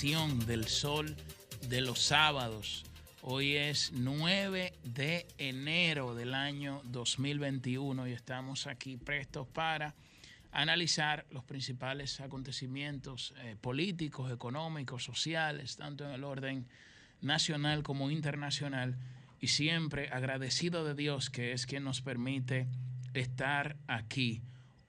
del Sol de los Sábados. Hoy es 9 de enero del año 2021 y estamos aquí prestos para analizar los principales acontecimientos eh, políticos, económicos, sociales, tanto en el orden nacional como internacional, y siempre agradecido de Dios que es quien nos permite estar aquí.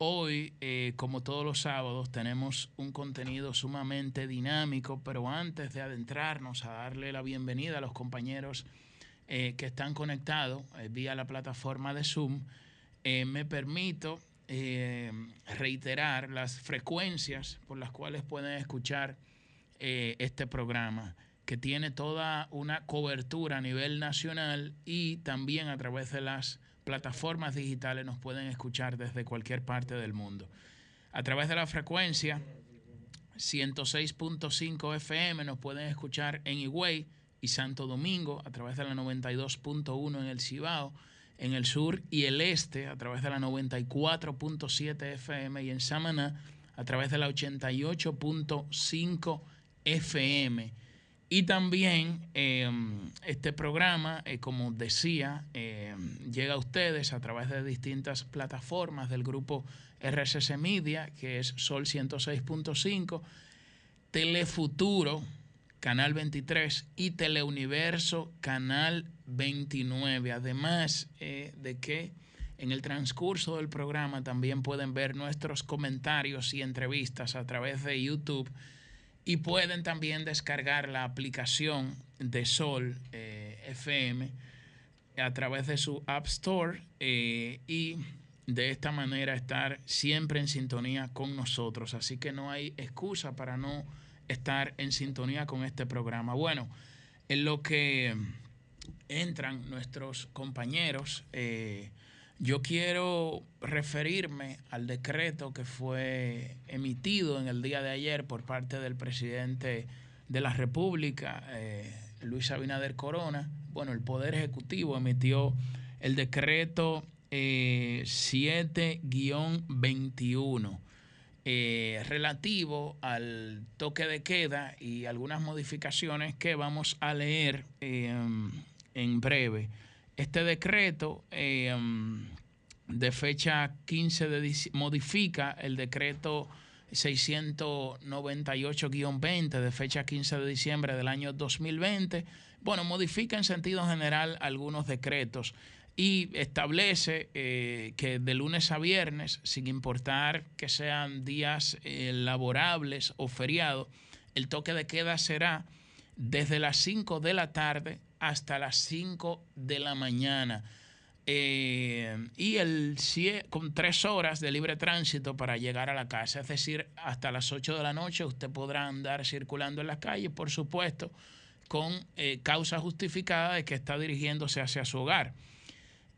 Hoy, eh, como todos los sábados, tenemos un contenido sumamente dinámico, pero antes de adentrarnos a darle la bienvenida a los compañeros eh, que están conectados vía la plataforma de Zoom, me permito eh, reiterar las frecuencias por las cuales pueden escuchar eh, este programa, que tiene toda una cobertura a nivel nacional y también a través de las plataformas digitales nos pueden escuchar desde cualquier parte del mundo. A través de la frecuencia 106.5 FM nos pueden escuchar en Higüey y Santo Domingo, a través de la 92.1 en el Cibao en el sur y el este a través de la 94.7 FM y en Samaná a través de la 88.5 FM. Y también em, este programa, eh, como decía, em, llega a ustedes a través de distintas plataformas del grupo RSS Media, que es Sol 106.5, Telefuturo, Canal 23 y Teleuniverso, Canal 29. Además eh, de que en el transcurso del programa también pueden ver nuestros comentarios y entrevistas a través de YouTube y pueden también descargar la aplicación de Sol eh, FM a través de su App Store eh, y de esta manera estar siempre en sintonía con nosotros. Así que no hay excusa para no estar en sintonía con este programa. Bueno, en lo que entran nuestros compañeros, eh, yo quiero referirme al decreto que fue emitido en el día de ayer por parte del presidente de la República, eh, Luis Abinader Corona. Bueno, el Poder Ejecutivo emitió el decreto 7-21 eh, eh, relativo al toque de queda y algunas modificaciones que vamos a leer em, en breve. Este decreto em, de fecha 15 de modifica el decreto 698-20 de fecha 15 de diciembre del año 2020. Bueno, modifica en sentido general algunos decretos y establece eh, que de lunes a viernes, sin importar que sean días eh, laborables o feriados, el toque de queda será desde las 5 de la tarde hasta las 5 de la mañana. Eh, y el con tres horas de libre tránsito para llegar a la casa, es decir, hasta las 8 de la noche usted podrá andar circulando en las calles, por supuesto, con causa justificada de que está dirigiéndose hacia su hogar.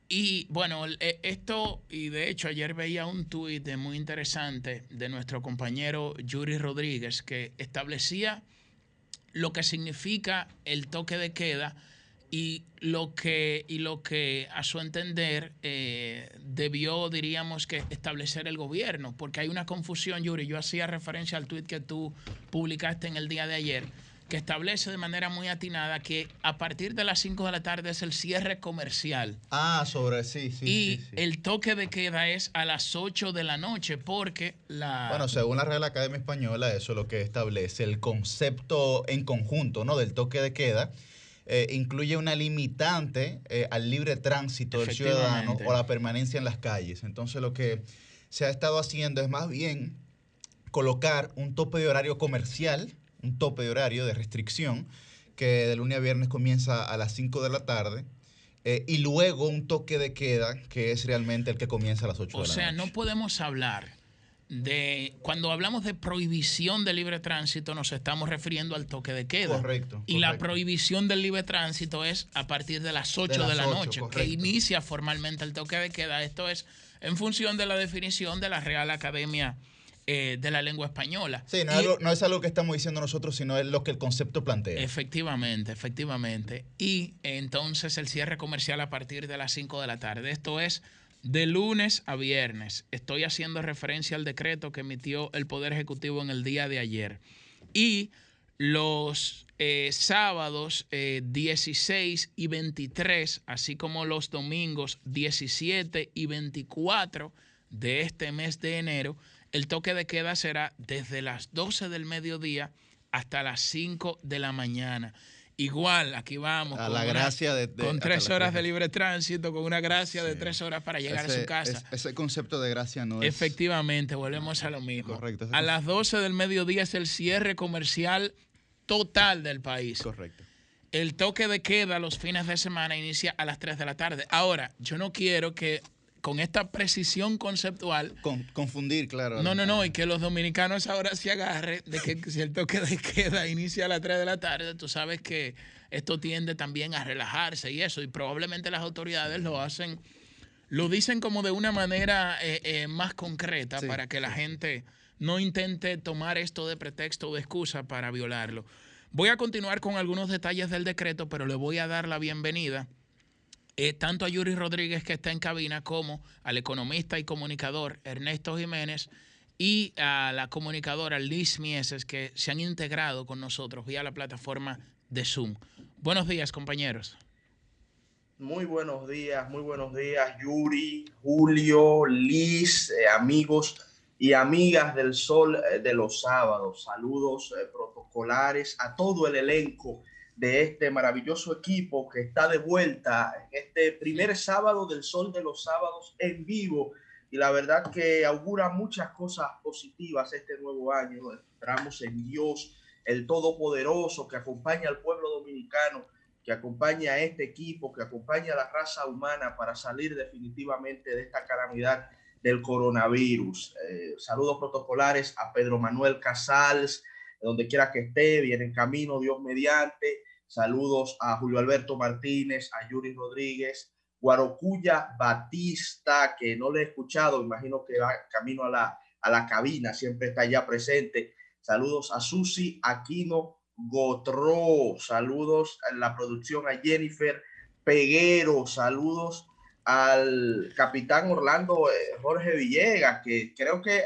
Y bueno, e, esto, y de hecho ayer veía un tuit muy interesante de nuestro compañero Yuri Rodríguez que establecía lo que significa el toque de queda y lo que, y lo que a su entender eh, debió, diríamos, que establecer el gobierno, porque hay una confusión, Yuri. Yo hacía referencia al tuit que tú publicaste en el día de ayer que establece de manera muy atinada que a partir de las 5 de la tarde es el cierre comercial. Ah, sobre sí, sí. Y el toque de queda es a las 8 de la noche porque la... Bueno, según la Real Academia Española, eso es lo que establece el concepto en conjunto ¿no? del toque de queda. Eh, incluye una limitante eh, al libre tránsito del ciudadano o la permanencia en las calles. Entonces lo que se ha estado haciendo es más bien colocar un tope de horario comercial un tope de horario de restricción que de lunes a viernes comienza a las 5 de la tarde. Eh, y luego un toque de queda que es realmente el que comienza a las 8 de la noche. O sea, no podemos hablar de cuando hablamos de prohibición de libre tránsito nos estamos refiriendo al toque de queda. Correcto. Y la prohibición del libre tránsito es a partir de las 8 de, la noche, que inicia formalmente el toque de queda. Esto es en función de la definición de la Real Academia eh, de la lengua española. Sí, no, es algo que estamos diciendo nosotros, sino es lo que el concepto plantea. Efectivamente, efectivamente. Y entonces el cierre comercial a partir de las 5 de la tarde. Esto es de lunes a viernes. Estoy haciendo referencia al decreto que emitió el Poder Ejecutivo en el día de ayer. Y los eh, sábados 16 eh, y 23, así como los domingos 17 y 24 de este mes de enero, el toque de queda será desde las 12 del mediodía hasta las 5 de la mañana. Igual, aquí vamos. A con la gracia de, Con tres horas de libre tránsito, con una gracia de tres horas para llegar a su casa. ese concepto de gracia no es. Efectivamente, volvemos a lo mismo. Correcto. A las 12 del mediodía es el cierre comercial total del país. Correcto. El toque de queda los fines de semana inicia a las 3 de la tarde. Ahora, yo no quiero que con esta precisión conceptual. confundir, claro. No, no, no, y que los dominicanos ahora se agarren de que si el toque de queda inicia a las 3 de la tarde, tú sabes que esto tiende también a relajarse y eso, y probablemente las autoridades lo hacen, lo dicen como de una manera eh, eh, más concreta para que la gente no intente tomar esto de pretexto o de excusa para violarlo. Voy a continuar con algunos detalles del decreto, pero le voy a dar la bienvenida eh, tanto a Yuri Rodríguez, que está en cabina, como al economista y comunicador Ernesto Jiménez y a la comunicadora Liz Mieses, que se han integrado con nosotros vía la plataforma de Zoom. Buenos días, compañeros. Muy buenos días, muy buenos días, Yuri, Julio, Liz, eh, amigos y amigas del Sol eh, de los Sábados. Saludos protocolares a todo el elenco de este maravilloso equipo que está de vuelta en este primer sábado del Sol de los Sábados en vivo. Y la verdad que augura muchas cosas positivas este nuevo año. Esperamos en Dios, el Todopoderoso, que acompaña al pueblo dominicano, que acompaña a este equipo, que acompaña a la raza humana para salir definitivamente de esta calamidad del coronavirus. Eh, saludos protocolares a Pedro Manuel Casals, donde quiera que esté, viene en camino, Dios mediante. Saludos a Julio Alberto Martínez, a Yuri Rodríguez, Guarocuya Batista, que no le he escuchado, imagino que va camino a la, a la cabina, siempre está ya presente. Saludos a Susi Aquino Gotró, saludos a la producción a Jennifer Peguero, saludos al capitán Orlando eh, Jorge Villegas, que creo que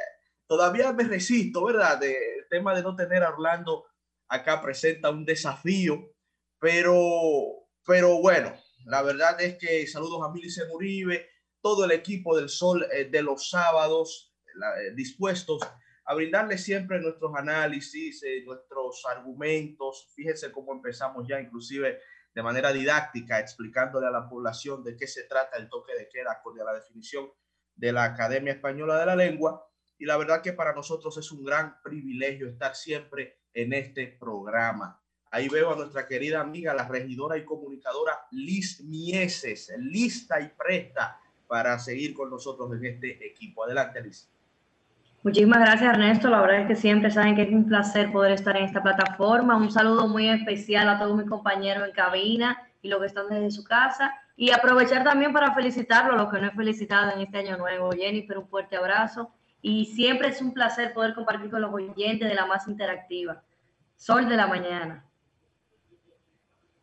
todavía me resisto, ¿verdad? El tema de no tener a Orlando acá presenta un desafío, pero, pero bueno, la verdad es que saludos a Milice Muribe, todo el equipo del Sol eh, de los sábados, eh, dispuestos a brindarle siempre nuestros análisis, eh, nuestros argumentos. Fíjense cómo empezamos ya, inclusive de manera didáctica, explicándole a la población de qué se trata el toque de queda, con la definición de la Academia Española de la Lengua y la verdad que para nosotros es un gran privilegio estar siempre en este programa. Ahí veo a nuestra querida amiga, la regidora y comunicadora Liz Mieses, lista y presta para seguir con nosotros en este equipo. Adelante, Liz. Muchísimas gracias, Ernesto. La verdad es que siempre saben que es un placer poder estar en esta plataforma. Un saludo muy especial a todos mis compañeros en cabina y los que están desde su casa. Y aprovechar también para felicitarlo a los que no he felicitado en este año nuevo. Jennifer, un fuerte abrazo y siempre es un placer poder compartir con los oyentes de la más interactiva. Sol de la mañana.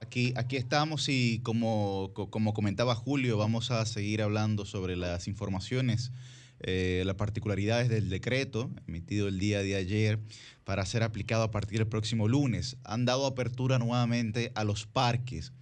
Aquí, aquí estamos y como, como comentaba Julio, vamos a seguir hablando sobre las informaciones, eh, las particularidades del decreto emitido el día de ayer para ser aplicado a partir del próximo lunes. Han dado apertura nuevamente a los parques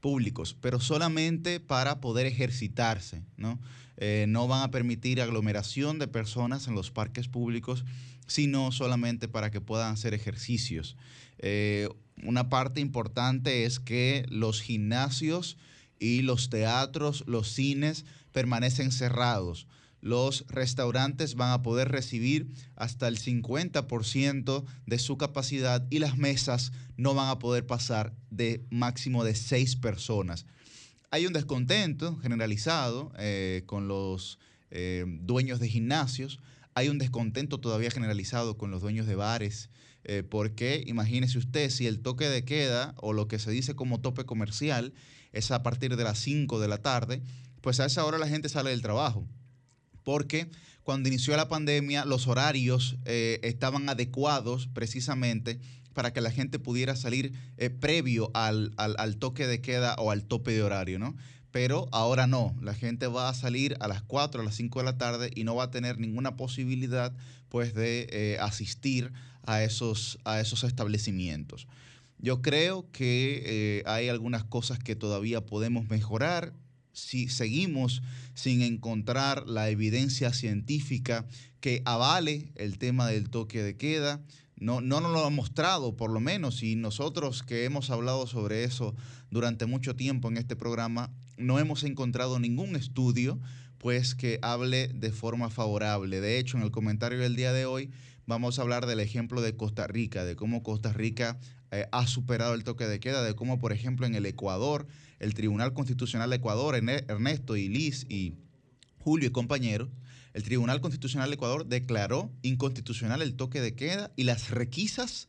públicos, pero solamente para poder ejercitarse, ¿no? Eh, no van a permitir aglomeración de personas en los parques públicos, sino solamente para que puedan hacer ejercicios. Eh, una parte importante es que los gimnasios y los teatros, los cines permanecen cerrados. Los restaurantes van a poder recibir hasta el 50% de su capacidad y las mesas no van a poder pasar de máximo de seis personas hay un descontento generalizado eh, con los eh, dueños de gimnasios, hay un descontento todavía generalizado con los dueños de bares, eh, porque imagínese usted si el toque de queda o lo que se dice como tope comercial es a partir de las 5 de la tarde, pues a esa hora la gente sale del trabajo, porque cuando inició la pandemia los horarios estaban adecuados precisamente para que la gente pudiera salir eh, previo al, al, toque de queda o al tope de horario, ¿no? Pero ahora no, la gente va a salir a las 4, a las 5 de la tarde y no va a tener ninguna posibilidad pues de eh, asistir a esos, a esos establecimientos. Yo creo que eh, hay algunas cosas que todavía podemos mejorar si seguimos sin encontrar la evidencia científica que avale el tema del toque de queda. No, no nos lo ha mostrado, por lo menos, y nosotros que hemos hablado sobre eso durante mucho tiempo en este programa, no hemos encontrado ningún estudio pues que hable de forma favorable. De hecho, en el comentario del día de hoy vamos a hablar del ejemplo de Costa Rica, de cómo Costa Rica eh, ha superado el toque de queda, de cómo, por ejemplo, en el Ecuador, el Tribunal Constitucional de Ecuador, Ernesto y Liz y Julio y compañeros, el Tribunal Constitucional de Ecuador declaró inconstitucional el toque de queda y las requisas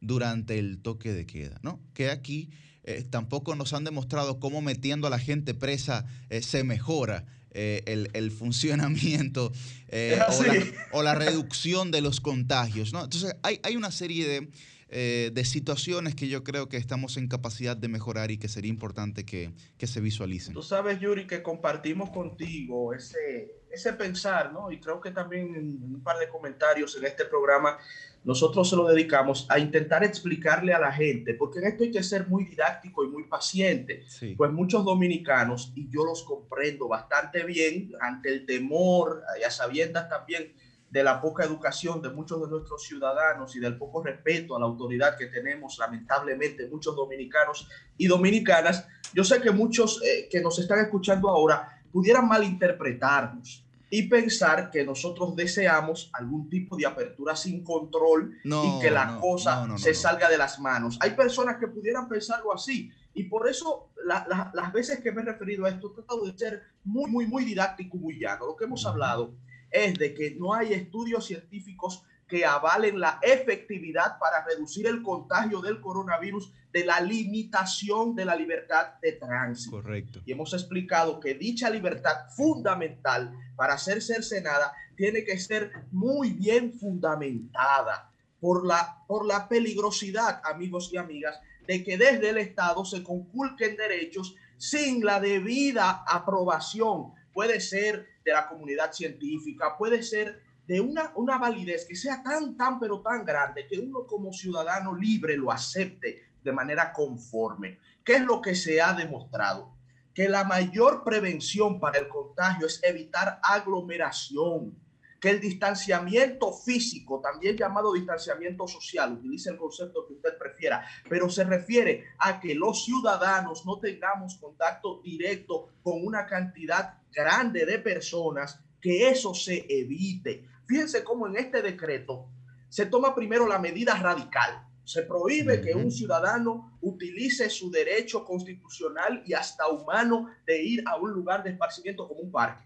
durante el toque de queda, ¿no? Que aquí eh, tampoco nos han demostrado cómo metiendo a la gente presa eh, se mejora eh, el, funcionamiento o la, reducción de los contagios. ¿no? Entonces, hay, hay una serie de, de, situaciones que yo creo que estamos en capacidad de mejorar y que sería importante que, que, se visualicen. Tú sabes, Yuri, que compartimos contigo ese, ese pensar, ¿no? Y creo que también en un par de comentarios en este programa nosotros se lo dedicamos a intentar explicarle a la gente, porque en esto hay que ser muy didáctico y muy paciente, pues muchos dominicanos, y yo los comprendo bastante bien ante el temor y a sabiendas también de la poca educación de muchos de nuestros ciudadanos y del poco respeto a la autoridad que tenemos, lamentablemente, muchos dominicanos y dominicanas, yo sé que muchos eh, que nos están escuchando ahora pudieran malinterpretarnos y pensar que nosotros deseamos algún tipo de apertura sin control y que la cosa se salga de las manos. Hay personas que pudieran pensarlo así y por eso las veces que me he referido a esto he tratado de ser muy, muy, muy didáctico, muy llano. Lo que hemos hablado es de que no hay estudios científicos que avalen la efectividad para reducir el contagio del coronavirus de la limitación de la libertad de tránsito. Correcto. Y hemos explicado que dicha libertad fundamental para ser cercenada tiene que ser muy bien fundamentada por la, por la peligrosidad, amigos y amigas, de que desde el Estado se conculquen derechos sin la debida aprobación. Puede ser de la comunidad científica, puede ser de una, una validez que sea tan, tan, pero tan grande que uno como ciudadano libre lo acepte de manera conforme. ¿Qué es lo que se ha demostrado? Que la mayor prevención para el contagio es evitar aglomeración, que el distanciamiento físico, también llamado distanciamiento social, utilice el concepto que usted prefiera, pero se refiere a que los ciudadanos no tengamos contacto directo con una cantidad grande de personas, que eso se evite. Fíjense cómo en este decreto se toma primero la medida radical, se prohíbe que un ciudadano utilice su derecho constitucional y hasta humano de ir a un lugar de esparcimiento como un parque.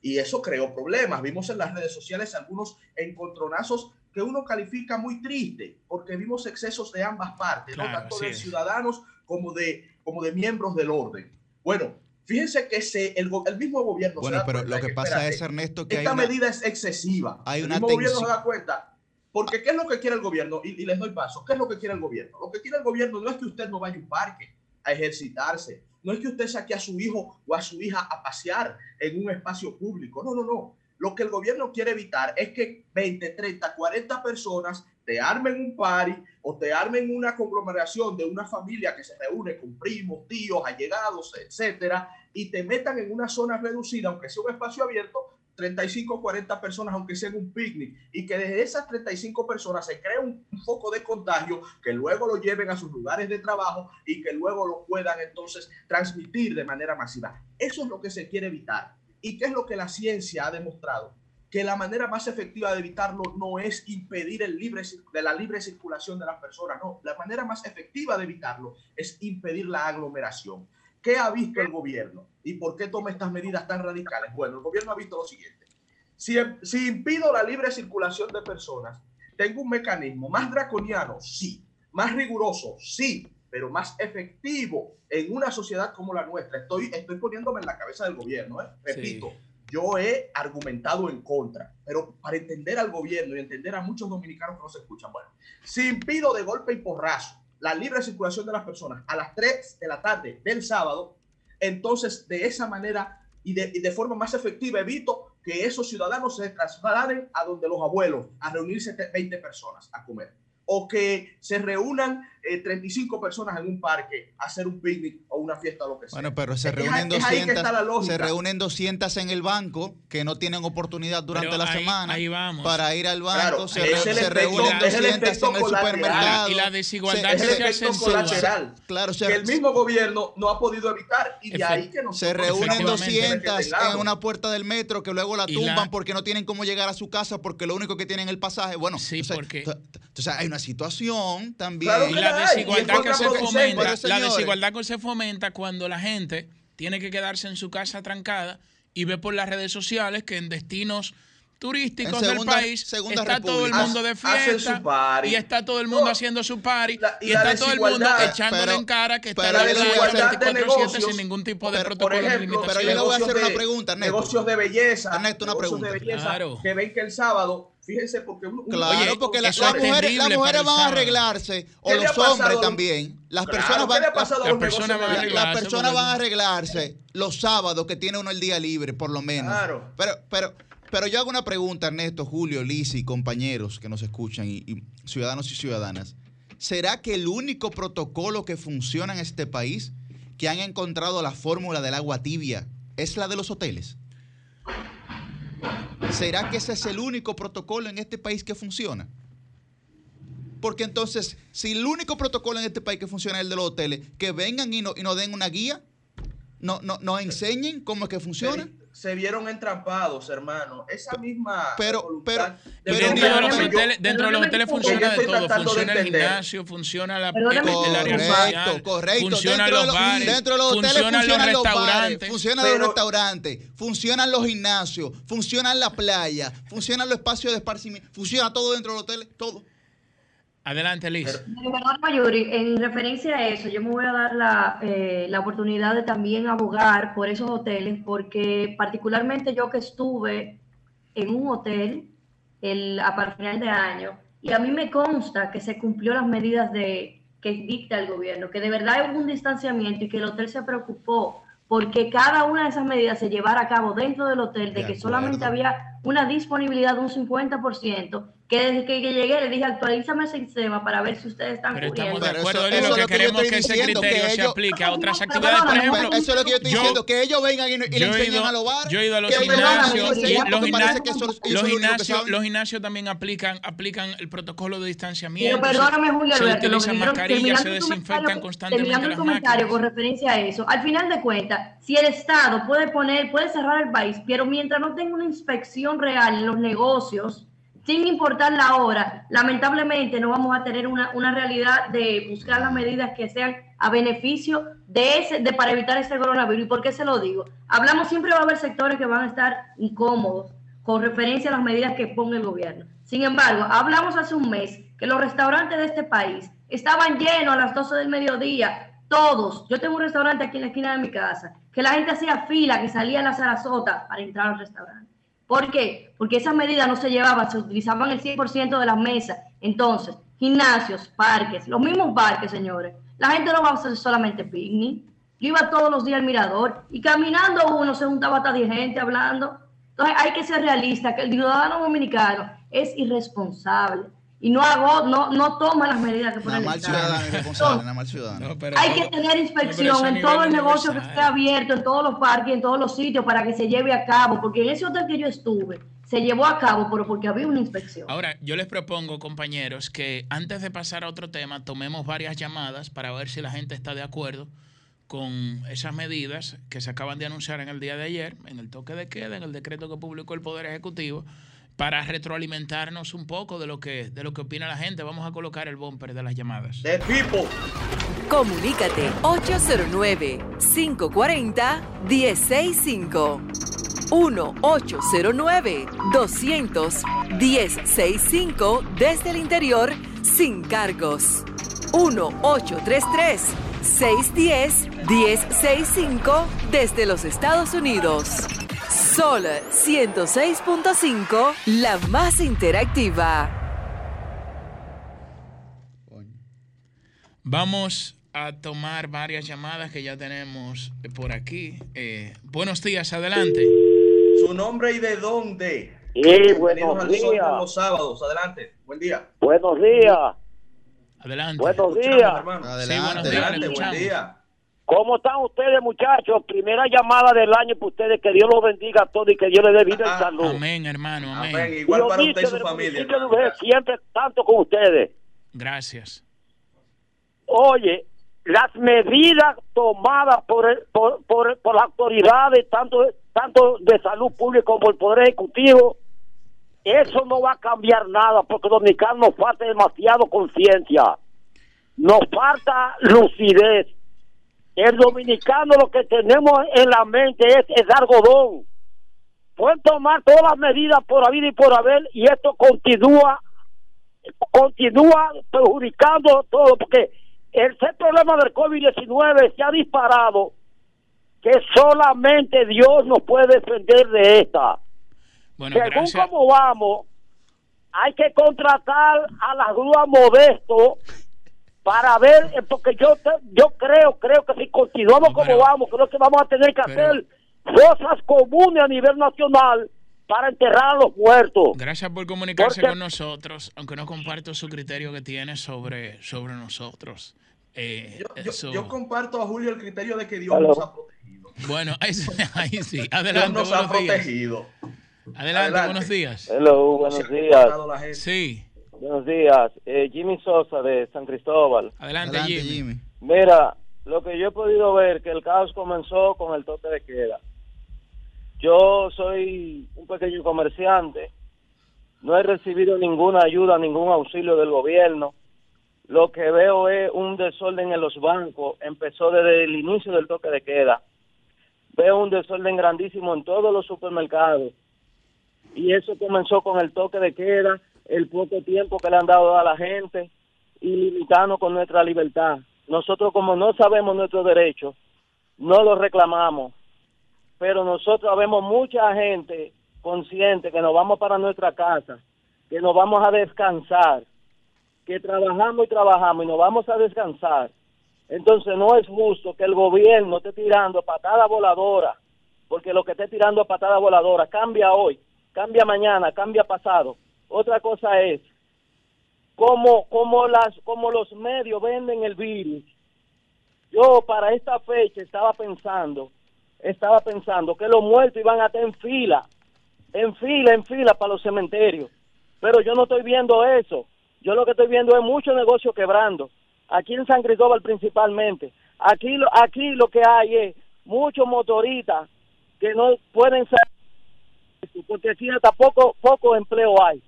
Y eso creó problemas. Vimos en las redes sociales algunos encontronazos que uno califica muy triste, porque vimos excesos de ambas partes, tanto de ciudadanos como de, como de miembros del orden. Bueno, fíjense que se, el, el mismo gobierno... Bueno, pero lo que, pasa es, Ernesto, que... Esta medida es excesiva. Hay una el mismo gobierno se da cuenta porque ¿qué es lo que quiere el gobierno? Y, les doy paso. ¿Qué es lo que quiere el gobierno? Lo que quiere el gobierno no es que usted no vaya a un parque a ejercitarse. No es que usted saque a su hijo o a su hija a pasear en un espacio público. No, no, no. Lo que el gobierno quiere evitar es que 20, 30, 40 personas te armen un party o te armen una conglomeración de una familia que se reúne con primos, tíos, allegados, etcétera, y te metan en una zona reducida, aunque sea un espacio abierto, 35 40 personas, aunque sea en un picnic, y que desde esas 35 personas se cree un, foco de contagio que luego lo lleven a sus lugares de trabajo y que luego lo puedan entonces transmitir de manera masiva. Eso es lo que se quiere evitar. ¿Y qué es lo que la ciencia ha demostrado? Que la manera más efectiva de evitarlo no es impedir el libre, de la libre circulación de las personas, no. La manera más efectiva de evitarlo es impedir la aglomeración. ¿Qué ha visto el gobierno? ¿Y por qué toma estas medidas tan radicales? Bueno, el gobierno ha visto lo siguiente. Si, si impido la libre circulación de personas, tengo un mecanismo más draconiano, sí, más riguroso, sí, pero más efectivo en una sociedad como la nuestra. Estoy, estoy poniéndome en la cabeza del gobierno, ¿eh? repito. yo he argumentado en contra, pero para entender al gobierno y entender a muchos dominicanos que no se escuchan, bueno, si impido de golpe y porrazo la libre circulación de las personas a las 3 de la tarde del sábado, entonces de esa manera y de, y de forma más efectiva evito que esos ciudadanos se trasladen a donde los abuelos a reunirse 20 personas a comer o que se reúnan 35 eh, personas en un parque a hacer un picnic o una fiesta o lo que sea. Bueno, pero se reúnen, 200, se reúnen 200 en el banco que no tienen oportunidad durante la semana para ir al banco. se, reúnen 200 en el supermercado. Y la desigualdad se, es el colateral claro, que el mismo gobierno no ha podido evitar y de ahí que Se reúnen 200 en una puerta del metro que luego la tumban porque no tienen cómo llegar a su casa porque lo único que tienen es el pasaje. Bueno, sí, porque... Entonces hay una situación también. y la desigualdad que se fomenta, la desigualdad que se fomenta cuando la gente tiene que quedarse en su casa trancada y ve por las redes sociales que en destinos turísticos del país está todo el mundo de fiesta y está todo el mundo haciendo su party y, está todo el mundo echándole en cara que está la desigualdad de negocios. sin ningún tipo de protocolo por ejemplo, pero yo le voy a hacer una pregunta negocios de belleza. Ernesto, una pregunta. de belleza que ven que el sábado Fíjense, porque. claro, porque las mujeres, las mujeres van a arreglarse, o los hombres también. Las personas van, las, personas van, a arreglarse, las personas van a arreglarse los sábados que tiene uno el día libre, por lo menos. Claro. Pero, pero, pero yo hago una pregunta, Ernesto, Julio, Lisi, compañeros que nos escuchan y, y ciudadanos y ciudadanas. ¿Será que el único protocolo que funciona en este país, que han encontrado la fórmula del agua tibia, es la de los hoteles? ¿Será que ese es el único protocolo en este país que funciona? Porque entonces, si el único protocolo en este país que funciona es el de los hoteles, que vengan y, no, y nos den una guía, no, no, nos enseñen cómo es que funciona se vieron entrampados, hermano. Esa misma. Pero, pero, dentro, de los hoteles, dentro de los hoteles funciona de todo. Funciona el gimnasio, funciona la, el área social, correcto. Los bares. Dentro de los hoteles funcionan, los restaurantes. Funcionan los restaurantes. Funcionan los gimnasios. Funcionan la playa. Funcionan los espacios de esparcimiento. Funciona todo dentro de los hoteles. Todo. Adelante, Liz. Mayuri, en referencia a eso, yo me voy a dar la, eh, la, oportunidad de también abogar por esos hoteles, porque particularmente yo que estuve en un hotel el, a final de año, y a mí me consta que se cumplió las medidas de, que dicta el gobierno, que de verdad hubo un distanciamiento y que el hotel se preocupó porque cada una de esas medidas se llevara a cabo dentro del hotel, de, que solamente había una disponibilidad de un 50%, que desde que llegué le dije actualízame ese sistema para ver si ustedes están Pero estamos de acuerdo, eso, lo que queremos que ese criterio se aplique a otras actividades. Por ejemplo, eso es lo que yo estoy diciendo, que ellos vengan y, le enseñen a los bares. Yo he ido a los gimnasios, los gimnasios, los gimnasios también aplican, aplican el protocolo de distanciamiento. Pero perdóname, Julio, se utilizan mascarillas, se desinfectan constantemente las comentario con referencia a eso. Al final de cuentas, si el Estado puede poner, puede cerrar el país, pero mientras no tenga una inspección real en los negocios, sin importar la hora, lamentablemente no vamos a tener una, una, realidad de buscar las medidas que sean a beneficio de ese, de para evitar ese coronavirus. ¿Y por qué se lo digo? Hablamos siempre va a haber sectores que van a estar incómodos con referencia a las medidas que ponga el gobierno. Sin embargo, hablamos hace un mes que los restaurantes de este país estaban llenos a las 12 del mediodía, todos. Yo tengo un restaurante aquí en la esquina de mi casa, que la gente hacía fila, que salía a la Sarasota para entrar al restaurante. ¿Por qué? Porque esas medidas no se llevaban, se utilizaban el 100% de las mesas. Entonces, gimnasios, parques, los mismos parques, señores. La gente no va a hacer solamente picnic. Yo iba todos los días al mirador y caminando uno se juntaba hasta 10 gente hablando. Entonces hay que ser realista, que el ciudadano dominicano es irresponsable y no hago, no, no toma las medidas que pone el Estado. mal ciudadano. hay que tener inspección en todo el negocio que esté abierto, en todos los parques, en todos los sitios para que se lleve a cabo, porque en ese hotel que yo estuve se llevó a cabo, pero porque había una inspección. Ahora, yo les propongo, compañeros, que antes de pasar a otro tema, tomemos varias llamadas para ver si la gente está de acuerdo con esas medidas que se acaban de anunciar en el día de ayer, en el toque de queda, en el decreto que publicó el Poder Ejecutivo para retroalimentarnos un poco de lo que de lo que opina la gente. Vamos a colocar el bumper de las llamadas. De People. Comunícate 809 540 165 1-809 200 1065 desde el interior sin cargos. 1-833 610 1065 desde los Estados Unidos. Sol 106.5, la más interactiva. Vamos a tomar varias llamadas que ya tenemos por aquí. Eh, buenos días, adelante. Su nombre y de dónde. Sí, buenos días. los sábados, adelante. Buen día. Buenos días. Adelante. Buenos días. Adelante. Sí, buenos días, Adelante, buen día. ¿Cómo están ustedes, muchachos? Primera llamada del año para ustedes. Que Dios los bendiga a todos y que Dios les dé vida Ah, y salud. Amén, hermano, amén. Amén. Igual para usted y su familia. siempre tanto con ustedes. Gracias. Oye, las medidas tomadas por, el- por, por, por las autoridades, tanto, tanto de salud pública como el Poder Ejecutivo, eso no va a cambiar nada porque Dominicano nos falta demasiado conciencia. Nos falta lucidez. El dominicano lo que tenemos en la mente es el algodón. Pueden tomar todas las medidas por haber y por haber y esto continúa continúa perjudicando todo porque el ser problema del COVID-19 se ha disparado que solamente Dios nos puede defender de esta. Bueno, Según gracias. cómo vamos, hay que contratar a las grúas modesto para ver, eh, porque yo yo creo, creo que si continuamos como pero- vamos, creo que vamos a tener que pero- hacer cosas comunes a nivel nacional para enterrar a los muertos. Gracias por comunicarse Porque- con nosotros, aunque no comparto su criterio que tiene sobre, sobre nosotros. Eh, Yo, yo- eso- yo comparto a Julio el criterio de que Dios nos ha protegido. Bueno, ahí, sí- ahí sí. Dios Adelante, nos ha días. protegido. Adelante, Adelante. buenos días. Hello, buenos días. Sí, Buenos días. Eh, Jimmy Sosa de San Cristóbal. adelante, Adelante, Jimmy. Jimmy. Mira, lo que yo he podido ver que el caos comenzó con el toque de queda. Yo soy un pequeño comerciante, no he recibido ninguna ayuda, ningún auxilio del gobierno. Lo que veo es un desorden en los bancos, empezó desde el inicio del toque de queda. Veo un desorden grandísimo en todos los supermercados. Y eso comenzó con el toque de queda, el poco tiempo que le han dado a la gente y limitando con nuestra libertad. Nosotros como no sabemos nuestros derechos, no los reclamamos, pero nosotros vemos mucha gente consciente que nos vamos para nuestra casa, que nos vamos a descansar, que trabajamos y trabajamos y nos vamos a descansar. Entonces no es justo que el gobierno esté tirando patada voladora, porque lo que esté tirando patada voladora cambia hoy, cambia mañana, cambia pasado. Otra cosa es como como las como los medios venden el virus. Yo para esta fecha estaba pensando, estaba pensando que los muertos iban a estar en fila, en fila, en fila para los cementerios. Pero yo no estoy viendo eso. Yo lo que estoy viendo es mucho negocio quebrando. Aquí en San Cristóbal principalmente. Aquí lo, aquí lo que hay es muchos motoristas que no pueden ser porque aquí hasta poco poco empleo hay.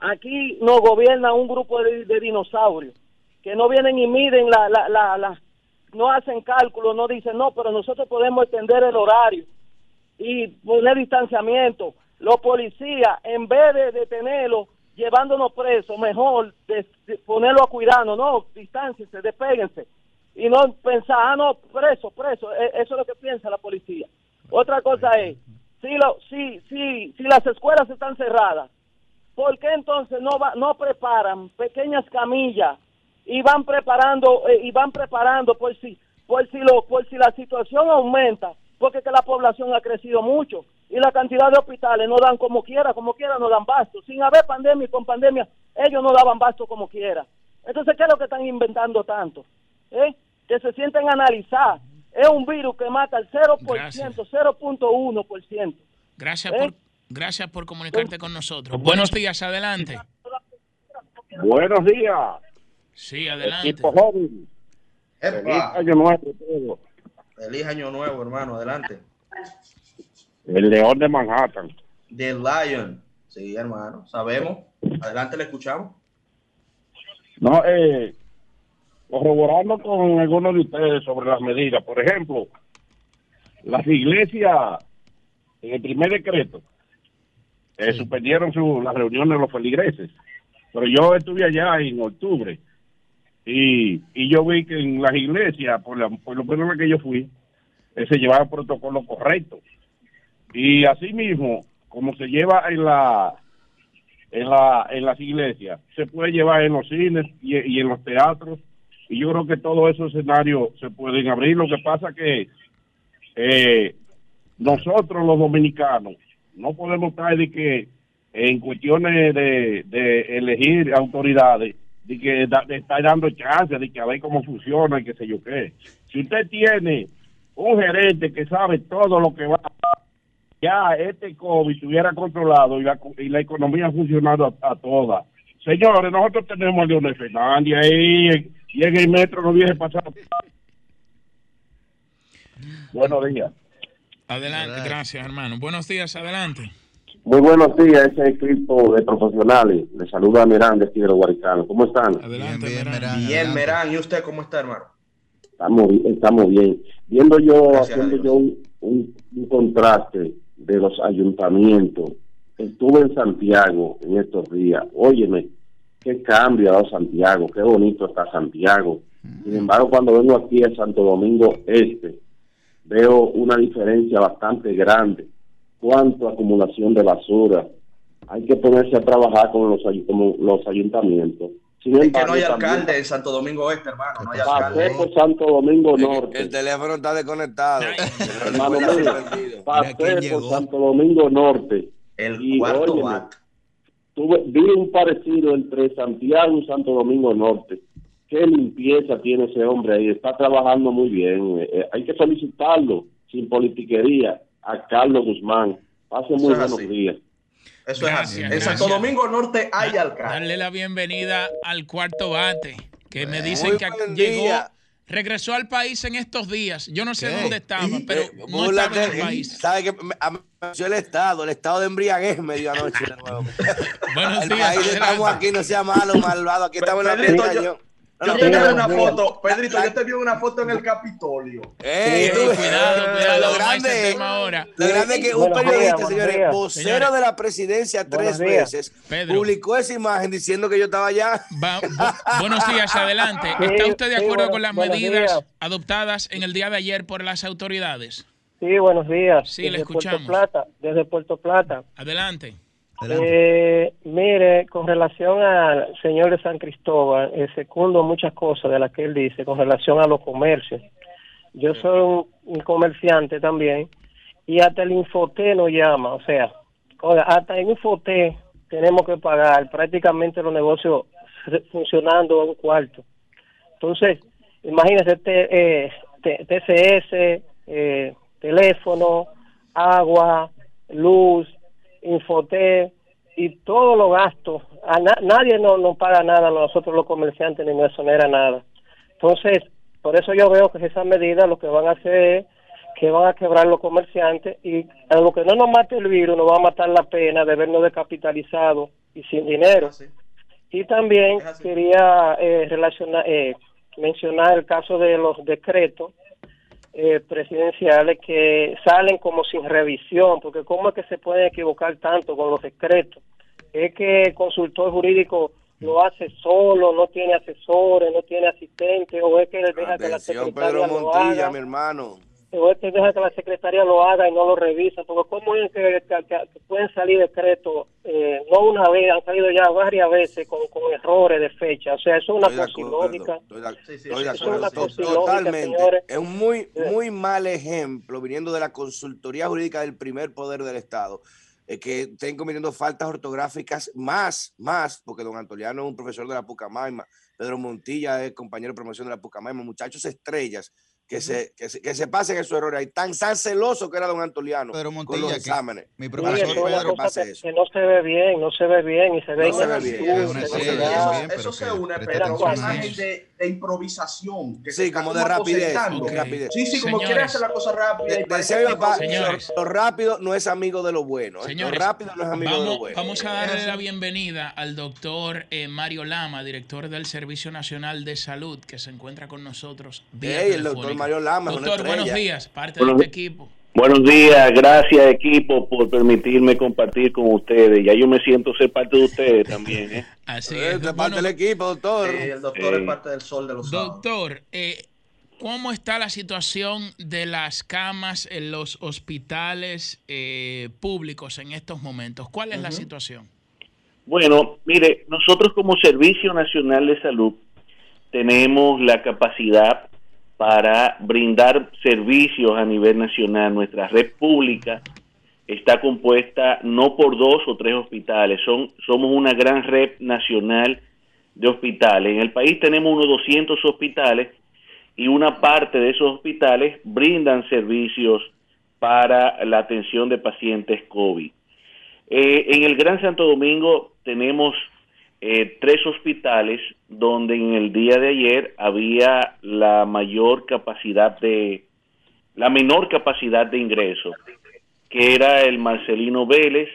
Aquí nos gobierna un grupo de, de dinosaurios que no vienen y miden la, la, la, la- no hacen cálculos, no dicen no, pero nosotros podemos extender el horario y poner distanciamiento. Los policías, en vez de detenerlos, llevándonos presos, mejor de, de ponerlo a cuidarnos, no, distanciense, despéguense. Y no pensar, ah, no, preso, preso, E- eso es lo que piensa la policía. Otra cosa es, si, lo, si, si, si las escuelas están cerradas, ¿por qué entonces no, va, no preparan pequeñas camillas y van preparando eh, y van preparando por si por si lo por si la situación aumenta porque que la población ha crecido mucho y la cantidad de hospitales no dan como quiera como quiera no dan basto sin haber pandemia y con pandemia ellos no daban basto como quiera entonces qué es lo que están inventando tanto ¿Eh? que se sienten a analizar es un virus que mata al 0% Gracias. 0.1% Gracias ¿Eh? por gracias por comunicarte con nosotros. Buenos días, adelante. Buenos días, Sí, adelante. equipo joven. Feliz año nuevo feliz año nuevo, hermano. Adelante. El León de Manhattan. The Lion. Sí, hermano. Sabemos. Adelante, le escuchamos. No, eh, corroborando con algunos de ustedes sobre las medidas. Por ejemplo, las iglesias, en el primer decreto, eh, suspendieron su, las reuniones de los feligreses. Pero yo estuve allá en octubre y, y yo vi que en las iglesias, por, la, por lo menos en la que yo fui, eh, se llevaba el protocolo correcto. Y asimismo, como se lleva en la en la en las iglesias, se puede llevar en los cines y, y en los teatros. Y yo creo que todos esos escenarios se pueden abrir. Lo que pasa que eh, nosotros los dominicanos no podemos estar de que en cuestiones de, de elegir autoridades, de que da- de estar dando chance, de que a ver cómo funciona y qué sé yo qué. Si usted tiene un gerente que sabe todo lo que va ya este COVID estuviera controlado y la, y la economía funcionando a, a toda. Señores, nosotros tenemos a Leonel Fernández ahí en el metro no viene pasado. Buenos días. Adelante, Verdad. gracias, hermano. Buenos días, adelante. Muy buenos días, ese equipo de profesionales. Les saluda a aquí de los Guaricanos. ¿Cómo están? Adelante, bien, Merán. Merán. Bien, adelante. Merán. ¿Y usted cómo está, hermano? Estamos, bi- estamos bien. Viendo yo, Gracias haciendo yo un, un- un contraste de los ayuntamientos. Estuve en Santiago en estos días. Óyeme, qué cambio ha dado Santiago, qué bonito está Santiago. Sin embargo, cuando vengo aquí a Santo Domingo Este, veo una diferencia bastante grande. Cuánto acumulación de basura. Hay que ponerse a trabajar con los, ay- con los ayuntamientos. Sin Es que no hay también alcalde en Santo Domingo Este, hermano. No hay. Pasé alcalde. por Santo Domingo Norte. el teléfono está desconectado. Hermano pasé por. Santo Domingo Norte. El Y, cuarto óyeme. Tuve, vi un parecido entre Santiago y Santo Domingo Norte. Qué limpieza tiene ese hombre ahí. Está trabajando muy bien. Eh, eh, hay que felicitarlo, sin politiquería, a Carlos Guzmán. Pase muy buenos así. días. Eso es así. En. Santo Domingo Norte hay alcalde. Darle la bienvenida al cuarto bate, que me Muy dicen que llegó, día. regresó al país en estos días. Yo no sé ¿Qué? dónde estaba, ¿Y? pero Eh, no estaba en el país. ¿Sabe que pareció el estado? El estado de embriaguez me dio anoche de nuevo. Buenos El días, país estamos aquí, no sea malo, malvado. Aquí estamos en la yo- yo- te vi una foto, Pedrito, yo te vi una foto en el Capitolio. Ey, Sí, tú- cuidado, cuidado, Lo grande, tema ahora. lo grande es que un periodista, señores, vocero de la presidencia tres veces, Pedro. publicó esa imagen diciendo que yo estaba allá. Va- bu- buenos días, adelante. Sí, ¿Está usted de sí, acuerdo bueno- con las medidas días. adoptadas en el día de ayer por las autoridades? Sí, buenos días. Sí, le desde escuchamos. Puerto Plata, desde Puerto Plata. Adelante. Eh, mire, con relación al señor de San Cristóbal, eh, secundo muchas cosas de las que él dice con relación a los comercios. Yo soy un, un comerciante también y hasta el Infoté nos llama, o sea, hasta en Infoté tenemos que pagar prácticamente los negocios funcionando a un cuarto. Entonces, imagínese T- eh, T- TCS, eh, teléfono, agua, luz, Infoté y todos los gastos. A na- nadie nos no paga nada, nosotros los comerciantes, ni nos exonera nada. Entonces, por eso yo veo que esas medidas lo que van a hacer es que van a quebrar los comerciantes y a lo que no nos mate el virus nos va a matar la pena de vernos descapitalizados y sin dinero. Así. Y también quería eh, relacionar, eh, mencionar el caso de los decretos eh, presidenciales que salen como sin revisión, porque cómo es que se pueden equivocar tanto con los decretos. Es que el consultor jurídico lo hace solo, no tiene asesores, no tiene asistentes, o es que él deja que la secretaria Pedro lo Montilla, haga mi hermano. O es que deja que la secretaria lo haga y no lo revisa, porque cómo es que, que- que- que pueden salir decretos, eh, no una vez, han salido ya varias veces con, con errores de fecha, o sea, eso es una cosa ilógica. estoy de- acuerdo, totalmente. señores. Es un muy, muy mal ejemplo viniendo de la consultoría jurídica del primer poder del Estado. eh, que estén cometiendo faltas ortográficas más, más, porque don Antoliano es un profesor de la Pucamaima, Pedro Montilla es compañero de promoción de la Pucamaima, muchachos estrellas que, se, que, se, que se pasen esos errores ahí, tan, tan celoso que era don Antoliano Pedro con Montilla, los que exámenes. mi Sí, profesor eso es una Pedro pase que, eso. que no se ve bien, no se ve bien y se ve No se ve bien, se ve eso se que une, pero con de, de improvisación. Que se Sí, está como de rapidez, aposentando. ok. rapidez. Sí, sí, como Señores. quiere hacer la cosa rápida. De- que mi papá, Señores. lo, lo rápido no es amigo de lo bueno. ¿eh? Señores, lo rápido no es amigo de lo Vamos, bueno. vamos a darle la bienvenida al doctor eh, Mario Lama, director del Servicio Nacional de Salud, que se encuentra con nosotros. vía Ey, el doctor. Mario Lama, es Doctor, buenos días, parte Buenos de este equipo. Buenos días, gracias equipo por permitirme compartir con ustedes. Ya yo me siento ser parte de ustedes también. ¿eh? Así Eh, es. de parte Bueno, del equipo, doctor. Sí, el doctor Eh, es parte del sol de los sábados. doctor, eh, ¿Cómo está la situación de las camas en los hospitales eh, públicos en estos momentos? ¿Cuál es la situación? Bueno, mire, nosotros como Servicio Nacional de Salud tenemos la capacidad para brindar servicios a nivel nacional. Nuestra red pública está compuesta no por dos o tres hospitales, son, somos una gran red nacional de hospitales. En el país tenemos unos 200 hospitales y una parte de esos hospitales brindan servicios para la atención de pacientes COVID. Eh, en el Gran Santo Domingo tenemos eh, tres hospitales donde en el día de ayer había la mayor capacidad de, la menor capacidad de ingreso, que era el Marcelino Vélez,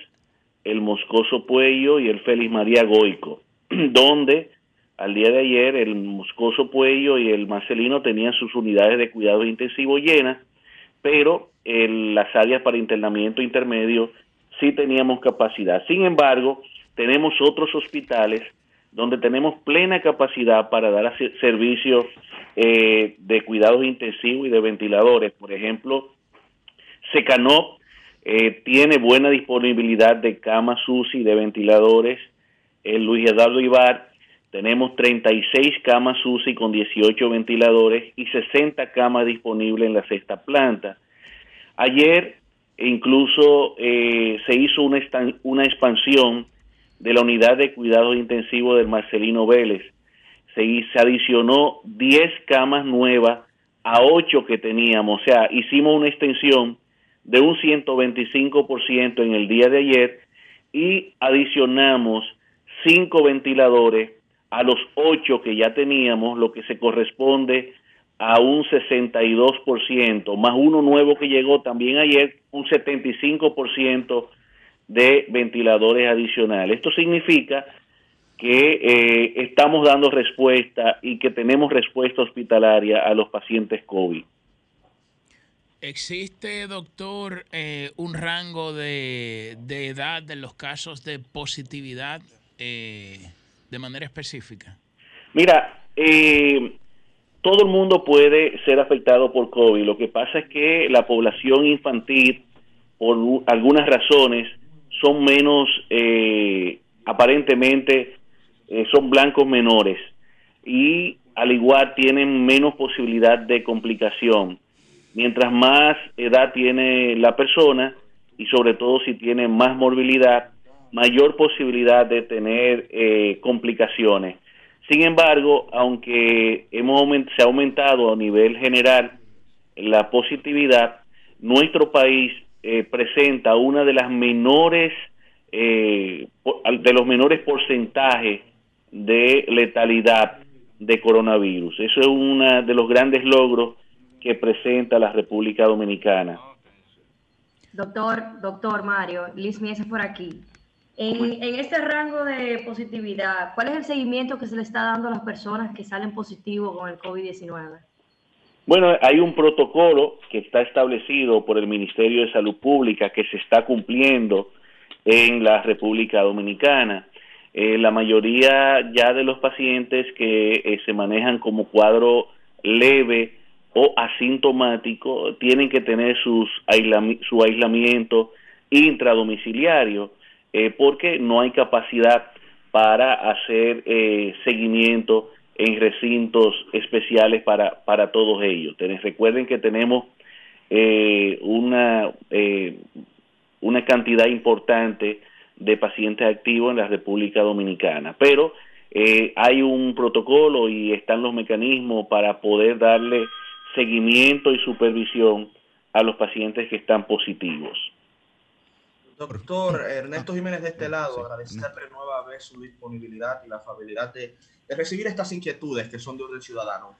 el Moscoso Puello y el Félix María Goico, donde al día de ayer el Moscoso Puello y el Marcelino tenían sus unidades de cuidados intensivos llenas, pero en las áreas para internamiento intermedio sí teníamos capacidad. Sin embargo, tenemos otros hospitales donde tenemos plena capacidad para dar servicios eh, de cuidados intensivos y de ventiladores. Por ejemplo, Secanop eh, tiene buena disponibilidad de camas UCI, de ventiladores. El Luis Eduardo Ibar tenemos 36 camas UCI con 18 ventiladores y 60 camas disponibles en la sexta planta. Ayer incluso eh, se hizo una, una expansión de la unidad de cuidados intensivos del Marcelino Vélez. Se, se adicionó 10 camas nuevas a 8 que teníamos, o sea, hicimos una extensión de un 125% en el día de ayer y adicionamos 5 ventiladores a los ocho que ya teníamos, lo que se corresponde a un 62%, más uno nuevo que llegó también ayer, un 75% de ventiladores adicionales. Esto significa que eh, estamos dando respuesta y que tenemos respuesta hospitalaria a los pacientes COVID. ¿Existe, doctor, eh, un rango de, de, edad de los casos de positividad? Eh, de manera específica? Mira, eh, todo el mundo puede ser afectado por COVID. Lo que pasa es que la población infantil, por algunas razones, son menos, eh, aparentemente, eh, son blancos menores y al igual tienen menos posibilidad de complicación. Mientras más edad tiene la persona y sobre todo si tiene más morbilidad, mayor posibilidad de tener eh, complicaciones. Sin embargo, aunque hemos se ha aumentado a nivel general la positividad, nuestro país eh, presenta una de las menores eh, de los menores porcentajes de letalidad de coronavirus. Eso es uno de los grandes logros que presenta la República Dominicana. Doctor, doctor Mario, Liz Mies por aquí. En, este rango de positividad, ¿cuál es el seguimiento que se le está dando a las personas que salen positivos con el COVID-19? Bueno, hay un protocolo que está establecido por el Ministerio de Salud Pública que se está cumpliendo en la República Dominicana. Eh, la mayoría ya de los pacientes que eh, se manejan como cuadro leve o asintomático tienen que tener sus su aislamiento intradomiciliario eh, porque no hay capacidad para hacer seguimiento en recintos especiales para, para todos ellos. recuerden que tenemos eh, una, una cantidad importante de pacientes activos en la República Dominicana, pero hay un protocolo y están los mecanismos para poder darle seguimiento y supervisión a los pacientes que están positivos. Doctor Ernesto Jiménez de este lado, agradecerle nueva vez su disponibilidad y la afabilidad de, recibir estas inquietudes que son de orden ciudadano.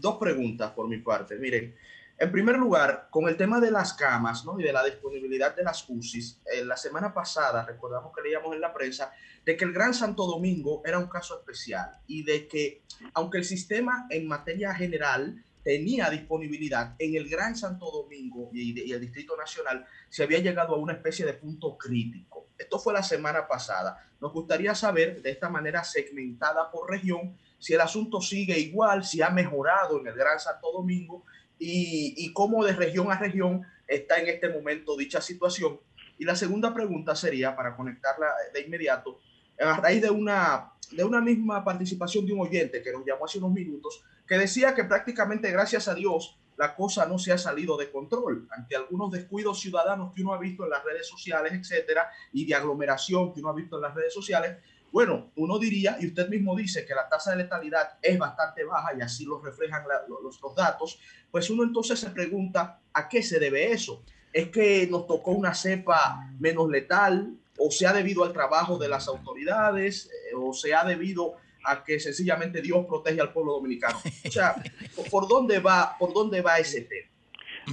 dos preguntas por mi parte. Miren, en primer lugar, con el tema de las camas ¿no? y de la disponibilidad de las UCIs, eh, la semana pasada recordamos que leíamos en la prensa de que el Gran Santo Domingo era un caso especial y de que aunque el sistema en materia general tenía disponibilidad en el Gran Santo Domingo y, el Distrito Nacional, se había llegado a una especie de punto crítico. Esto fue la semana pasada. Nos gustaría saber de esta manera segmentada por región si el asunto sigue igual, si ha mejorado en el Gran Santo Domingo y, y cómo de región a región está en este momento dicha situación. Y la segunda pregunta sería, para conectarla de inmediato, a raíz de una, de una misma participación de un oyente que nos llamó hace unos minutos, que decía que prácticamente gracias a Dios la cosa no se ha salido de control ante algunos descuidos ciudadanos que uno ha visto en las redes sociales, etcétera, y de aglomeración que uno ha visto en las redes sociales. Bueno, uno diría, y usted mismo dice que la tasa de letalidad es bastante baja y así lo reflejan los, los datos, pues uno entonces se pregunta a qué se debe eso. ¿Es que nos tocó una cepa menos letal o se ha debido al trabajo de las autoridades eh, o se ha debido a que sencillamente Dios protege al pueblo dominicano. O sea, ¿por dónde va, por dónde va ese tema?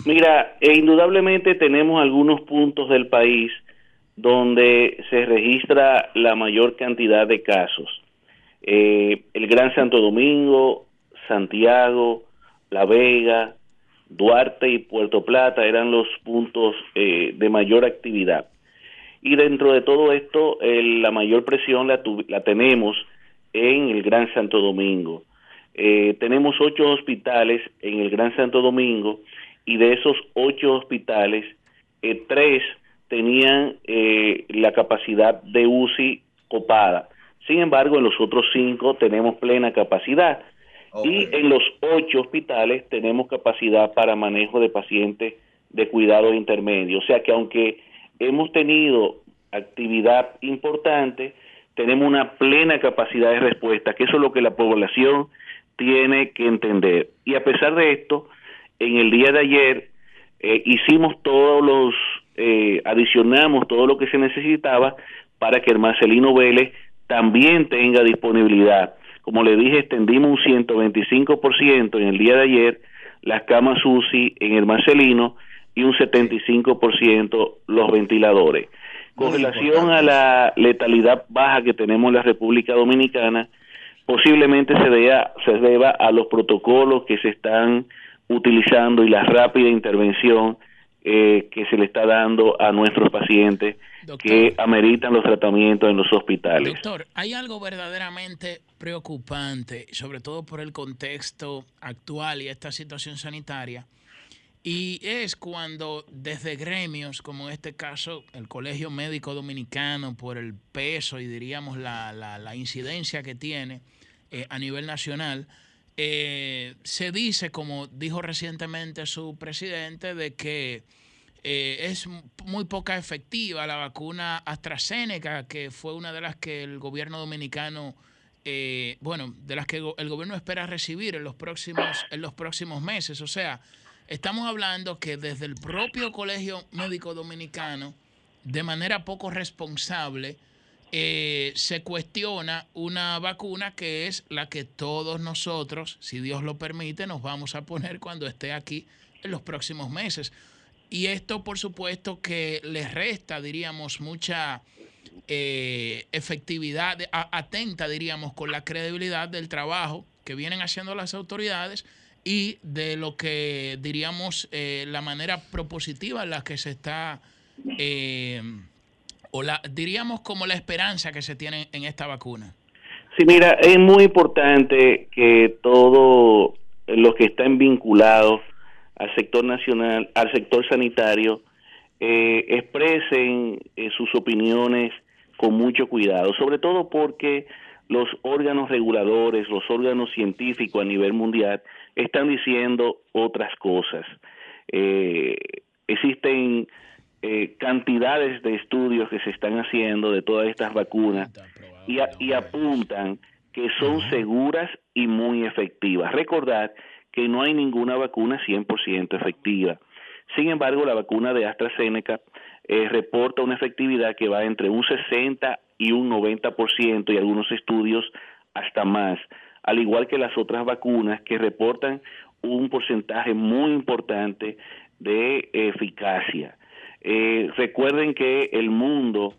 Mira, e indudablemente tenemos algunos puntos del país donde se registra la mayor cantidad de casos. Eh, el Gran Santo Domingo, Santiago, La Vega, Duarte y Puerto Plata eran los puntos eh, de mayor actividad. Y dentro de todo esto, la mayor presión la, la tenemos en el Gran Santo Domingo. Eh, tenemos ocho hospitales en el Gran Santo Domingo y de esos ocho hospitales, eh, tres tenían eh, la capacidad de UCI copada. Sin embargo, en los otros cinco tenemos plena capacidad. Y en los ocho hospitales tenemos capacidad para manejo de pacientes de cuidado intermedio. O sea que aunque hemos tenido actividad importante, tenemos una plena capacidad de respuesta, que eso es lo que la población tiene que entender. Y a pesar de esto, en el día de ayer eh, hicimos todos los, eh, adicionamos todo lo que se necesitaba para que el Marcelino Vélez también tenga disponibilidad. Como le dije, extendimos un 125% en el día de ayer las camas UCI en el Marcelino y un 75% los ventiladores. Con relación a la letalidad baja que tenemos en la República Dominicana, posiblemente se, deba, se deba a los protocolos que se están utilizando y la rápida intervención eh, que se le está dando a nuestros pacientes que ameritan los tratamientos en los hospitales. Doctor, hay algo verdaderamente preocupante, sobre todo por el contexto actual y esta situación sanitaria, y es cuando desde gremios, como en este caso el Colegio Médico Dominicano, por el peso y diríamos la, la, incidencia que tiene eh, a nivel nacional, eh, se dice, como dijo recientemente su presidente, de que eh, es muy poca efectiva la vacuna AstraZeneca, que fue una de las que el gobierno dominicano, bueno, de las que el gobierno espera recibir en los próximos, en los próximos meses. O sea, Estamos hablando que desde el propio Colegio Médico Dominicano, de manera poco responsable, eh, se cuestiona una vacuna que es la que todos nosotros, si Dios lo permite, nos vamos a poner cuando esté aquí en los próximos meses. Y esto, por supuesto, que les resta, diríamos, mucha eh, efectividad, atenta, diríamos, con la credibilidad del trabajo que vienen haciendo las autoridades y de lo que diríamos eh, la manera propositiva en la que se está, eh, o la, diríamos como la esperanza que se tiene en esta vacuna. Sí, mira, es muy importante que todos los que están vinculados al sector nacional, al sector sanitario, eh, expresen sus opiniones con mucho cuidado, sobre todo porque los órganos reguladores, los órganos científicos a nivel mundial están diciendo otras cosas. Eh, existen eh, cantidades de estudios que se están haciendo de todas estas vacunas y, y apuntan que son seguras y muy efectivas. Recordar que no hay ninguna vacuna 100% efectiva. Sin embargo, la vacuna de AstraZeneca eh, reporta una efectividad que va entre un 60 y un 90% y algunos estudios hasta más, al igual que las otras vacunas que reportan un porcentaje muy importante de eficacia. Eh, recuerden que el mundo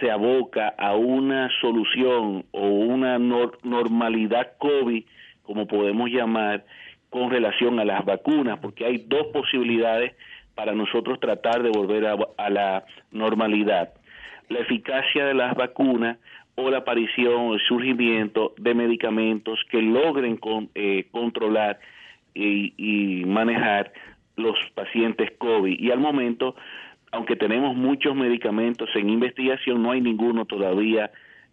se aboca a una solución o una normalidad COVID, como podemos llamar, con relación a las vacunas, porque hay dos posibilidades para nosotros tratar de volver a, la normalidad. La eficacia de las vacunas o la aparición o el surgimiento de medicamentos que logren eh, controlar y, y manejar los pacientes COVID. Y al momento, aunque tenemos muchos medicamentos en investigación, no hay ninguno todavía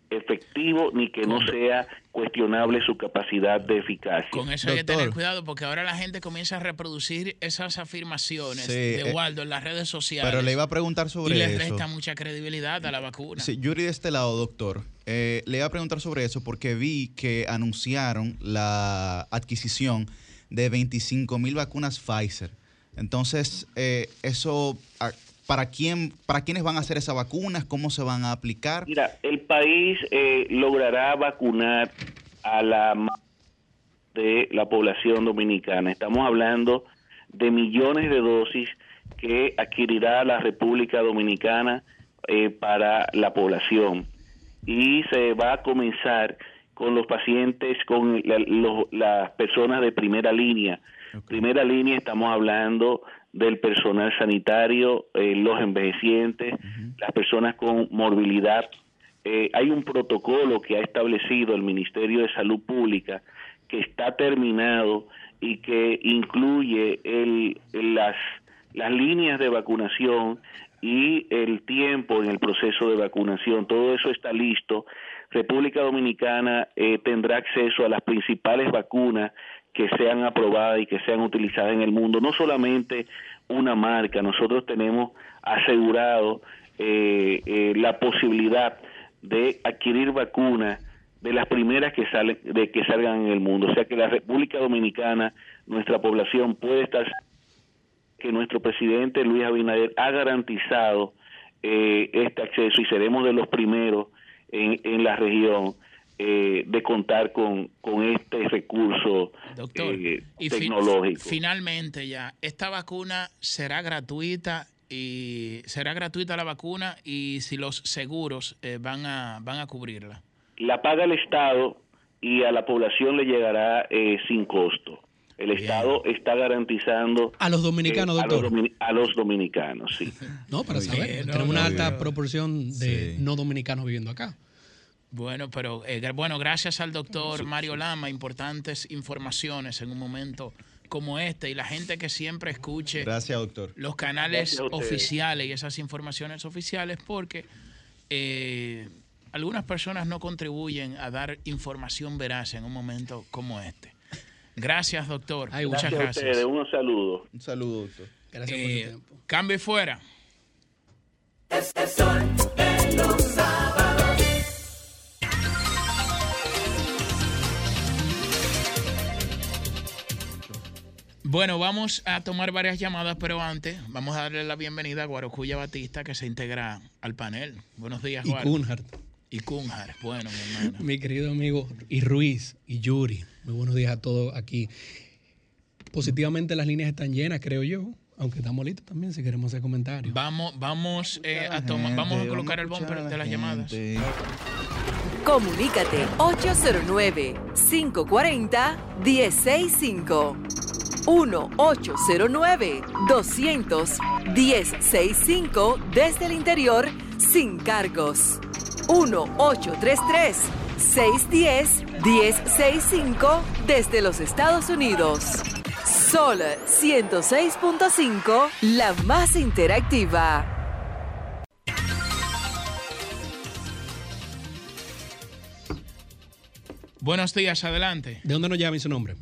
efectivo ni que no sea cuestionable su capacidad de eficacia. Con eso hay que tener cuidado porque ahora la gente comienza a reproducir esas afirmaciones de eh, Waldo en las redes sociales. Pero le iba a preguntar sobre eso. Y le resta mucha credibilidad a la vacuna. Sí, Yuri de este lado, doctor. Eh, le iba a preguntar sobre eso porque vi que anunciaron la adquisición de 25 mil vacunas Pfizer. Entonces, eh, eso ¿Para, quién, ¿Para quiénes van a hacer esas vacunas? ¿Cómo se van a aplicar? Mira, el país eh, logrará vacunar a la de la población dominicana. Estamos hablando de millones de dosis que adquirirá la República Dominicana eh, para la población. Y se va a comenzar con los pacientes, con las personas de primera línea. Primera línea estamos hablando del personal sanitario, eh, los envejecientes, las personas con morbilidad. Eh, hay un protocolo que ha establecido el Ministerio de Salud Pública que está terminado y que incluye el, las, las líneas de vacunación y el tiempo en el proceso de vacunación. Todo eso está listo. República Dominicana eh, tendrá acceso a las principales vacunas que sean aprobadas y que sean utilizadas en el mundo, no solamente una marca, nosotros tenemos asegurado eh, eh, la posibilidad de adquirir vacunas de las primeras que salen de que salgan en el mundo, o sea que la República Dominicana, nuestra población puede estar que nuestro presidente Luis Abinader ha garantizado eh, este acceso y seremos de los primeros en, en la región eh, de contar con, con este recurso eh, tecnológico. finalmente ya, esta vacuna será gratuita y será gratuita la vacuna y si los seguros eh, van a van a cubrirla. La paga el Estado y a la población le llegará sin costo. El Estado está garantizando a los dominicanos, doctor. A los, dominicanos, sí. no, para saber. tenemos una alta proporción de no dominicanos viviendo acá. Bueno, pero eh, bueno, gracias al doctor Mario Lama, importantes informaciones en un momento como este y la gente que siempre escuche gracias, doctor. los canales oficiales y esas informaciones oficiales porque eh, algunas personas no contribuyen a dar información veraz en un momento como este. Gracias, doctor. Muchas gracias. Un saludo. Un saludo, doctor. Gracias por el eh, tiempo. Cambio fuera. Bueno, vamos a tomar varias llamadas, pero antes vamos a darle la bienvenida a Guarocuya Batista, que se integra al panel. Buenos días, Guaro. Y Cunhart. Y Cunhart, bueno, mi hermano. mi querido amigo, y Ruiz, y Yuri. Muy buenos días a todos aquí. Positivamente las líneas están llenas, creo yo. Aunque estamos listos también si queremos hacer comentarios. Vamos, vamos, eh, a, tomar, vamos a colocar el bumper de las llamadas. Comunícate 809 540 165 1-809-200-1065 desde el interior sin cargos. 1-833-610-1065 desde los Estados Unidos. Sol 106.5, la más interactiva. Buenos días, adelante. ¿De dónde nos llama su nombre?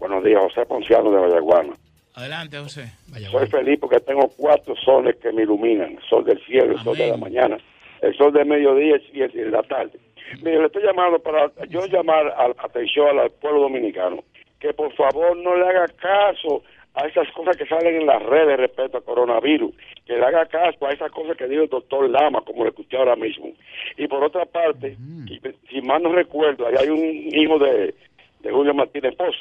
Buenos días, José Ponciano de Vallaguana. Adelante, José. Soy feliz porque tengo cuatro soles que me iluminan. El sol del cielo, el sol de la mañana, el sol del mediodía y el de la tarde. Mire, le estoy llamando para yo llamar a, atención al pueblo dominicano que por favor no le haga caso a esas cosas que salen en las redes respecto al coronavirus, que le haga caso a esas cosas que dijo el doctor Lama, como le escuché ahora mismo. Y por otra parte, si, mal no recuerdo, ahí hay un hijo de, de Julio Martínez Pozo,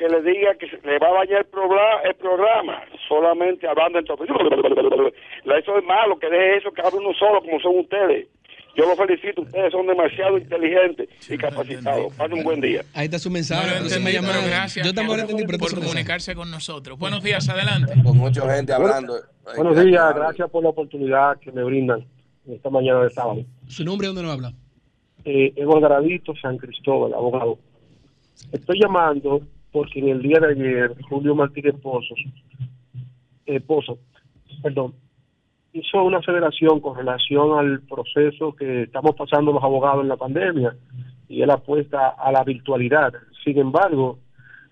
que le diga que le va a bañar el programa, solamente hablando entonces. Eso es malo, que deje eso, que hable uno solo, como son ustedes. Yo los felicito, ustedes son demasiado inteligentes y capacitados. Pasen un buen día. Ahí está su mensaje. gracias Yo también por, por comunicarse con nosotros. Buenos días, adelante. Con mucha gente hablando. Buenos días, gracias por la oportunidad que me brindan. esta mañana de sábado. ¿Su nombre dónde nos habla? Eh, Evo Gradito, San Cristóbal, abogado. Estoy llamando porque en el día de ayer Julio Martínez Pozos, eh, Pozo, perdón, hizo una federación con relación al proceso que estamos pasando los abogados en la pandemia y él apuesta a la virtualidad. Sin embargo,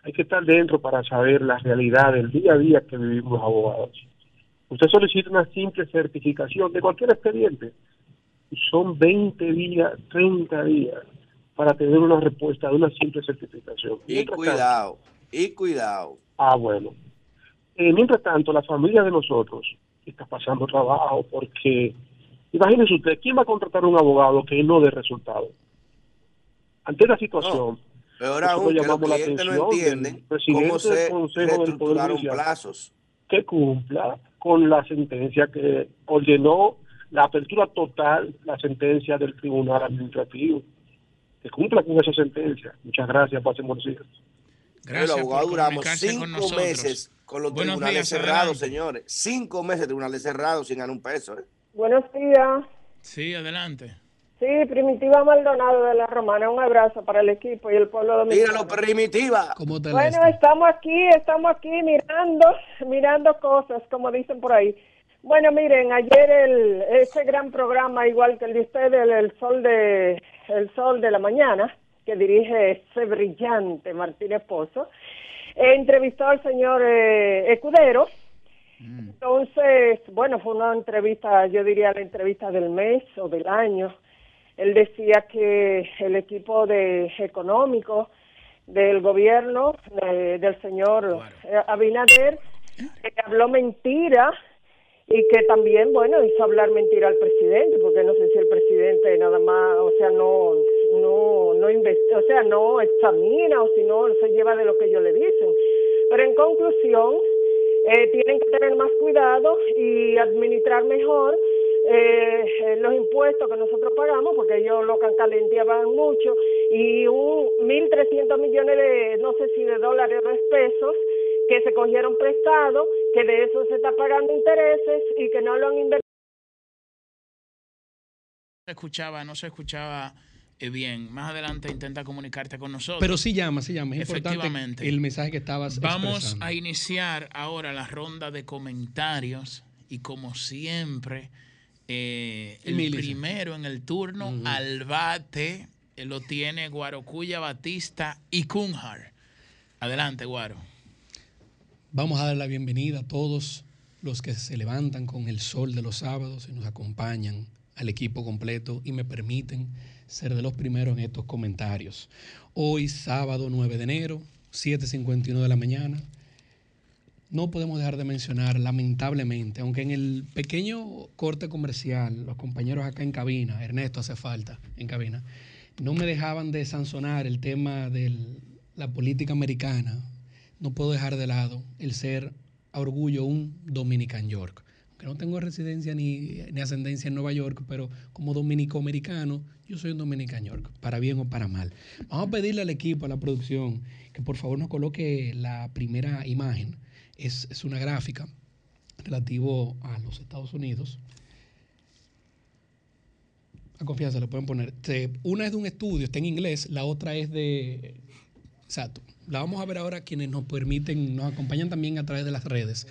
hay que estar dentro para saber la realidad del día a día que vivimos los abogados. Usted solicita una simple certificación de cualquier expediente y son 20 días, 30 días para tener una respuesta de una simple certificación. Y cuidado, y cuidado. Ah, bueno. Eh, mientras tanto, la familia de nosotros está pasando trabajo porque, imagínese usted, ¿quién va a contratar un abogado que no dé resultado? Ante la situación, Peor aún, que los clientes no entienden cómo se reestructuraron plazos. Que cumpla con la sentencia que ordenó la apertura total, la sentencia del Tribunal Administrativo. Que cumpla con esa sentencia. Muchas gracias, pasen buenos días. Gracias. Los abogados duramos cinco meses con los tribunales cerrados, señores. Cinco meses de tribunales cerrados sin ganar un peso. ¿eh? Buenos días. Sí, adelante. Sí, Primitiva Maldonado de la Romana. Un abrazo para el equipo y el pueblo dominicano. Dígalo, Primitiva. ¿Cómo te bueno, estamos aquí, estamos aquí mirando, mirando cosas, como dicen por ahí. Bueno, miren, ayer el, ese gran programa, igual que el de ustedes, el, Sol de el Sol de la Mañana, que dirige ese brillante Martínez Pozo, entrevistó al señor eh, Escudero. Mm. Entonces, bueno, fue una entrevista, yo diría la entrevista del mes o del año él decía que el equipo de económico del gobierno del señor eh, Abinader eh, habló mentira y que también, bueno, hizo hablar mentira al presidente, porque no sé si el presidente nada más, o sea, no, no, no o sea, no examina o si no se lleva de lo que ellos le dicen. Pero en conclusión, eh, tienen que tener más cuidado y administrar mejor eh, los impuestos que nosotros pagamos, porque ellos lo calenteaban mucho, y un 1.300 millones de, no sé si de dólares o de pesos, que se cogieron prestados, que de eso se está pagando intereses y que no lo han invertido. No se escuchaba, no se escuchaba eh, bien. Más adelante intenta comunicarte con nosotros. Pero sí llama, sí llama. Es Efectivamente. el mensaje que estabas Vamos a iniciar ahora la ronda de comentarios y como siempre eh, el primero en el turno al bate eh, lo tiene Guarocuya Batista y Kunhar. Adelante, Guaro. Vamos a dar la bienvenida a todos los que se levantan con el sol de los sábados y nos acompañan al equipo completo y me permiten ser de los primeros en estos comentarios. Hoy, sábado 9 de enero, 7.51 de la mañana, no podemos dejar de mencionar, lamentablemente, aunque en el pequeño corte comercial, los compañeros acá en cabina, Ernesto hace falta en cabina, no me dejaban de sancionar el tema de la política americana. No puedo dejar de lado el ser a orgullo un Dominican York. Aunque no tengo residencia ni, ni ascendencia en Nueva York, pero como dominico-americano, yo soy un Dominican York, para bien o para mal. Vamos a pedirle al equipo, a la producción, que por favor nos coloque la primera imagen es, una gráfica relativo a los Estados Unidos. A confianza, le pueden poner. Una es de un estudio, está en inglés, la otra es de... Exacto. La vamos a ver ahora quienes nos permiten, nos acompañan también a través de las redes.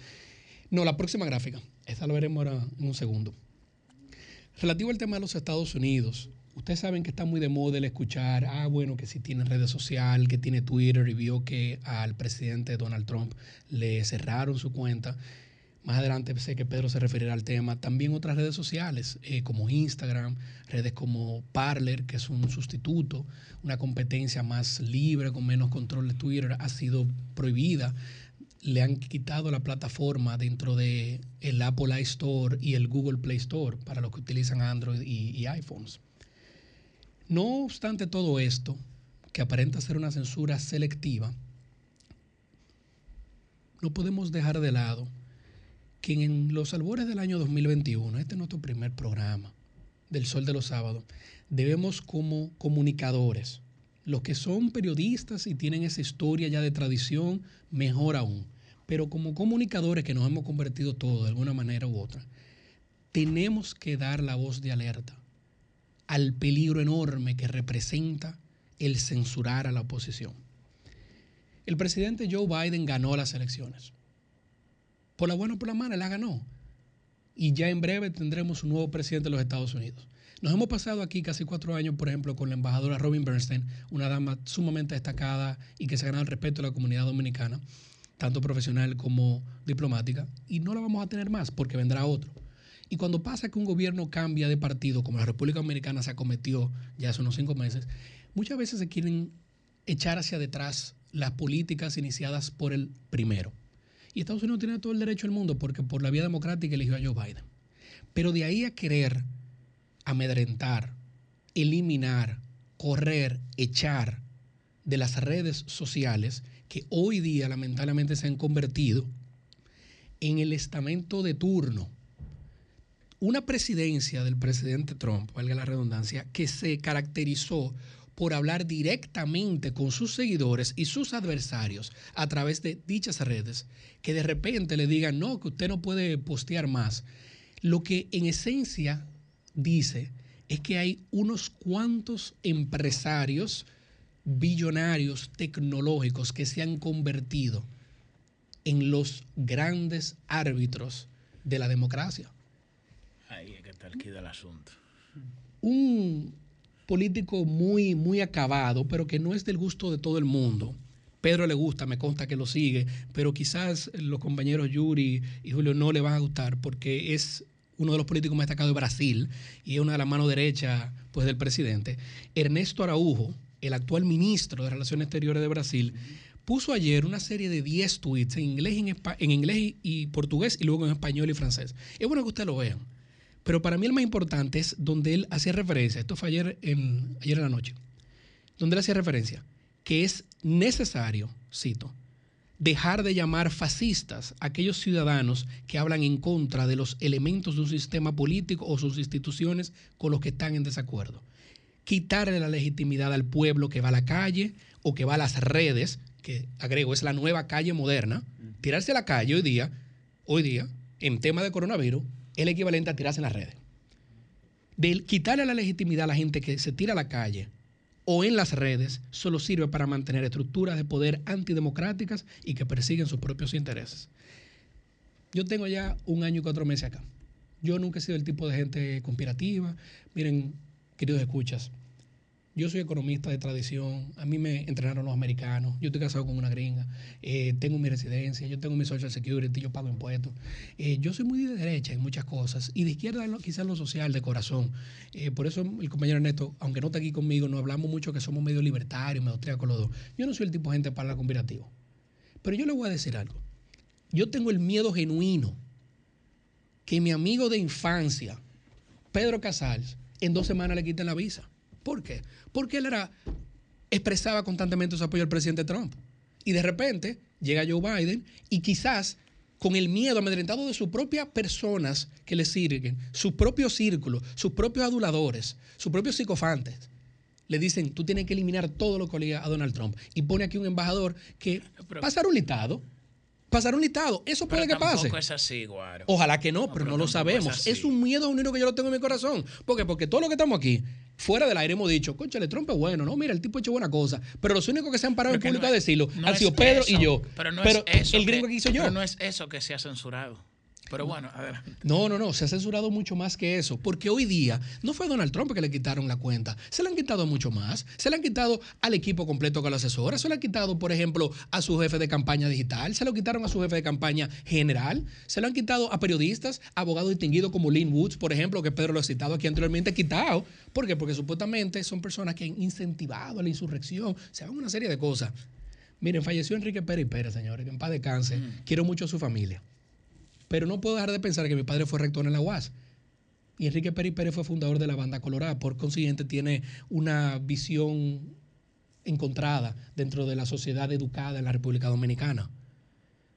No, la próxima gráfica. Esta la veremos ahora en un segundo. Relativo al tema de los Estados Unidos, Ustedes saben que está muy de moda el escuchar, ah, bueno, que si tiene redes sociales, que tiene Twitter y vio que al presidente Donald Trump le cerraron su cuenta. Más adelante sé que Pedro se referirá al tema. También otras redes sociales eh, como Instagram, redes como Parler, que es un sustituto, una competencia más libre, con menos control de Twitter, ha sido prohibida. Le han quitado la plataforma dentro de el Apple iStore y el Google Play Store para los que utilizan Android y iPhones. No obstante todo esto, que aparenta ser una censura selectiva, no podemos dejar de lado que en los albores del año 2021, este es nuestro primer programa del Sol de los Sábados, debemos como comunicadores, los que son periodistas y tienen esa historia ya de tradición, mejor aún, pero como comunicadores que nos hemos convertido todos de alguna manera u otra, tenemos que dar la voz de alerta al peligro enorme que representa el censurar a la oposición. El presidente Joe Biden ganó las elecciones. Por la buena o por la mala, la ganó. Y ya en breve tendremos un nuevo presidente de los Estados Unidos. Nos hemos pasado aquí casi cuatro años, por ejemplo, con la embajadora Robin Bernstein, una dama sumamente destacada y que se ha ganado el respeto de la comunidad dominicana, tanto profesional como diplomática, y no la vamos a tener más porque vendrá otro. Y cuando pasa que un gobierno cambia de partido, como la República Dominicana se acometió ya hace unos cinco meses, muchas veces se quieren echar hacia detrás las políticas iniciadas por el primero. Y Estados Unidos tiene todo el derecho del mundo porque por la vía democrática eligió a Joe Biden. Pero de ahí a querer amedrentar, eliminar, correr, echar de las redes sociales que hoy día lamentablemente se han convertido en el estamento de turno una presidencia del presidente Trump, valga la redundancia, que se caracterizó por hablar directamente con sus seguidores y sus adversarios a través de dichas redes, que de repente le digan, no, que usted no puede postear más. Lo que en esencia dice es que hay unos cuantos empresarios billonarios tecnológicos que se han convertido en los grandes árbitros de la democracia. Ahí es que está el asunto. Un político muy, muy acabado, pero que no es del gusto de todo el mundo. Pedro le gusta, me consta que lo sigue, pero quizás los compañeros Yuri y Julio no le van a gustar porque es uno de los políticos más destacados de Brasil y es una de las manos derechas pues, del presidente. Ernesto Araujo, el actual ministro de Relaciones Exteriores de Brasil, puso ayer una serie de 10 tweets en inglés, en, en inglés y portugués y luego en español y francés. Es bueno que ustedes lo vean. Pero para mí el más importante es donde él hacía referencia, esto fue ayer en, ayer en la noche, donde él hacía referencia, que es necesario, cito, dejar de llamar fascistas a aquellos ciudadanos que hablan en contra de los elementos de un sistema político o sus instituciones con los que están en desacuerdo. Quitarle la legitimidad al pueblo que va a la calle o que va a las redes, que agrego, es la nueva calle moderna, tirarse a la calle hoy día, hoy día, en tema de coronavirus, el equivalente a tirarse en las redes. De quitarle la legitimidad a la gente que se tira a la calle o en las redes solo sirve para mantener estructuras de poder antidemocráticas y que persiguen sus propios intereses. Yo tengo ya un año y cuatro meses acá. Yo nunca he sido el tipo de gente conspirativa. Miren, queridos escuchas, yo soy economista de tradición, a mí me entrenaron los americanos, yo estoy casado con una gringa, eh, tengo mi residencia, yo tengo mi social security, yo pago impuestos. Eh, yo soy muy de derecha en muchas cosas y de izquierda quizás lo social, de corazón. Eh, por eso el compañero Ernesto, aunque no está aquí conmigo, nos hablamos mucho que somos medio libertarios, medio con los dos. Yo no soy el tipo de gente para la conspirativo. Pero yo le voy a decir algo. Yo tengo el miedo genuino que mi amigo de infancia, Pedro Casals, en dos semanas le quiten la visa. ¿Por qué? Porque él era, expresaba constantemente su apoyo al presidente Trump. Y de repente llega Joe Biden y quizás con el miedo amedrentado de sus propias personas que le sirven, su propio círculo, sus propios aduladores, sus propios psicofantes, le dicen, tú tienes que eliminar todo lo que olía a Donald Trump. Y pone aquí un embajador que pasar un pasar un listado. Eso puede que pase. Es así, guaro. Ojalá que no, pero, no lo sabemos. Es, un miedo único que yo lo tengo en mi corazón. ¿Por qué? Porque todo lo que estamos aquí, fuera del aire, hemos dicho, conchale, Trump es bueno, no, mira, el tipo ha hecho buena cosa. Pero los únicos que se han parado en público a decirlo han sido Pedro y yo. Pero no es eso el gringo que, hizo yo. Pero no es eso que se ha censurado. Pero bueno, adelante. No, no, no, se ha censurado mucho más que eso, porque hoy día no fue Donald Trump que le quitaron la cuenta, se le han quitado mucho más, se le han quitado al equipo completo con la asesora, se le han quitado, por ejemplo, a su jefe de campaña digital, se lo quitaron a su jefe de campaña general, se lo han quitado a periodistas, abogados distinguidos como Lynn Woods, por ejemplo, que Pedro lo ha citado aquí anteriormente, quitado. ¿Por qué? Porque supuestamente son personas que han incentivado la insurrección, se hagan una serie de cosas. Miren, falleció Enrique Pérez Pérez, señores, que en paz descanse. Mm. Quiero mucho a su familia. Pero no puedo dejar de pensar que mi padre fue rector en la UAS. Y Enrique Peri Pérez fue fundador de la banda Colorada. Por consiguiente, tiene una visión encontrada dentro de la sociedad educada en la República Dominicana.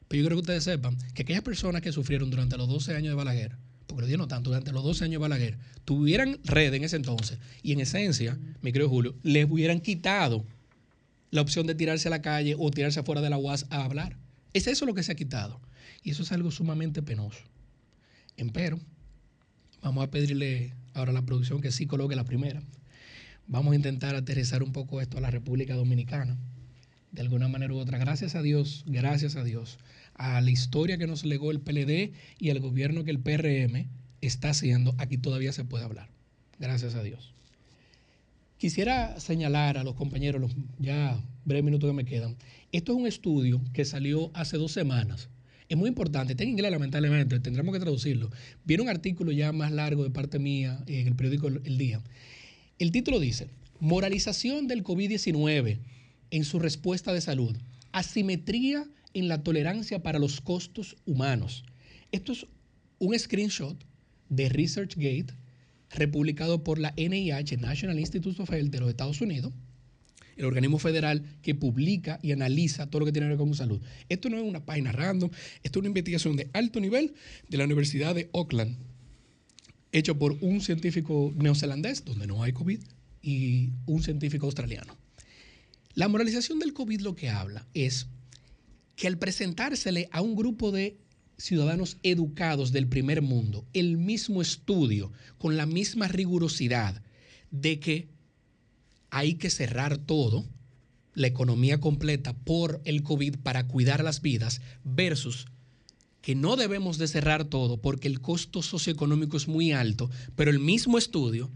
Pero yo creo que ustedes sepan que aquellas personas que sufrieron durante los 12 años de Balaguer, porque lo dieron tanto, durante los 12 años de Balaguer, tuvieran red en ese entonces y en esencia, mi querido Julio, les hubieran quitado la opción de tirarse a la calle o tirarse afuera de la UAS a hablar. Es eso lo que se ha quitado. Y eso es algo sumamente penoso. Empero, Vamos a pedirle ahora a la producción que sí coloque la primera. Vamos a intentar aterrizar un poco esto a la República Dominicana. De alguna manera u otra. Gracias a Dios, gracias a Dios, a la historia que nos legó el PLD y al gobierno que el PRM está haciendo, aquí todavía se puede hablar. Gracias a Dios. Quisiera señalar a los compañeros, los ya breves minutos que me quedan. Esto es un estudio que salió hace dos semanas. Es muy importante, está en inglés lamentablemente, tendremos que traducirlo. Viene un artículo ya más largo de parte mía en el periódico El Día. El título dice, Moralización del COVID-19 en su respuesta de salud, asimetría en la tolerancia para los costos humanos. Esto es un screenshot de ResearchGate republicado por la NIH, National Institute of Health de los Estados Unidos, el organismo federal que publica y analiza todo lo que tiene que ver con salud. Esto no es una página random, esto es una investigación de alto nivel de la Universidad de Auckland, hecho por un científico neozelandés, donde no hay COVID, y un científico australiano. La moralización del COVID lo que habla es que al presentársele a un grupo de ciudadanos educados del primer mundo el mismo estudio con la misma rigurosidad de que hay que cerrar todo, la economía completa por el COVID para cuidar las vidas versus que no debemos de cerrar todo porque el costo socioeconómico es muy alto, pero el mismo estudio,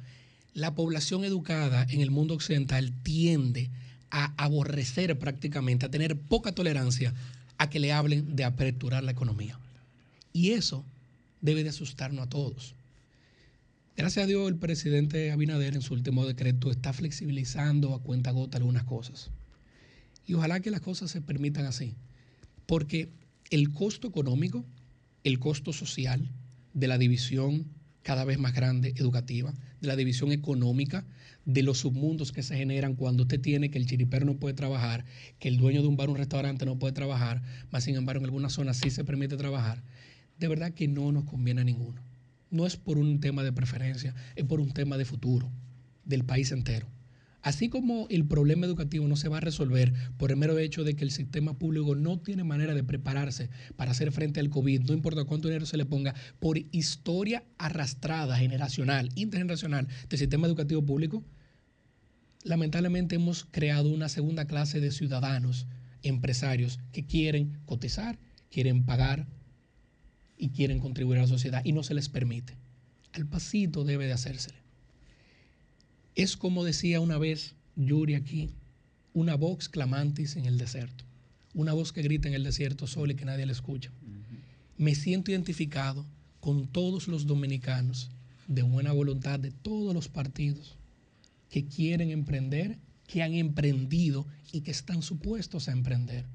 la población educada en el mundo occidental tiende a aborrecer prácticamente, a tener poca tolerancia a que le hablen de aperturar la economía. Y eso debe de asustarnos a todos. Gracias a Dios el presidente Abinader en su último decreto está flexibilizando a cuenta gota algunas cosas. Y ojalá que las cosas se permitan así. Porque el costo económico, el costo social de la división cada vez más grande educativa, de la división económica, de los submundos que se generan cuando usted tiene que el chiripero no puede trabajar, que el dueño de un bar o un restaurante no puede trabajar, más sin embargo en algunas zonas sí se permite trabajar de verdad que no nos conviene a ninguno. No es por un tema de preferencia, es por un tema de futuro del país entero. Así como el problema educativo no se va a resolver por el mero hecho de que el sistema público no tiene manera de prepararse para hacer frente al COVID, no importa cuánto dinero se le ponga, por historia arrastrada, generacional, intergeneracional del sistema educativo público, lamentablemente hemos creado una segunda clase de ciudadanos, empresarios, que quieren cotizar, quieren pagar y quieren contribuir a la sociedad y no se les permite. Al pasito debe de hacérsele. Es como decía una vez Yuri aquí, una voz clamantis en el desierto, una voz que grita en el desierto solo y que nadie le escucha. Me siento identificado con todos los dominicanos de buena voluntad de todos los partidos que quieren emprender, que han emprendido y que están supuestos a emprender,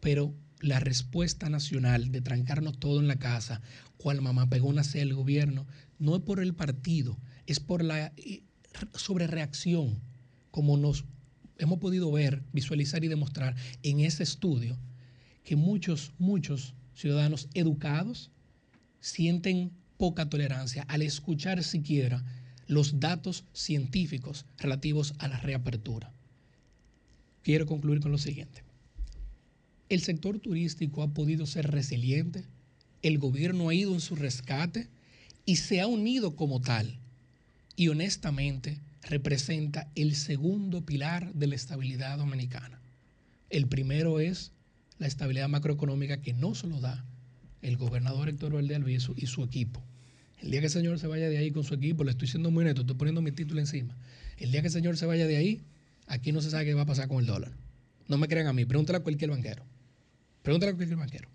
pero la respuesta nacional de trancarnos todo en la casa, cual mamá pegó una C el gobierno, no es por el partido, es por la eh, sobrereacción, como nos hemos podido ver, visualizar y demostrar en ese estudio, que muchos, muchos ciudadanos educados sienten poca tolerancia al escuchar siquiera los datos científicos relativos a la reapertura. Quiero concluir con lo siguiente. El sector turístico ha podido ser resiliente, el gobierno ha ido en su rescate y se ha unido como tal. Y honestamente representa el segundo pilar de la estabilidad dominicana. El primero es la estabilidad macroeconómica que no se lo da el gobernador Héctor Valdez Alviso y su equipo. El día que el señor se vaya de ahí con su equipo, le estoy siendo muy neto, estoy poniendo mi título encima. El día que el señor se vaya de ahí, aquí no se sabe qué va a pasar con el dólar. No me crean a mí, pregúntale a cualquier banquero. Pregúntale a cualquier banquero.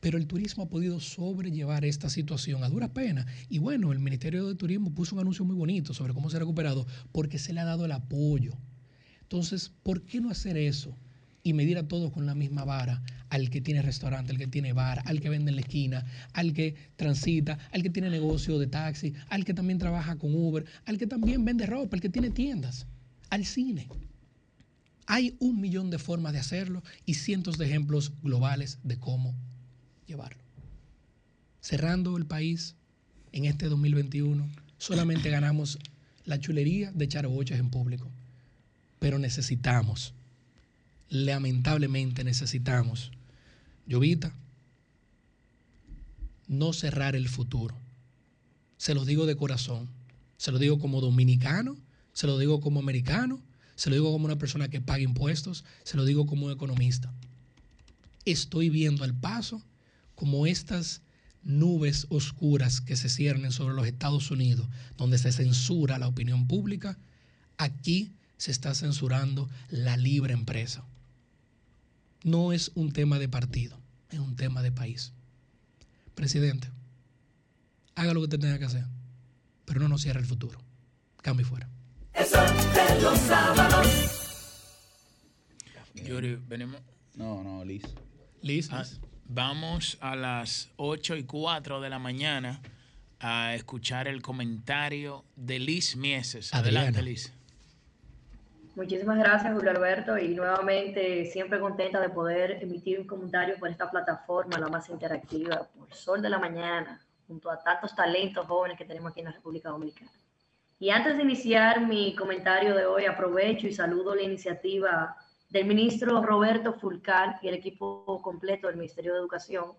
Pero el turismo ha podido sobrellevar esta situación a duras penas. Y bueno, el Ministerio de Turismo puso un anuncio muy bonito sobre cómo se ha recuperado porque se le ha dado el apoyo. Entonces, ¿por qué no hacer eso? y medir a todos con la misma vara, al que tiene restaurante, al que tiene bar, al que vende en la esquina, al que transita, al que tiene negocio de taxi, al que también trabaja con Uber, al que también vende ropa, al que tiene tiendas, al cine. Hay un millón de formas de hacerlo y cientos de ejemplos globales de cómo llevarlo. Cerrando el país en este 2021, solamente ganamos la chulería de echar bochas en público. Pero necesitamos, lamentablemente necesitamos, Llovita, no cerrar el futuro. se lo digo de corazón, se lo digo como dominicano, se lo digo como americano, se lo digo como una persona que paga impuestos, se lo digo como economista. Estoy viendo al paso como estas nubes oscuras que se ciernen sobre los Estados Unidos, donde se censura la opinión pública, aquí se está censurando la libre empresa. No es un tema de partido, es un tema de país. Presidente, haga lo que usted tenga que hacer, pero no nos cierre el futuro. Cambio fuera. Eso de los sábados. Yuri, venimos. No, no, Liz. Liz. Ah, vamos a las 8 y 4 de la mañana a escuchar el comentario de Liz Mieses. Adelante, Adriana. Liz. Muchísimas gracias, Julio Alberto, y nuevamente siempre contenta de poder emitir un comentario por esta plataforma, la más interactiva, por Sol de la Mañana, junto a tantos talentos jóvenes que tenemos aquí en la República Dominicana. Y antes de iniciar mi comentario de hoy, aprovecho y saludo la iniciativa del ministro Roberto Fulcar y el equipo completo del Ministerio de Educación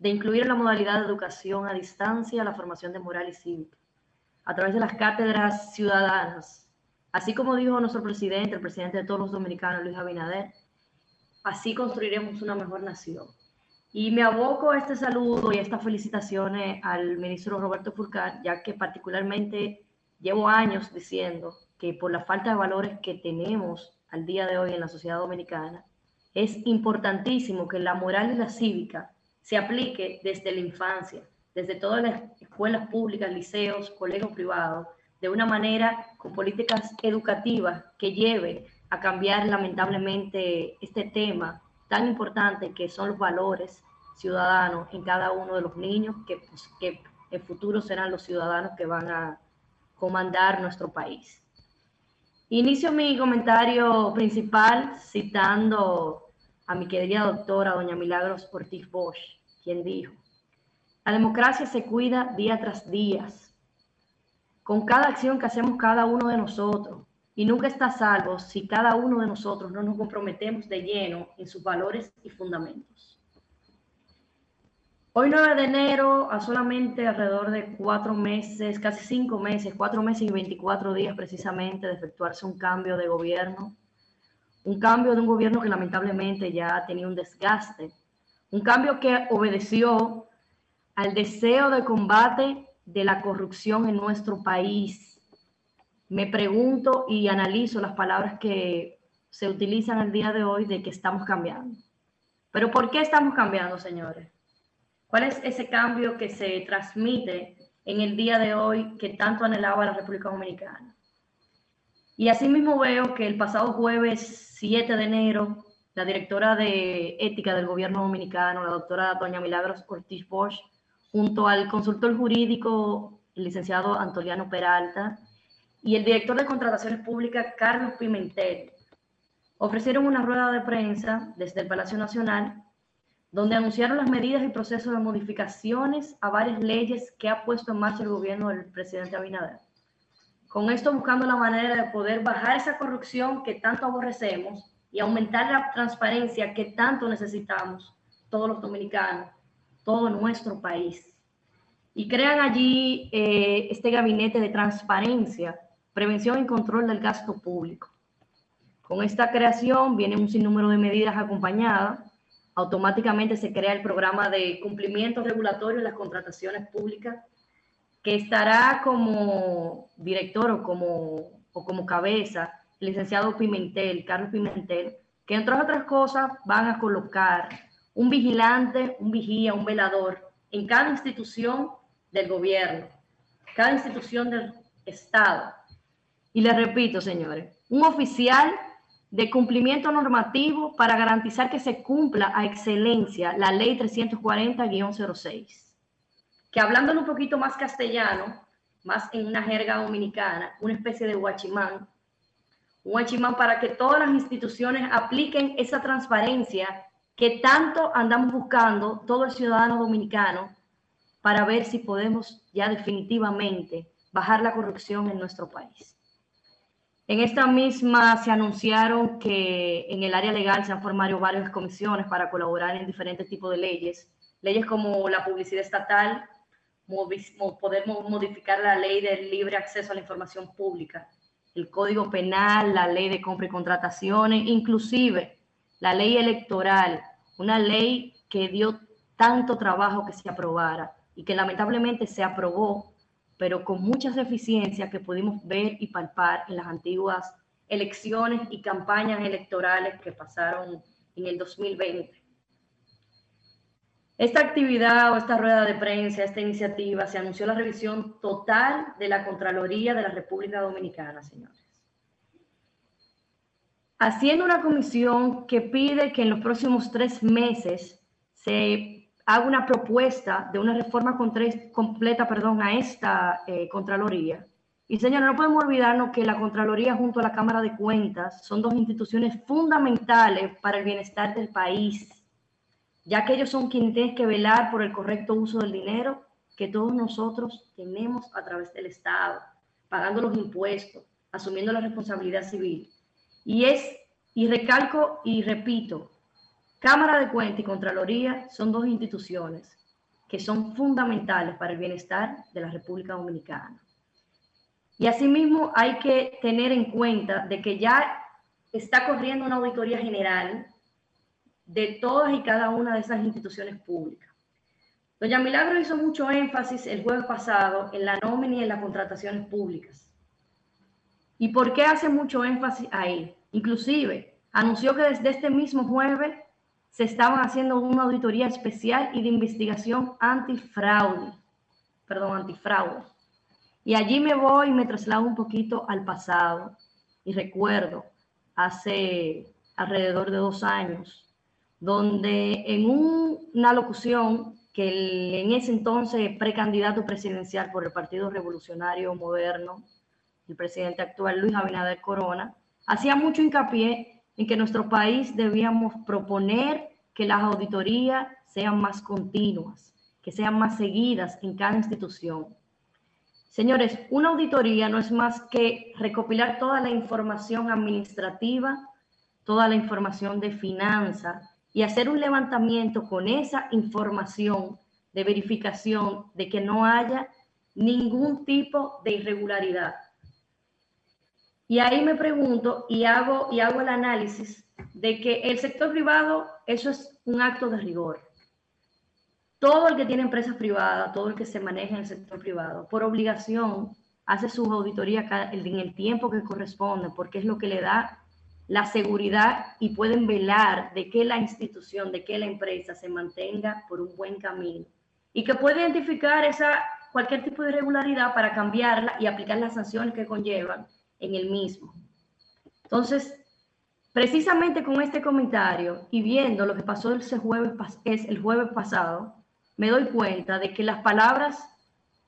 de incluir en la modalidad de educación a distancia la formación de moral y cívica a través de las cátedras ciudadanas Así como dijo nuestro presidente, el presidente de todos los dominicanos, Luis Abinader, así construiremos una mejor nación. Y me aboco a este saludo y a estas felicitaciones al ministro Roberto Furcar, ya que particularmente llevo años diciendo que por la falta de valores que tenemos al día de hoy en la sociedad dominicana, es importantísimo que la moral y la cívica se aplique desde la infancia, desde todas las escuelas públicas, liceos, colegios privados, de una manera con políticas educativas que lleven a cambiar lamentablemente este tema tan importante que son los valores ciudadanos en cada uno de los niños que, pues, que en futuro serán los ciudadanos que van a comandar nuestro país. Inicio mi comentario principal citando a mi querida doctora, doña Milagros Ortiz Bosch, quien dijo, la democracia se cuida día tras día, con cada acción que hacemos cada uno de nosotros. Y nunca está salvo si cada uno de nosotros no nos comprometemos de lleno en sus valores y fundamentos. Hoy 9 de enero, a solamente alrededor de cuatro meses, casi cinco meses, cuatro meses y 24 días precisamente de efectuarse un cambio de gobierno, un cambio de un gobierno que lamentablemente ya tenía un desgaste, un cambio que obedeció al deseo de combate de la corrupción en nuestro país. Me pregunto y analizo las palabras que se utilizan el día de hoy de que estamos cambiando. Pero ¿por qué estamos cambiando, señores? ¿Cuál es ese cambio que se transmite en el día de hoy que tanto anhelaba la República Dominicana? Y asimismo veo que el pasado jueves 7 de enero, la directora de ética del gobierno dominicano, la doctora doña Milagros Ortiz Bosch, junto al consultor jurídico, el licenciado Antoliano Peralta, y el director de contrataciones públicas, Carlos Pimentel, ofrecieron una rueda de prensa desde el Palacio Nacional donde anunciaron las medidas y procesos de modificaciones a varias leyes que ha puesto en marcha el gobierno del presidente Abinader. Con esto buscando la manera de poder bajar esa corrupción que tanto aborrecemos y aumentar la transparencia que tanto necesitamos todos los dominicanos, todo nuestro país. Y crean allí eh, este gabinete de transparencia, prevención y control del gasto público. Con esta creación viene un sinnúmero de medidas acompañadas automáticamente se crea el programa de cumplimiento regulatorio en las contrataciones públicas, que estará como director o como, o como cabeza el licenciado Pimentel, Carlos Pimentel, que entre otras cosas van a colocar un vigilante, un vigía, un velador en cada institución del gobierno, cada institución del Estado. Y les repito, señores, un oficial de cumplimiento normativo para garantizar que se cumpla a excelencia la ley 340-06. Que hablándolo un poquito más castellano, más en una jerga dominicana, una especie de guachimán, un guachimán para que todas las instituciones apliquen esa transparencia que tanto andamos buscando todo el ciudadano dominicano para ver si podemos ya definitivamente bajar la corrupción en nuestro país. En esta misma se anunciaron que en el área legal se han formado varias comisiones para colaborar en diferentes tipos de leyes, leyes como la publicidad estatal, poder modificar la ley del libre acceso a la información pública, el Código Penal, la ley de compra y contrataciones, inclusive la ley electoral, una ley que dio tanto trabajo que se aprobara y que lamentablemente se aprobó, pero con muchas deficiencias que pudimos ver y palpar en las antiguas elecciones y campañas electorales que pasaron en el 2020. Esta actividad o esta rueda de prensa, esta iniciativa, se anunció la revisión total de la Contraloría de la República Dominicana, señores. Haciendo una comisión que pide que en los próximos tres meses se haga una propuesta de una reforma completa perdón, a esta eh, Contraloría. Y señores, no podemos olvidarnos que la Contraloría junto a la Cámara de Cuentas son dos instituciones fundamentales para el bienestar del país ya que ellos son quienes tienen que velar por el correcto uso del dinero que todos nosotros tenemos a través del Estado, pagando los impuestos, asumiendo la responsabilidad civil. Y es, y recalco y repito, Cámara de Cuentas y Contraloría son dos instituciones que son fundamentales para el bienestar de la República Dominicana. Y asimismo hay que tener en cuenta de que ya está corriendo una auditoría general de todas y cada una de esas instituciones públicas. Doña Milagro hizo mucho énfasis el jueves pasado en la nómina y en las contrataciones públicas. ¿Y por qué hace mucho énfasis ahí? Inclusive anunció que desde este mismo jueves se estaban haciendo una auditoría especial y de investigación antifraude, perdón, antifraude. Y allí me voy y me traslado un poquito al pasado y recuerdo hace alrededor de dos años donde en una locución que en ese entonces precandidato presidencial por el Partido Revolucionario Moderno, el presidente actual Luis Abinader Corona, hacía mucho hincapié en que nuestro país debíamos proponer que las auditorías sean más continuas, que sean más seguidas en cada institución. Señores, una auditoría no es más que recopilar toda la información administrativa, toda la información de finanzas, y hacer un levantamiento con esa información de verificación de que no haya ningún tipo de irregularidad. Y ahí me pregunto y hago, y hago el análisis de que el sector privado, eso es un acto de rigor. Todo el que tiene empresas privadas, todo el que se maneja en el sector privado, por obligación, hace su auditoría en el tiempo que corresponde, porque es lo que le da la seguridad y pueden velar de que la institución, de que la empresa se mantenga por un buen camino y que puede identificar esa, cualquier tipo de irregularidad para cambiarla y aplicar las sanciones que conllevan en el mismo. Entonces, precisamente con este comentario y viendo lo que pasó ese jueves, es el jueves pasado, me doy cuenta de que las palabras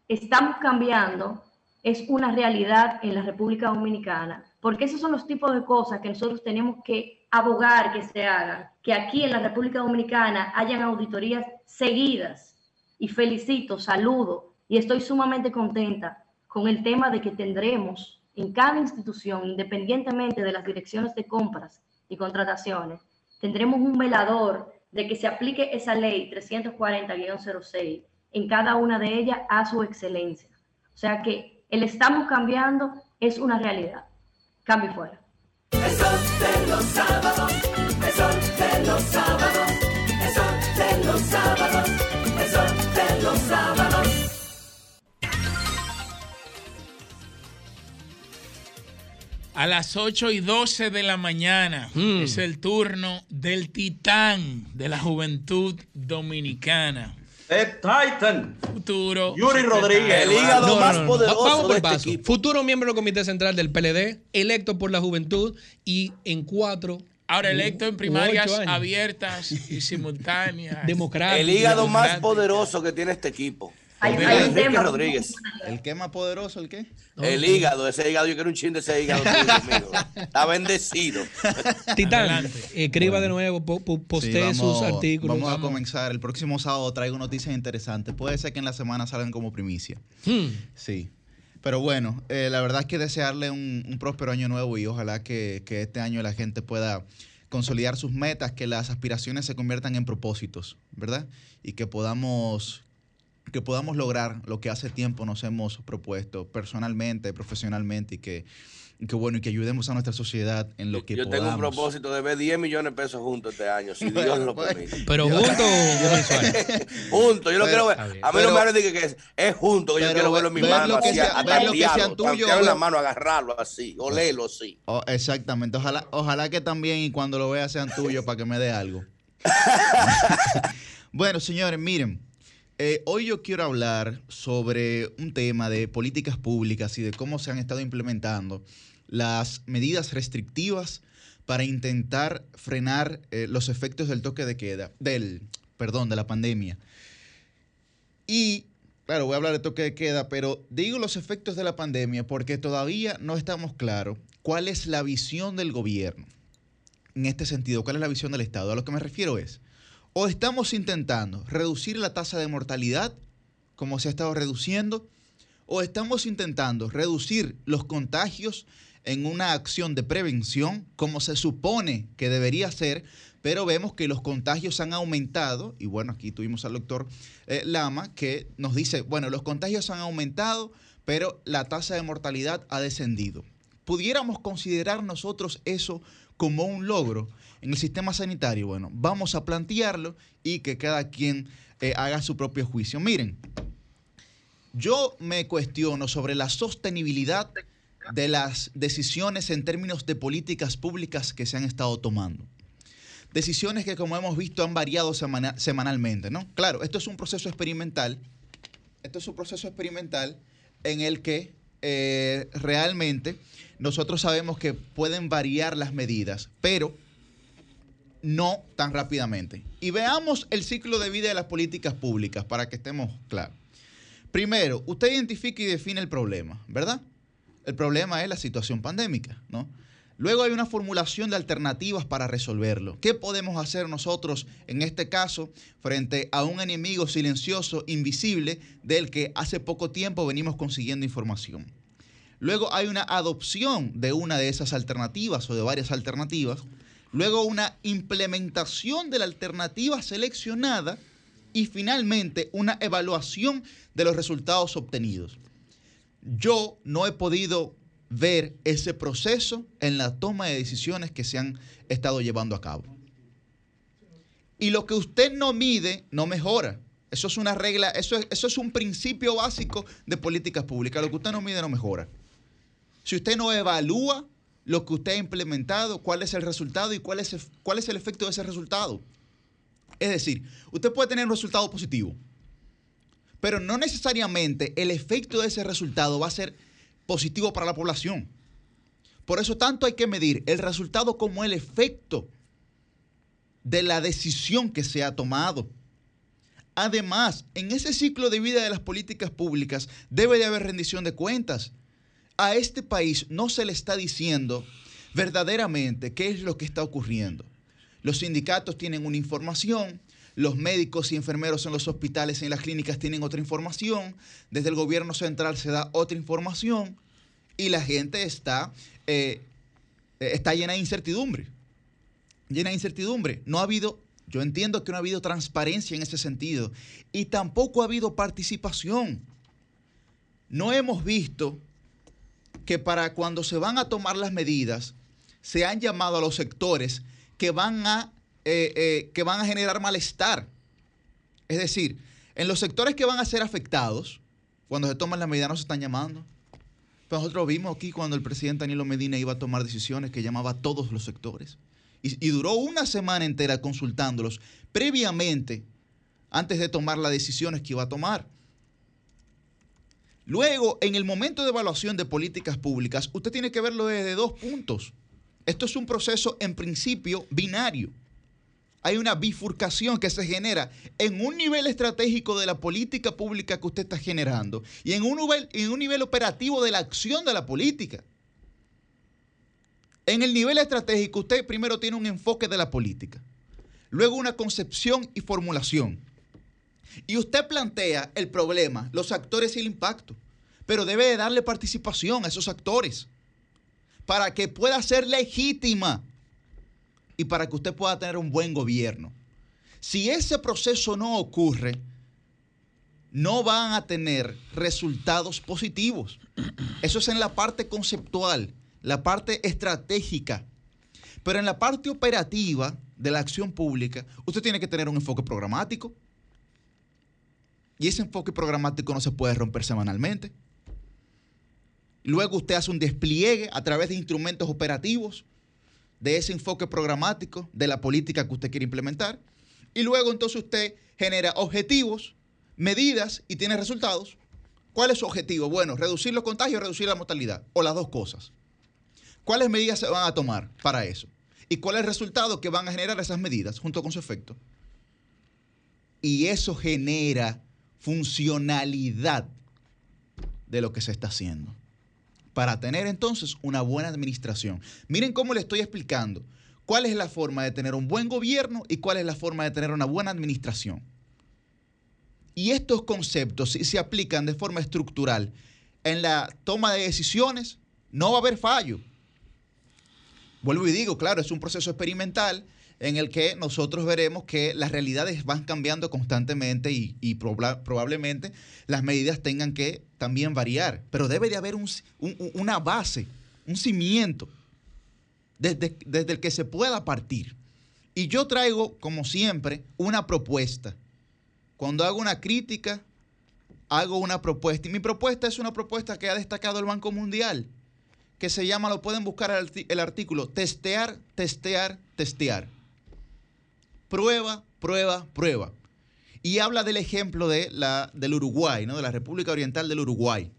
estamos cambiando es una realidad en la República Dominicana porque esos son los tipos de cosas que nosotros tenemos que abogar que se hagan, que aquí en la República Dominicana hayan auditorías seguidas. Y felicito, saludo y estoy sumamente contenta con el tema de que tendremos en cada institución, independientemente de las direcciones de compras y contrataciones, tendremos un velador de que se aplique esa ley 340-06 en cada una de ellas a su excelencia. O sea que el estamos cambiando es una realidad. Cambio fuera. De los sábados. A las 8 y 12 de la mañana Mm. es el turno del titán de la juventud dominicana. The Titan. Futuro. Yuri Rodríguez. El hígado No, más no, no. poderoso Vamos por de este equipo. Futuro miembro del Comité Central del PLD, electo por la juventud y en cuatro. Ahora electo en primarias abiertas y simultáneas. Democrático. El hígado más poderoso que tiene este equipo. Hay, un Enrique tema. Rodríguez. ¿El qué más poderoso? ¿El qué? El hígado, ese hígado, yo quiero un chin de ese hígado. tuyo, amigo. Está bendecido. Titán, Adelante. escriba de nuevo, po- po- postee Sí, sus artículos. Vamos a comenzar. El próximo sábado traigo noticias interesantes. Puede ser que en la semana salgan como primicia. Hmm. Sí. Pero bueno, eh, la verdad es que desearle un, un próspero año nuevo y ojalá que, que este año la gente pueda consolidar sus metas, que las aspiraciones se conviertan en propósitos, ¿verdad? Y que podamos que podamos lograr lo que hace tiempo nos hemos propuesto personalmente, profesionalmente y que, y que bueno, y que ayudemos a nuestra sociedad en lo que Yo podamos. tengo un propósito de ver 10 millones de pesos juntos este año, si Dios lo permite. Pero juntos. Juntos, yo lo quiero ver. A mí no me hablen de que, que es, es junto, que yo quiero verlo en mi ver mano, lo que así, sea- a ver lo que sea tantearlo, tuyo, tantearlo en la ver- mano, agarrarlo así, olerlo así. Oh, exactamente. Ojalá, ojalá que también y cuando lo vea sean tuyos para que me dé algo. bueno, señores, miren. Eh, hoy yo quiero hablar sobre un tema de políticas públicas y de cómo se han estado implementando las medidas restrictivas para intentar frenar eh, los efectos del toque de queda, del, perdón, de la pandemia. Y, claro, voy a hablar de toque de queda, pero digo los efectos de la pandemia porque todavía no estamos claros cuál es la visión del gobierno en este sentido, cuál es la visión del Estado. A lo que me refiero es, o estamos intentando reducir la tasa de mortalidad, como se ha estado reduciendo, o estamos intentando reducir los contagios en una acción de prevención, como se supone que debería ser, pero vemos que los contagios han aumentado, y bueno, aquí tuvimos al doctor eh, Lama, que nos dice, bueno, los contagios han aumentado, pero la tasa de mortalidad ha descendido. ¿Pudiéramos considerar nosotros eso como un logro en el sistema sanitario? Bueno, vamos a plantearlo y que cada quien eh, haga su propio juicio. Miren, yo me cuestiono sobre la sostenibilidad de las decisiones en términos de políticas públicas que se han estado tomando. Decisiones que, como hemos visto, han variado semana- semanalmente, ¿no? Claro, esto es un proceso experimental. Esto es un proceso experimental en el que eh, realmente nosotros sabemos que pueden variar las medidas, pero no tan rápidamente. Y veamos el ciclo de vida de las políticas públicas para que estemos claros. Primero, usted identifica y define el problema, ¿verdad? El problema es la situación pandémica, ¿no? Luego hay una formulación de alternativas para resolverlo. ¿Qué podemos hacer nosotros en este caso frente a un enemigo silencioso, invisible, del que hace poco tiempo venimos consiguiendo información? Luego hay una adopción de una de esas alternativas o de varias alternativas. Luego una implementación de la alternativa seleccionada y finalmente una evaluación de los resultados obtenidos. Yo no he podido ver ese proceso en la toma de decisiones que se han estado llevando a cabo. Y lo que usted no mide, no mejora. Eso es una regla, eso es, eso es un principio básico de políticas públicas. Lo que usted no mide, no mejora. Si usted no evalúa lo que usted ha implementado, cuál es el resultado y cuál es, el- cuál es el efecto de ese resultado. Es decir, usted puede tener un resultado positivo, pero no necesariamente el efecto de ese resultado va a ser positivo para la población. Por eso tanto hay que medir el resultado como el efecto de la decisión que se ha tomado. Además, en ese ciclo de vida de las políticas públicas debe de haber rendición de cuentas. A este país no se le está diciendo verdaderamente qué es lo que está ocurriendo. Los sindicatos tienen una información, los médicos y enfermeros en los hospitales y en las clínicas tienen otra información, desde el gobierno central se da otra información y la gente está, eh, eh, está llena de incertidumbre. Llena de incertidumbre. No ha habido, yo entiendo que no ha habido transparencia en ese sentido y tampoco ha habido participación. No hemos visto que para cuando se van a tomar las medidas, se han llamado a los sectores que van a, eh, eh, que van a generar malestar. Es decir, en los sectores que van a ser afectados, cuando se toman las medidas no se están llamando. Pero nosotros vimos aquí cuando el presidente Danilo Medina iba a tomar decisiones que llamaba a todos los sectores. Y duró una semana entera consultándolos previamente, antes de tomar las decisiones que iba a tomar. Luego, en el momento de evaluación de políticas públicas, usted tiene que verlo desde dos puntos. Esto es un proceso en principio binario. Hay una bifurcación que se genera en un nivel estratégico de la política pública que usted está generando y en un nivel, en un nivel operativo de la acción de la política. En el nivel estratégico usted primero tiene un enfoque de la política, luego una concepción y formulación. Y usted plantea el problema, los actores y el impacto, pero debe de darle participación a esos actores para que pueda ser legítima y para que usted pueda tener un buen gobierno. Si ese proceso no ocurre, no van a tener resultados positivos. Eso es en la parte conceptual, la parte estratégica. Pero en la parte operativa de la acción pública, usted tiene que tener un enfoque programático. Y ese enfoque programático no se puede romper semanalmente. Luego usted hace un despliegue a través de instrumentos operativos de ese enfoque programático de la política que usted quiere implementar. Y luego entonces usted genera objetivos, medidas y tiene resultados. ¿Cuál es su objetivo? Bueno, reducir los contagios, reducir la mortalidad, o las dos cosas. ¿Cuáles medidas se van a tomar para eso? ¿Y cuál es el resultado que van a generar esas medidas junto con su efecto? Y eso genera funcionalidad de lo que se está haciendo. Para tener entonces una buena administración. Miren cómo le estoy explicando cuál es la forma de tener un buen gobierno y cuál es la forma de tener una buena administración. Y estos conceptos, si se aplican de forma estructural en la toma de decisiones, no va a haber fallo. Vuelvo y digo, claro, es un proceso experimental en el que nosotros veremos que las realidades van cambiando constantemente y, probablemente las medidas tengan que también variar, pero debe de haber una base, un cimiento desde, desde el que se pueda partir. Y yo traigo, como siempre, una propuesta. Cuando hago una crítica, hago una propuesta. Y mi propuesta es una propuesta que ha destacado el Banco Mundial, que se llama, lo pueden buscar el artículo, testear, testear, testear. Prueba, prueba, prueba. Y habla del ejemplo de la, del Uruguay, ¿no? de la República Oriental del Uruguay.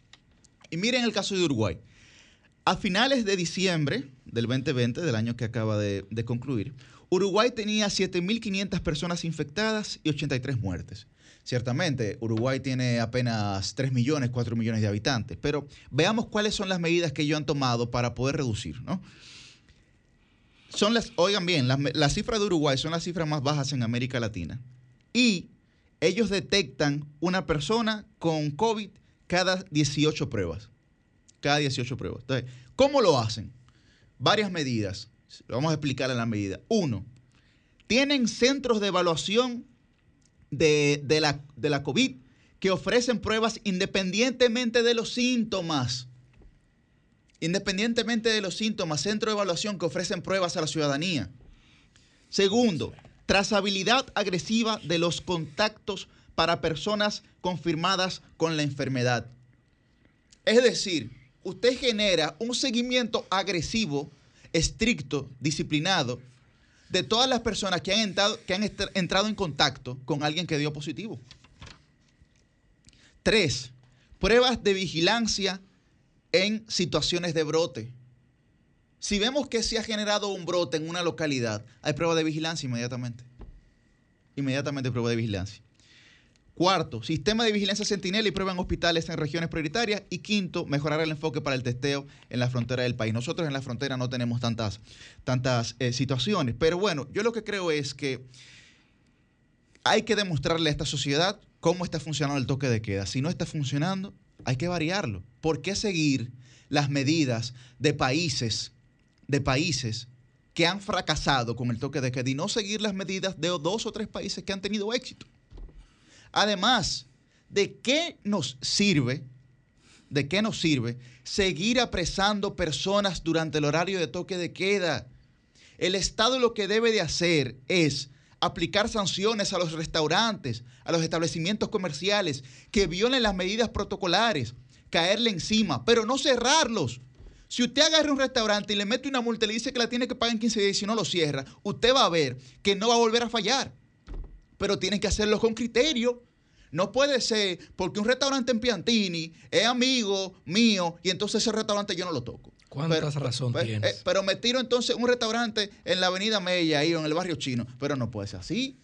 Y miren el caso de Uruguay. A finales de diciembre del 2020, del año que acaba de, de concluir, Uruguay tenía 7.500 personas infectadas y 83 muertes. Ciertamente, Uruguay tiene apenas 3 millones, 4 millones de habitantes, pero veamos cuáles son las medidas que ellos han tomado para poder reducir. ¿no? Son las, oigan bien, las, cifras de Uruguay son las cifras más bajas en América Latina. Y ellos detectan una persona con COVID cada 18 pruebas. Cada 18 pruebas. Entonces, ¿cómo lo hacen? Varias medidas. Vamos a explicar la medida. Uno, tienen centros de evaluación de, la, de la COVID que ofrecen pruebas independientemente de los síntomas. Independientemente de los síntomas, centros de evaluación que ofrecen pruebas a la ciudadanía. Segundo, trazabilidad agresiva de los contactos para personas confirmadas con la enfermedad. Es decir, usted genera un seguimiento agresivo estricto, disciplinado, de todas las personas que han entrado, que han entrado en contacto con alguien que dio positivo. Tres, pruebas de vigilancia en situaciones de brote. Si vemos que se ha generado un brote en una localidad, hay prueba de vigilancia inmediatamente. Inmediatamente prueba de vigilancia. Cuarto, sistema de vigilancia sentinela y prueba en hospitales en regiones prioritarias. Y quinto, mejorar el enfoque para el testeo en la frontera del país. Nosotros en la frontera no tenemos tantas, tantas eh, situaciones, pero bueno, yo lo que creo es que hay que demostrarle a esta sociedad cómo está funcionando el toque de queda. Si no está funcionando, hay que variarlo. ¿Por qué seguir las medidas de países, de países que han fracasado con el toque de queda y no seguir las medidas de dos o tres países que han tenido éxito? Además, ¿de qué nos sirve? ¿De qué nos sirve seguir apresando personas durante el horario de toque de queda? El Estado lo que debe de hacer es aplicar sanciones a los restaurantes, a los establecimientos comerciales que violen las medidas protocolares, caerle encima, pero no cerrarlos. Si usted agarra un restaurante y le mete una multa y le dice que la tiene que pagar en 15 días y si no lo cierra, usted va a ver que no va a volver a fallar pero tienen que hacerlo con criterio. No puede ser porque un restaurante en Piantini es amigo mío y entonces ese restaurante yo no lo toco. ¿Cuántas razón pues, tienes? Eh, pero me tiro entonces un restaurante en la Avenida Mella ahí o en el barrio chino. Pero no puede ser así.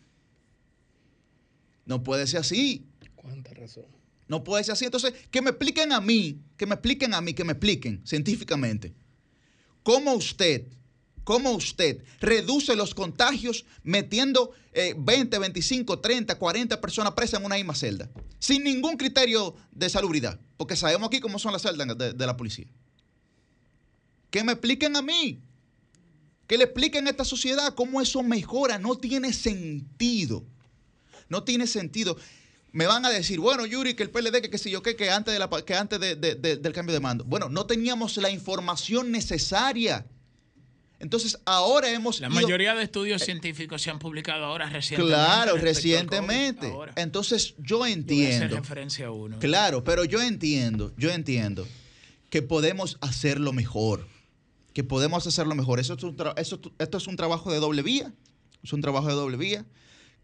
No puede ser así. ¿Cuánta razón? No puede ser así. Entonces, que me expliquen a mí, que me expliquen a mí, que me expliquen científicamente cómo usted cómo usted reduce los contagios metiendo 20, 25, 30, 40 personas presas en una misma celda, sin ningún criterio de salubridad, porque sabemos aquí cómo son las celdas de, de la policía. Que me expliquen a mí, que le expliquen a esta sociedad cómo eso mejora, no tiene sentido, no tiene sentido. Me van a decir, bueno, Yuri, que el PLD, que qué sé yo, qué, que antes, de la, que antes de- de- de- del cambio de mando. Bueno, no teníamos la información necesaria. Entonces, ahora hemos... La ido- mayoría de estudios científicos se han publicado ahora recientemente. Claro, recientemente. Ahora, Entonces, yo entiendo. referencia a uno. Claro, pero yo entiendo, yo entiendo que podemos hacerlo mejor. Que podemos hacerlo mejor. Eso es un tra- eso- esto es un trabajo de doble vía. Es un trabajo de doble vía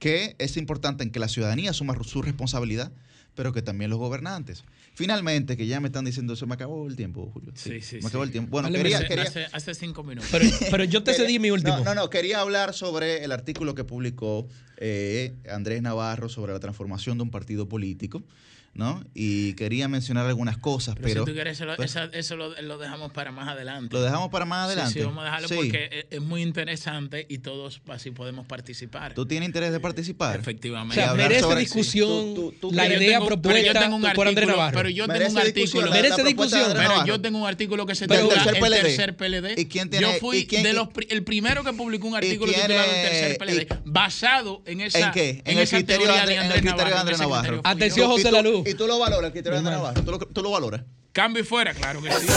que es importante en que la ciudadanía asuma su responsabilidad, pero que también los gobernantes. Finalmente, que ya me están diciendo, se me acabó el tiempo, Julio. Sí, sí, me acabó sí. el tiempo. Bueno, Hace- quería, quería- hace, hace cinco minutos. Pero, pero yo te cedí mi último. No, no, no, quería hablar sobre el artículo que publicó eh, Andrés Navarro sobre la transformación de un partido político, ¿no? Y quería mencionar algunas cosas, Pero, pero, si tú quieres, eso, lo, pero- esa- eso lo, lo dejamos para más adelante. lo dejamos para más adelante. Sí, vamos a dejarlo Sí. porque es, muy interesante y todos así podemos participar. ¿Tú tienes interés de participar? Efectivamente. O sea, merece sobre- discusión Tú- tú- tú la idea tengo- pero yo propuesta tengo un por Andrés artículo- Navarro. Pero yo tengo un artículo. la- la Merece de discusión. Pero yo tengo un artículo que se titula tercer El PLD. tercer PLD. ¿Y quién tiene- yo fui y quién- de los, el primero que publicó un artículo titulado El tercer PLD, y- basado en esa, ¿En qué? En, el criterio de Andrés, en el criterio de Andrés ese Navarro. Atención, José tú-. Y tú lo valoras, el criterio de Andrés Navarro. ¿Tú lo, tú lo valoras? Cambio y fuera, claro que sí.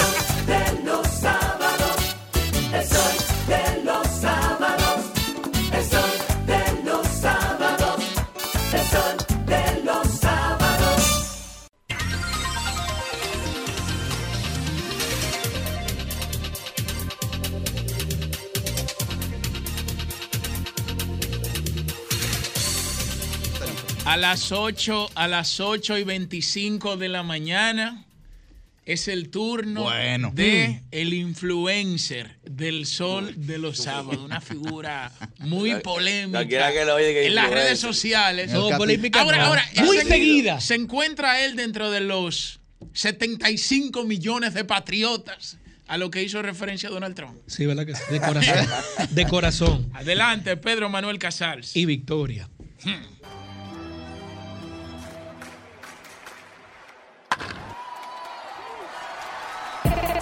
A las 8, a las 8 y 25 de la mañana es el turno Bueno. de el influencer del sol de los sábados, una figura muy polémica que lo oiga que en las redes sociales. No, polémica Ahora, no. ahora, muy se- seguida. Se encuentra él dentro de los 75 millones de patriotas a lo que hizo referencia Donald Trump. Sí, ¿verdad que sí? De corazón. De corazón. Adelante, Pedro Manuel Casals. Y victoria.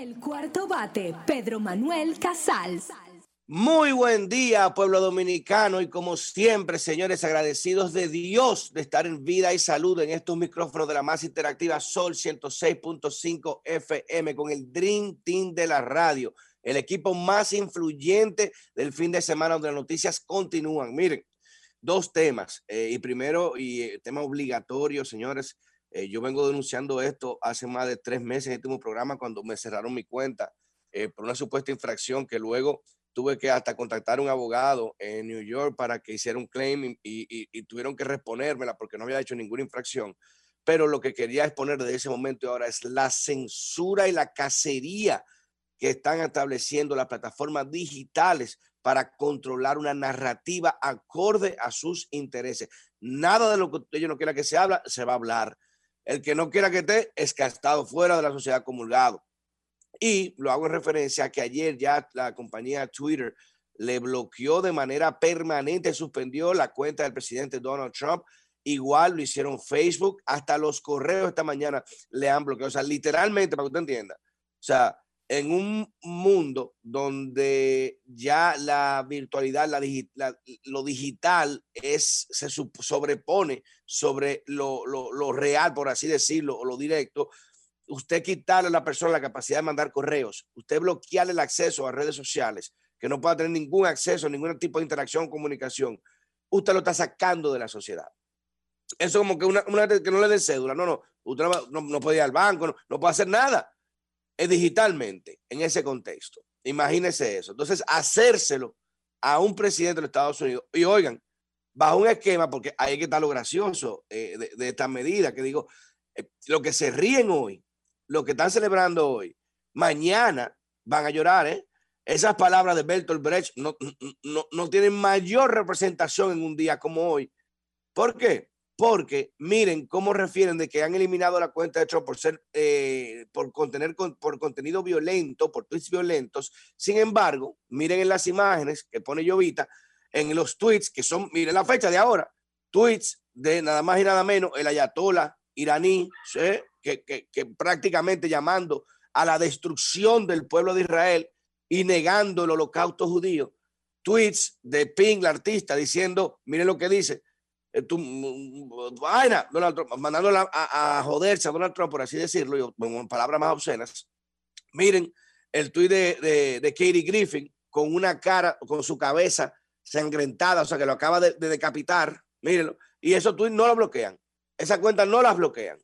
El cuarto bate, Pedro Manuel Casals. Muy buen día, pueblo dominicano, y como siempre, señores, agradecidos de Dios de estar en vida y salud en estos micrófonos de la más interactiva Sol 106.5 FM con el Dream Team de la radio, el equipo más influyente del fin de semana donde las noticias continúan. Miren, dos temas, eh, y primero, y eh, tema obligatorio, señores, eh, yo vengo denunciando esto hace más de tres meses en este mismo programa cuando me cerraron mi cuenta eh, por una supuesta infracción que luego tuve que hasta contactar a un abogado en New York para que hiciera un claim y, y- tuvieron que reponérmela porque no había hecho ninguna infracción. Pero lo que quería exponer desde ese momento y ahora es la censura y la cacería que están estableciendo las plataformas digitales para controlar una narrativa acorde a sus intereses. Nada de lo que ellos no quieran que se habla, se va a hablar. El que no quiera que esté es que ha estado fuera de la sociedad comulgado. Y lo hago en referencia a que ayer ya la compañía Twitter le bloqueó de manera permanente, suspendió la cuenta del presidente Donald Trump. Igual lo hicieron Facebook, hasta los correos esta mañana le han bloqueado. O sea, literalmente, para que usted entienda. O sea, en un mundo donde ya la virtualidad, lo digital se sobrepone sobre lo, real, por así decirlo, o lo directo, usted quitarle a la persona la capacidad de mandar correos, usted bloquearle el acceso a redes sociales, que no pueda tener ningún acceso, ningún tipo de interacción comunicación, usted lo está sacando de la sociedad. Eso como que una, una que no le dé cédula, no, no, usted no, no- puede ir al banco, no puede hacer nada. Es digitalmente, en ese contexto. Imagínese eso. Entonces, hacérselo a un presidente de los Estados Unidos, y oigan, bajo un esquema, porque ahí que está lo gracioso eh, de, de esta medida, que digo, eh, lo que se ríen hoy, lo que están celebrando hoy, mañana van a llorar, ¿eh? Esas palabras de Bertolt Brecht no, no, no tienen mayor representación en un día como hoy. ¿Por qué? Porque miren cómo refieren de que han eliminado la cuenta de Trump por ser, eh, por contener con- por contenido violento, por tweets violentos. Sin embargo, miren en las imágenes que pone Llovita, en los tweets que son, miren la fecha de ahora, tweets de nada más y nada menos el ayatollah iraní, que, que- que prácticamente llamando a la destrucción del pueblo de Israel y negando el holocausto judío. Tweets de Pink, la artista, diciendo, miren lo que dice, tú, mm, mm, vaina, Donald Trump, mandándola a, joderse a Donald Trump, por así decirlo, y con palabras más obscenas. Miren el tuit de, de, de Katie Griffin con una cara, con su cabeza sangrentada, o sea, que lo acaba de, de decapitar, mírenlo, y esos tweets no lo bloquean. Esas cuentas no las bloquean.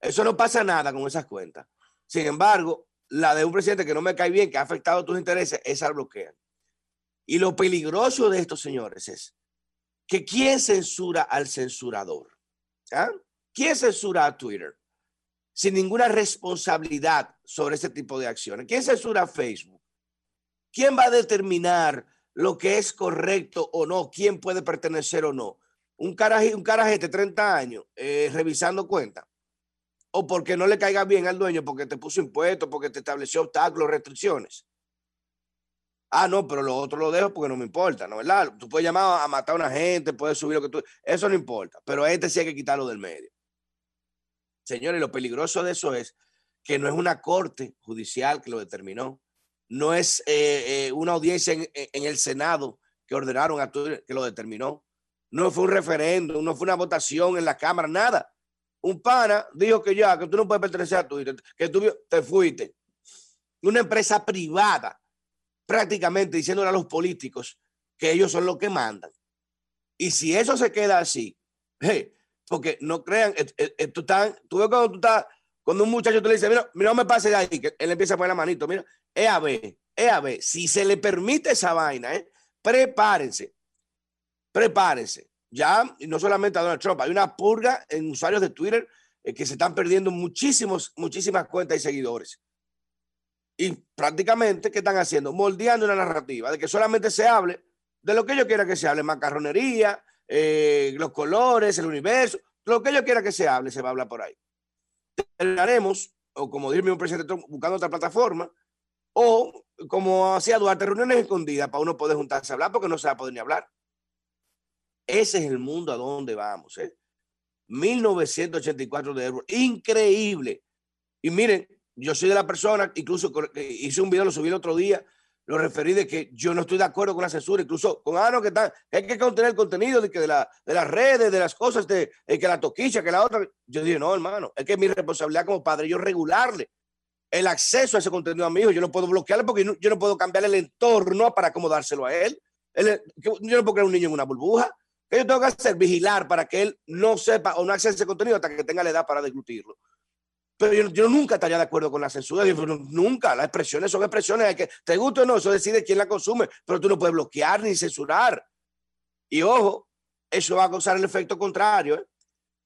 Eso no pasa nada con esas cuentas. Sin embargo, la de un presidente que no me cae bien, que ha afectado tus intereses, esa bloquean. Y lo peligroso de estos señores es que ¿quién censura al censurador? ¿Ah? ¿Quién censura a Twitter? Sin ninguna responsabilidad sobre ese tipo de acciones. ¿Quién censura a Facebook? ¿Quién va a determinar lo que es correcto o no? ¿Quién puede pertenecer o no? Un caraje, un carajete de 30 años eh, revisando cuentas. O porque no le caiga bien al dueño, porque te puso impuestos, porque te estableció obstáculos, restricciones. Ah, no, pero lo otro lo dejo porque no me importa, ¿no? ¿Verdad? Tú puedes llamar a matar a una gente, puedes subir lo que tú. Eso no importa, pero a este sí hay que quitarlo del medio. Señores, lo peligroso de eso es que no es una corte judicial que lo determinó, no es eh, eh, una audiencia en, el Senado que ordenaron a Twitter que lo determinó, no fue un referéndum, no fue una votación en la Cámara, nada. Un pana dijo que ya, que tú no puedes pertenecer a Twitter, que tú te fuiste. Una empresa privada prácticamente diciéndole a los políticos que ellos son los que mandan. Y si eso se queda así, porque no crean, eh, eh, eh, tú, estás- tú ves cuando tú estás, un muchacho te le dice, mira, mira, no me pase de ahí, que él empieza a poner la manito, mira, es a ver, es a ver, si se le permite esa vaina, eh, prepárense, prepárense. Ya, y no solamente a Donald Trump, hay una purga en usuarios de Twitter eh, que se están perdiendo muchísimos, muchísimas cuentas y seguidores. Y prácticamente, ¿qué están haciendo? Moldeando una narrativa de que solamente se hable de lo que ellos quieran que se hable, macarronería, eh, los colores, el universo, lo que ellos quieran que se hable, se va a hablar por ahí. Terminaremos, o como dice un presidente Trump, buscando otra plataforma, o como hacía Duarte, reuniones escondidas para uno poder juntarse a hablar porque no se va a poder ni hablar. Ese es el mundo a donde vamos. ¿eh? 1984 de Edward. Increíble. Y miren, yo soy de la persona, incluso eh, hice un video, lo subí el otro día, lo referí de que yo no estoy de acuerdo con la censura, incluso con ah, no, que, está, hay que contener el contenido de, que de, la, de las redes, de las cosas, de que la toquicha, que la otra. Yo dije, no, hermano, es que es mi responsabilidad como padre, yo regularle el acceso a ese contenido a mi hijo. Yo no puedo bloquearle porque yo no, puedo cambiar el entorno para acomodárselo a él. Yo no puedo crear un niño en una burbuja. ¿Qué yo tengo que hacer? Vigilar para que él no sepa o no acceda a ese contenido hasta que tenga la edad para deglutirlo. Pero yo, yo nunca estaría de acuerdo con la censura. Yo, nunca. Las expresiones son expresiones. Hay que, te gusta o no, eso decide quién la consume. Pero tú no puedes bloquear ni censurar. Y ojo, eso va a causar el efecto contrario, ¿eh?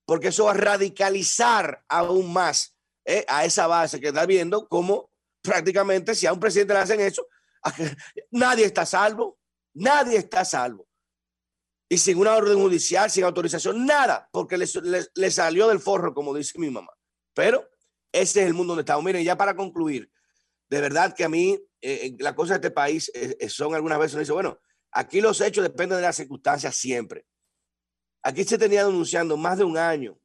porque eso va a radicalizar aún más ¿eh? a esa base que está viendo como prácticamente si a un presidente le hacen eso, nadie está a salvo. Nadie está a salvo. Y sin una orden judicial, sin autorización, nada, porque le, le- le salió del forro, como dice mi mamá. Pero ese es el mundo donde estamos. Miren, ya para concluir, de verdad que a mí eh, la cosa de este país eh, eh, son algunas veces, uno dice, bueno, aquí los hechos dependen de las circunstancias siempre. Aquí se tenía denunciando más de un año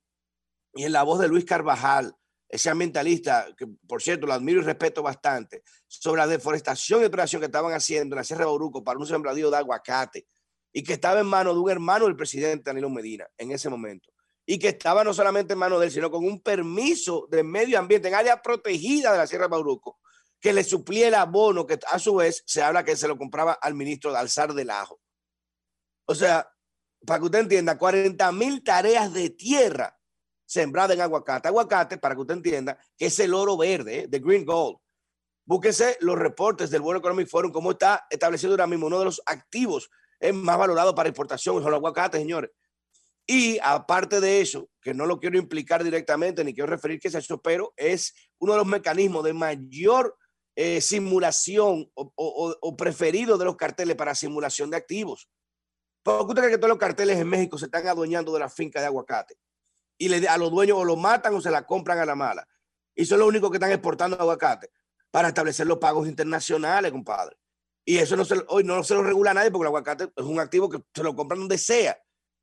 y en la voz de Luis Carvajal, ese ambientalista, que por cierto lo admiro y respeto bastante, sobre la deforestación y explotación que estaban haciendo en la Sierra de Bauruco para un sembradío de aguacate y que estaba en manos de un hermano del presidente Danilo Medina en ese momento. Y que estaba no solamente en manos de él, sino con un permiso de medio ambiente en área protegida de la Sierra de Bauruco, que le suplía el abono, que a su vez se habla que se lo compraba al ministro de Alzar del Ajo. O sea, para que usted entienda, 40 mil tareas de tierra sembrada en aguacate. Aguacate, para que usted entienda, que es el oro verde, ¿eh? de Green Gold. Búsquese los reportes del World Economic Forum, cómo está establecido ahora mismo uno de los activos eh, más valorados para exportación, son los aguacates, señores. Y aparte de eso, que no lo quiero implicar directamente, ni quiero referir que es eso, pero es uno de los mecanismos de mayor eh, simulación o, preferido de los carteles para simulación de activos. ¿Por qué usted cree que todos los carteles en México se están adueñando de la finca de aguacate? Y le, a los dueños o lo matan o se la compran a la mala. Y son los únicos que están exportando aguacate para establecer los pagos internacionales, compadre. Y eso no se, hoy no se lo regula nadie porque el aguacate es un activo que se lo compran donde sea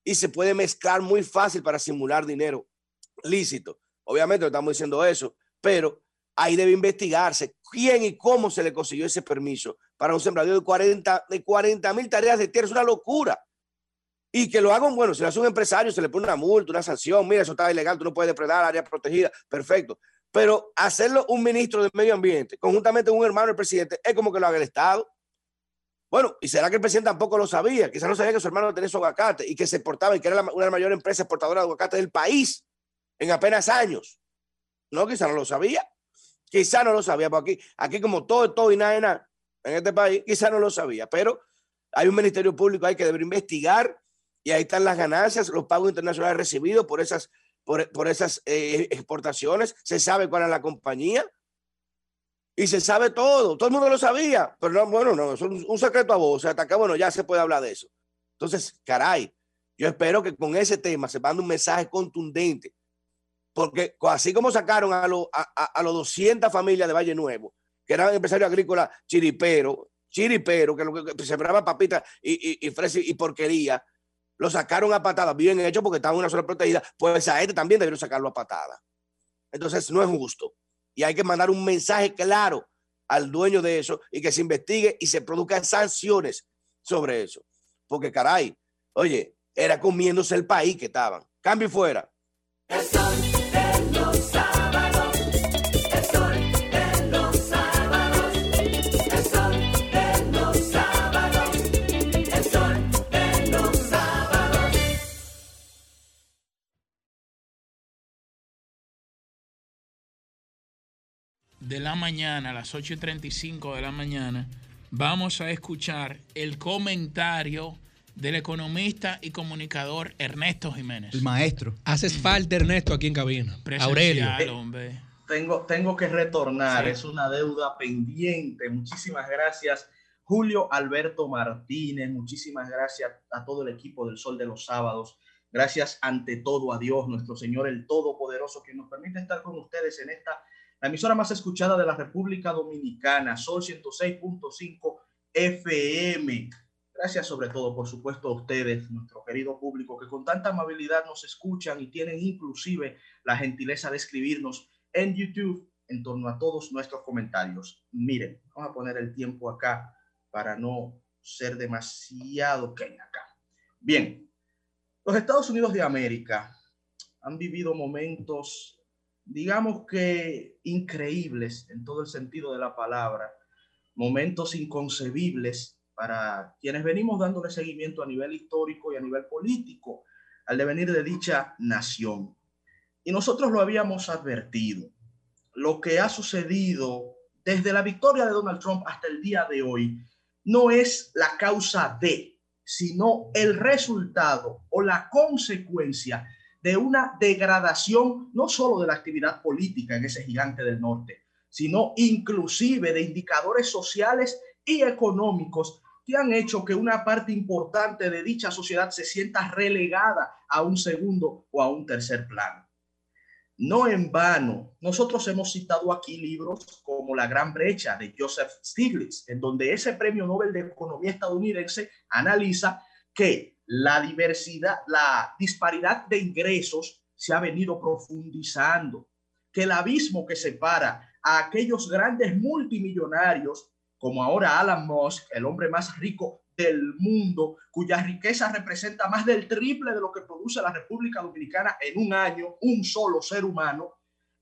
y se puede mezclar muy fácil para simular dinero lícito. Obviamente no estamos diciendo eso, pero ahí debe investigarse quién y cómo se le consiguió ese permiso para un sembradío de 40 de 40 mil tareas de tierra. Es una locura. Y que lo hagan, bueno, si lo hace un empresario, se le pone una multa, una sanción, mira, eso está ilegal, tú no puedes depredar, área protegida, perfecto. Pero hacerlo un ministro del medio ambiente, conjuntamente con un hermano del presidente, es como que lo haga el Estado. Bueno, ¿y será que el presidente tampoco lo sabía? Quizás no sabía que su hermano tenía su aguacate y que se exportaba y que era una de las mayores empresas exportadoras de aguacate del país en apenas años. No, quizás no lo sabía. Quizás no lo sabía, porque aquí, aquí como todo todo y nada de nada en este país, quizás no lo sabía, pero hay un ministerio público ahí que debe investigar y ahí están las ganancias, los pagos internacionales recibidos por esas, por esas eh, exportaciones, se sabe cuál es la compañía y se sabe todo, todo el mundo lo sabía, pero no, bueno, no, es un, secreto a voz, hasta acá, bueno, ya se puede hablar de eso. Entonces, caray, yo espero que con ese tema se mande un mensaje contundente, porque así como sacaron a, los a, a- los 200 familias de Valle Nuevo, que eran empresarios agrícolas chiriperos, chiriperos, que, lo que, sembraban papitas y, y, y fresa y porquería, lo sacaron a patadas, bien hecho porque estaban en una sola protegida, pues a este también debieron sacarlo a patadas. Entonces no es justo. Y hay que mandar un mensaje claro al dueño de eso y que se investigue y se produzcan sanciones sobre eso. Porque caray, oye, era comiéndose el país que estaban. Cambio y fuera. De la mañana, a las 8 y 35 de la mañana, vamos a escuchar el comentario del economista y comunicador Ernesto Jiménez. El maestro. Haces falta, Ernesto, aquí en cabina. Aurelio. Presencial, hombre. Tengo, tengo que retornar, Sí. es una deuda pendiente. Muchísimas gracias, Julio Alberto Martínez. Muchísimas gracias a todo el equipo del Sol de los Sábados. Gracias ante todo a Dios, nuestro Señor el Todopoderoso, que nos permite estar con ustedes en esta, la emisora más escuchada de la República Dominicana, Sol 106.5 FM. Gracias sobre todo, por supuesto, a ustedes, nuestro querido público, que con tanta amabilidad nos escuchan y tienen inclusive la gentileza de escribirnos en YouTube en torno a todos nuestros comentarios. Miren, vamos a poner el tiempo acá para no ser demasiado que acá. Bien, los Estados Unidos de América han vivido momentos, digamos que increíbles en todo el sentido de la palabra, momentos inconcebibles para quienes venimos dándole seguimiento a nivel histórico y a nivel político al devenir de dicha nación. Y nosotros lo habíamos advertido. Lo que ha sucedido desde la victoria de Donald Trump hasta el día de hoy no es la causa de, sino el resultado o la consecuencia de una degradación no solo de la actividad política en ese gigante del norte, sino inclusive de indicadores sociales y económicos que han hecho que una parte importante de dicha sociedad se sienta relegada a un segundo o a un tercer plano. No en vano, nosotros hemos citado aquí libros como La Gran Brecha de Joseph Stiglitz, en donde ese premio Nobel de Economía estadounidense analiza que la diversidad, la disparidad de ingresos se ha venido profundizando, que el abismo que separa a aquellos grandes multimillonarios, como ahora Alan Musk, el hombre más rico del mundo, cuya riqueza representa más del triple de lo que produce la República Dominicana en un año, un solo ser humano,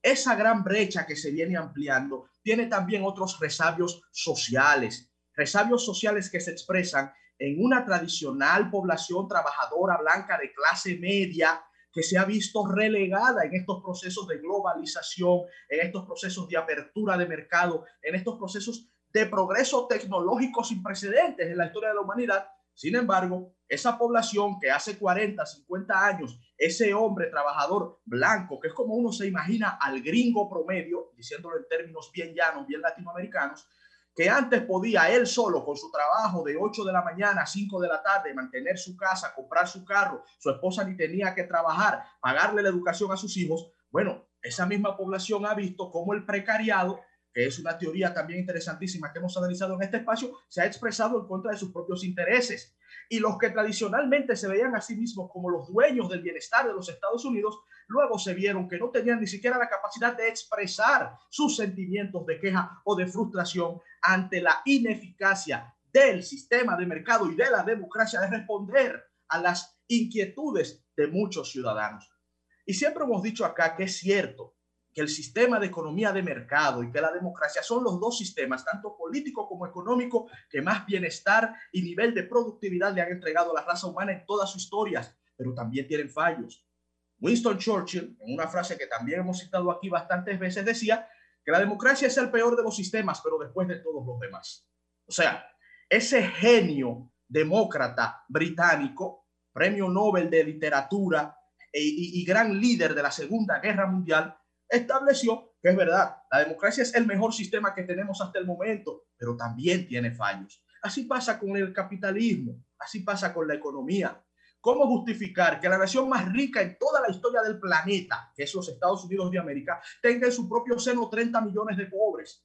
esa gran brecha que se viene ampliando tiene también otros resabios sociales, resabios sociales que se expresan en una tradicional población trabajadora blanca de clase media que se ha visto relegada en estos procesos de globalización, en estos procesos de apertura de mercado, en estos procesos de progreso tecnológico sin precedentes en la historia de la humanidad. Sin embargo, esa población que hace 40, 50 años, ese hombre trabajador blanco, que es como uno se imagina al gringo promedio, diciéndolo en términos bien llanos, bien latinoamericanos, que antes podía él solo con su trabajo de 8 de la mañana a 5 de la tarde mantener su casa, comprar su carro, su esposa ni tenía que trabajar, pagarle la educación a sus hijos, bueno, esa misma población ha visto cómo el precariado que es una teoría también interesantísima que hemos analizado en este espacio, se ha expresado en contra de sus propios intereses. Y los que tradicionalmente se veían a sí mismos como los dueños del bienestar de los Estados Unidos, luego se vieron que no tenían ni siquiera la capacidad de expresar sus sentimientos de queja o de frustración ante la ineficacia del sistema de mercado y de la democracia de responder a las inquietudes de muchos ciudadanos. Y siempre hemos dicho acá que es cierto que el sistema de economía de mercado y que la democracia son los dos sistemas, tanto político como económico, que más bienestar y nivel de productividad le han entregado a la raza humana en todas sus historias, pero también tienen fallos. Winston Churchill, en una frase que también hemos citado aquí bastantes veces, decía que la democracia es el peor de los sistemas, pero después de todos los demás. O sea, ese genio demócrata británico, premio Nobel de literatura e, y, y gran líder de la Segunda Guerra Mundial, estableció que es verdad, la democracia es el mejor sistema que tenemos hasta el momento, pero también tiene fallos. Así pasa con el capitalismo, así pasa con la economía. ¿Cómo justificar que la nación más rica en toda la historia del planeta, que es los Estados Unidos de América, tenga en su propio seno 30 millones de pobres?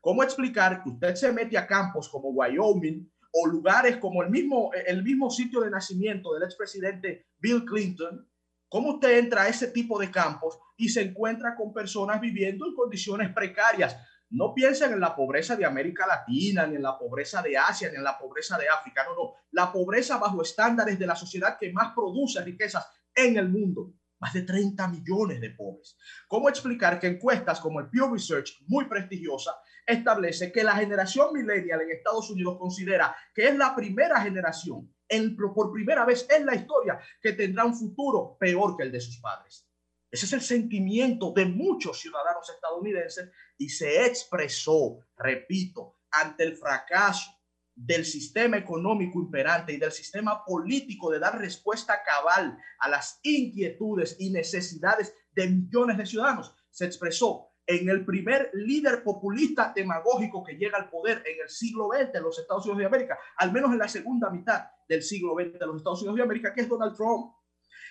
¿Cómo explicar que usted se mete a campos como Wyoming o lugares como el mismo, el mismo sitio de nacimiento del expresidente Bill Clinton, ¿Cómo usted entra a ese tipo de campos y se encuentra con personas viviendo en condiciones precarias? No piensen en la pobreza de América Latina, ni en la pobreza de Asia, ni en la pobreza de África. No, no. La pobreza bajo estándares de la sociedad que más produce riquezas en el mundo. Más de 30 millones de pobres. ¿Cómo explicar que encuestas como el Pew Research, muy prestigiosa, establece que la generación millennial en Estados Unidos considera que es la primera generación en, por primera vez en la historia que tendrá un futuro peor que el de sus padres. Ese es el sentimiento de muchos ciudadanos estadounidenses y se expresó, repito, ante el fracaso del sistema económico imperante y del sistema político de dar respuesta cabal a las inquietudes y necesidades de millones de ciudadanos. Se expresó en el primer líder populista demagógico que llega al poder en el siglo XX en los Estados Unidos de América, al menos en la segunda mitad del siglo XX de los Estados Unidos de América, que es Donald Trump.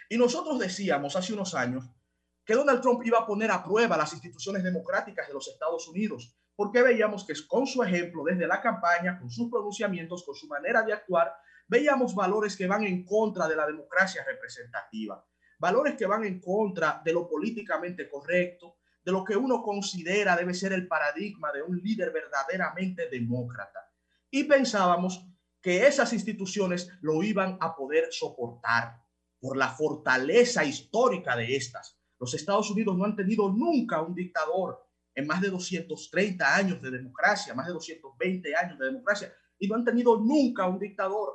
Y nosotros decíamos hace unos años que Donald Trump iba a poner a prueba las instituciones democráticas de los Estados Unidos, porque veíamos que con su ejemplo, desde la campaña, con sus pronunciamientos, con su manera de actuar, veíamos valores que van en contra de la democracia representativa, valores que van en contra de lo políticamente correcto, de lo que uno considera debe ser el paradigma de un líder verdaderamente demócrata. Y pensábamos que esas instituciones lo iban a poder soportar por la fortaleza histórica de estas. Los Estados Unidos no han tenido nunca un dictador en más de 230 años de democracia, más de 220 años de democracia, y no han tenido nunca un dictador.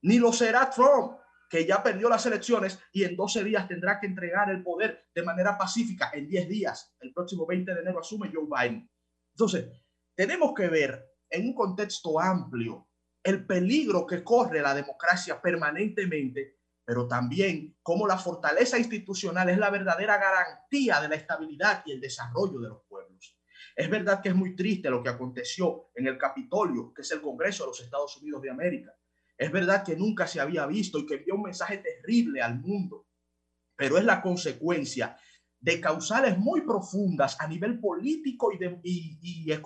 Ni lo será Trump, que ya perdió las elecciones y en 12 días tendrá que entregar el poder de manera pacífica. En 10 días, el próximo 20 de enero asume Joe Biden. Entonces, tenemos que ver en un contexto amplio el peligro que corre la democracia permanentemente, pero también cómo la fortaleza institucional es la verdadera garantía de la estabilidad y el desarrollo de los pueblos. Es verdad que es muy triste lo que aconteció en el Capitolio, que es el Congreso de los Estados Unidos de América es verdad que nunca se había visto y que envió un mensaje terrible al mundo, pero es la consecuencia de causales muy profundas a nivel político y, de,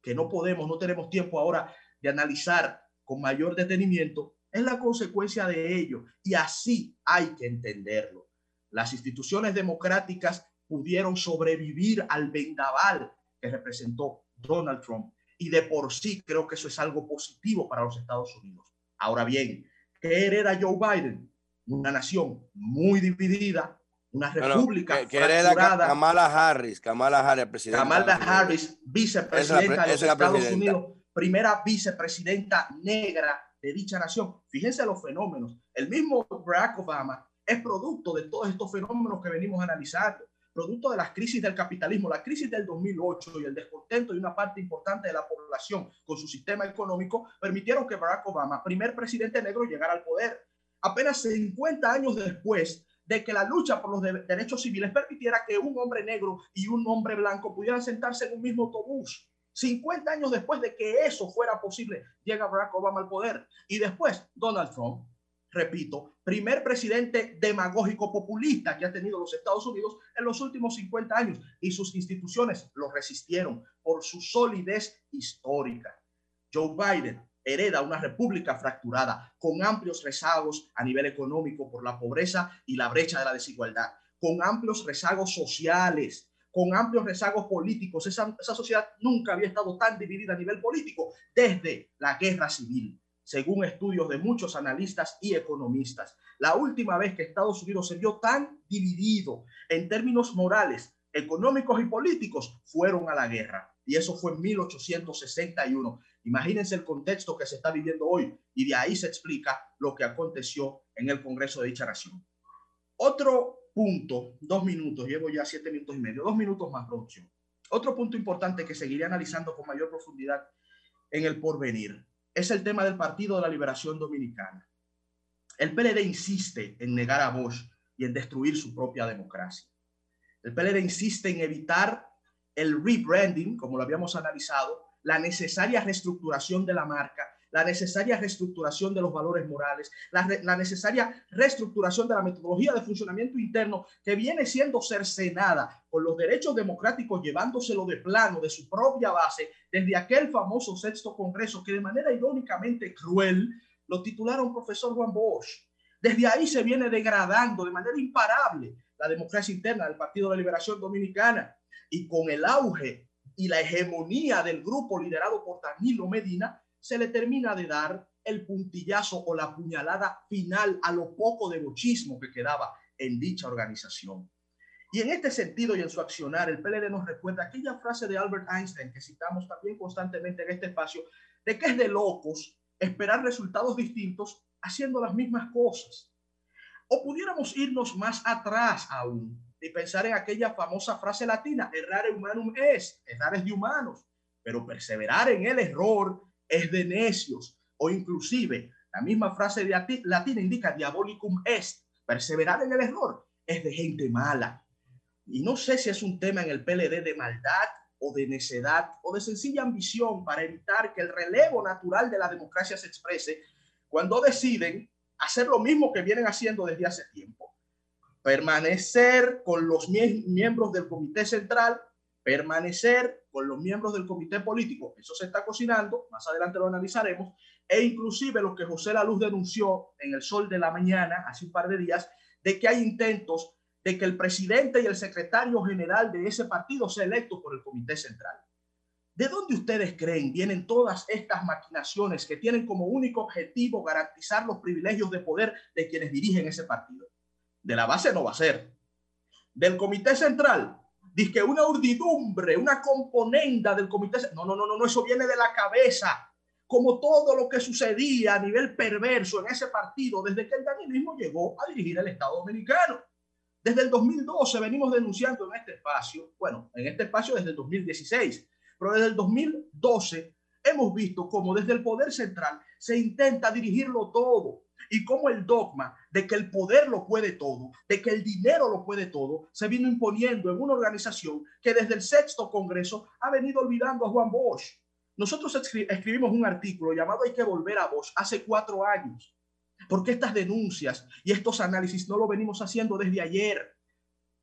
que no podemos, no tenemos tiempo ahora de analizar con mayor detenimiento, es la consecuencia de ello y así hay que entenderlo. Las instituciones democráticas pudieron sobrevivir al vendaval que representó Donald Trump y de por sí creo que eso es algo positivo para los Estados Unidos. Ahora bien, ¿qué hereda Joe Biden? Una nación muy dividida, una república que, hereda Kamala Harris, Kamala Harris, presidenta. Kamala Harris, vicepresidenta de los Estados Unidos, primera vicepresidenta negra de dicha nación. Fíjense los fenómenos. El mismo Barack Obama es producto de todos estos fenómenos que venimos analizando producto de las crisis del capitalismo, la crisis del 2008 y el descontento de una parte importante de la población con su sistema económico, permitieron que Barack Obama, primer presidente negro, llegara al poder. Apenas 50 años después de que la lucha por los derechos civiles permitiera que un hombre negro y un hombre blanco pudieran sentarse en un mismo autobús. 50 años después de que eso fuera posible, llega Barack Obama al poder. Y después Donald Trump, repito, primer presidente demagógico populista que ha tenido los Estados Unidos en los últimos 50 años. Y sus instituciones lo resistieron por su solidez histórica. Joe Biden hereda una república fracturada con amplios rezagos a nivel económico por la pobreza y la brecha de la desigualdad, con amplios rezagos sociales, con amplios rezagos políticos. Esa, sociedad nunca había estado tan dividida a nivel político desde la guerra civil, según estudios de muchos analistas y economistas. La última vez que Estados Unidos se vio tan dividido en términos morales, económicos y políticos fueron a la guerra. Y eso fue en 1861. Imagínense el contexto que se está viviendo hoy y de ahí se explica lo que aconteció en el Congreso de dicha nación. Otro punto, dos minutos, llevo ya siete minutos y medio, dos minutos más producción. Otro punto importante que seguiré analizando con mayor profundidad en el porvenir es el tema del Partido de la Liberación Dominicana. El PLD insiste en negar a Bosch y en destruir su propia democracia. El PLD insiste en evitar el rebranding, como lo habíamos analizado, la necesaria reestructuración de la marca, la necesaria reestructuración de los valores morales, la, necesaria reestructuración de la metodología de funcionamiento interno que viene siendo cercenada por los derechos democráticos, llevándoselo de plano de su propia base, desde aquel famoso sexto congreso que de manera irónicamente cruel lo titularon profesor Juan Bosch. Desde ahí se viene degradando de manera imparable la democracia interna del Partido de la Liberación Dominicana y con el auge y la hegemonía del grupo liderado por Danilo Medina, se le termina de dar el puntillazo o la puñalada final a lo poco de bochismo que quedaba en dicha organización. Y en este sentido y en su accionar, el PLD nos recuerda aquella frase de Albert Einstein que citamos también constantemente en este espacio, de que es de locos esperar resultados distintos haciendo las mismas cosas. O pudiéramos irnos más atrás aún y pensar en aquella famosa frase latina, errare humanum est, errar es de humanos, pero perseverar en el error es de necios. O inclusive, la misma frase de ati- latina indica diabolicum est, perseverar en el error es de gente mala. Y no sé si es un tema en el PLD de maldad o de necedad o de sencilla ambición para evitar que el relevo natural de la democracia se exprese cuando deciden hacer lo mismo que vienen haciendo desde hace tiempo. Permanecer con los mie- miembros del comité central, permanecer con los miembros del comité político, eso se está cocinando, más adelante lo analizaremos, e inclusive lo que José La Luz denunció en el sol de la mañana, hace un par de días, de que hay intentos de que el presidente y el secretario general de ese partido sea electo por el comité central. ¿De dónde ustedes creen vienen todas estas maquinaciones que tienen como único objetivo garantizar los privilegios de poder de quienes dirigen ese partido? De la base no va a ser. Del comité central, dice una urdidumbre, una componenda del comité. no, no, no, no, eso viene de la cabeza. Como todo lo que sucedía a nivel perverso en ese partido desde que el danilismo llegó a dirigir el Estado Dominicano. Desde el 2012 venimos denunciando en este espacio, bueno, en este espacio desde el 2016, pero desde el 2012 hemos visto cómo desde el poder central se intenta dirigirlo todo y cómo el dogma de que el poder lo puede todo, de que el dinero lo puede todo, se vino imponiendo en una organización que desde el sexto congreso ha venido olvidando a Juan Bosch. Nosotros escri- escribimos un artículo llamado Hay que volver a Bosch hace cuatro años, porque estas denuncias y estos análisis no lo venimos haciendo desde ayer.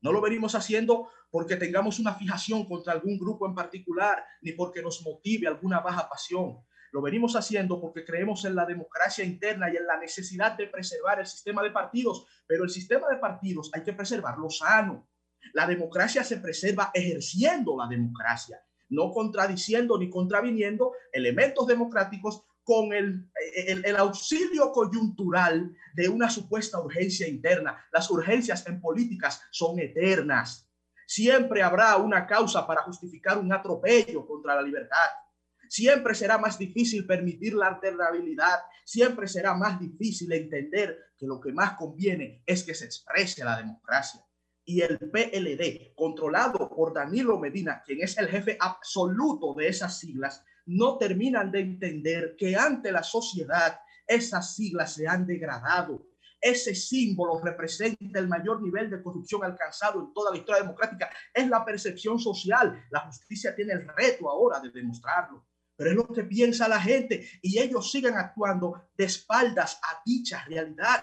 No lo venimos haciendo porque tengamos una fijación contra algún grupo en particular, ni porque nos motive alguna baja pasión. Lo venimos haciendo porque creemos en la democracia interna y en la necesidad de preservar el sistema de partidos, pero el sistema de partidos hay que preservarlo sano. La democracia se preserva ejerciendo la democracia, no contradiciendo ni contraviniendo elementos democráticos con el, el, el auxilio coyuntural de una supuesta urgencia interna. Las urgencias en políticas son eternas. Siempre habrá una causa para justificar un atropello contra la libertad. Siempre será más difícil permitir la alternabilidad. Siempre será más difícil entender que lo que más conviene es que se exprese la democracia. Y el PLD, controlado por Danilo Medina, quien es el jefe absoluto de esas siglas, no terminan de entender que ante la sociedad esas siglas se han degradado ese símbolo representa el mayor nivel de corrupción alcanzado en toda la historia democrática. Es la percepción social. La justicia tiene el reto ahora de demostrarlo. Pero es lo que piensa la gente y ellos siguen actuando de espaldas a dicha realidad.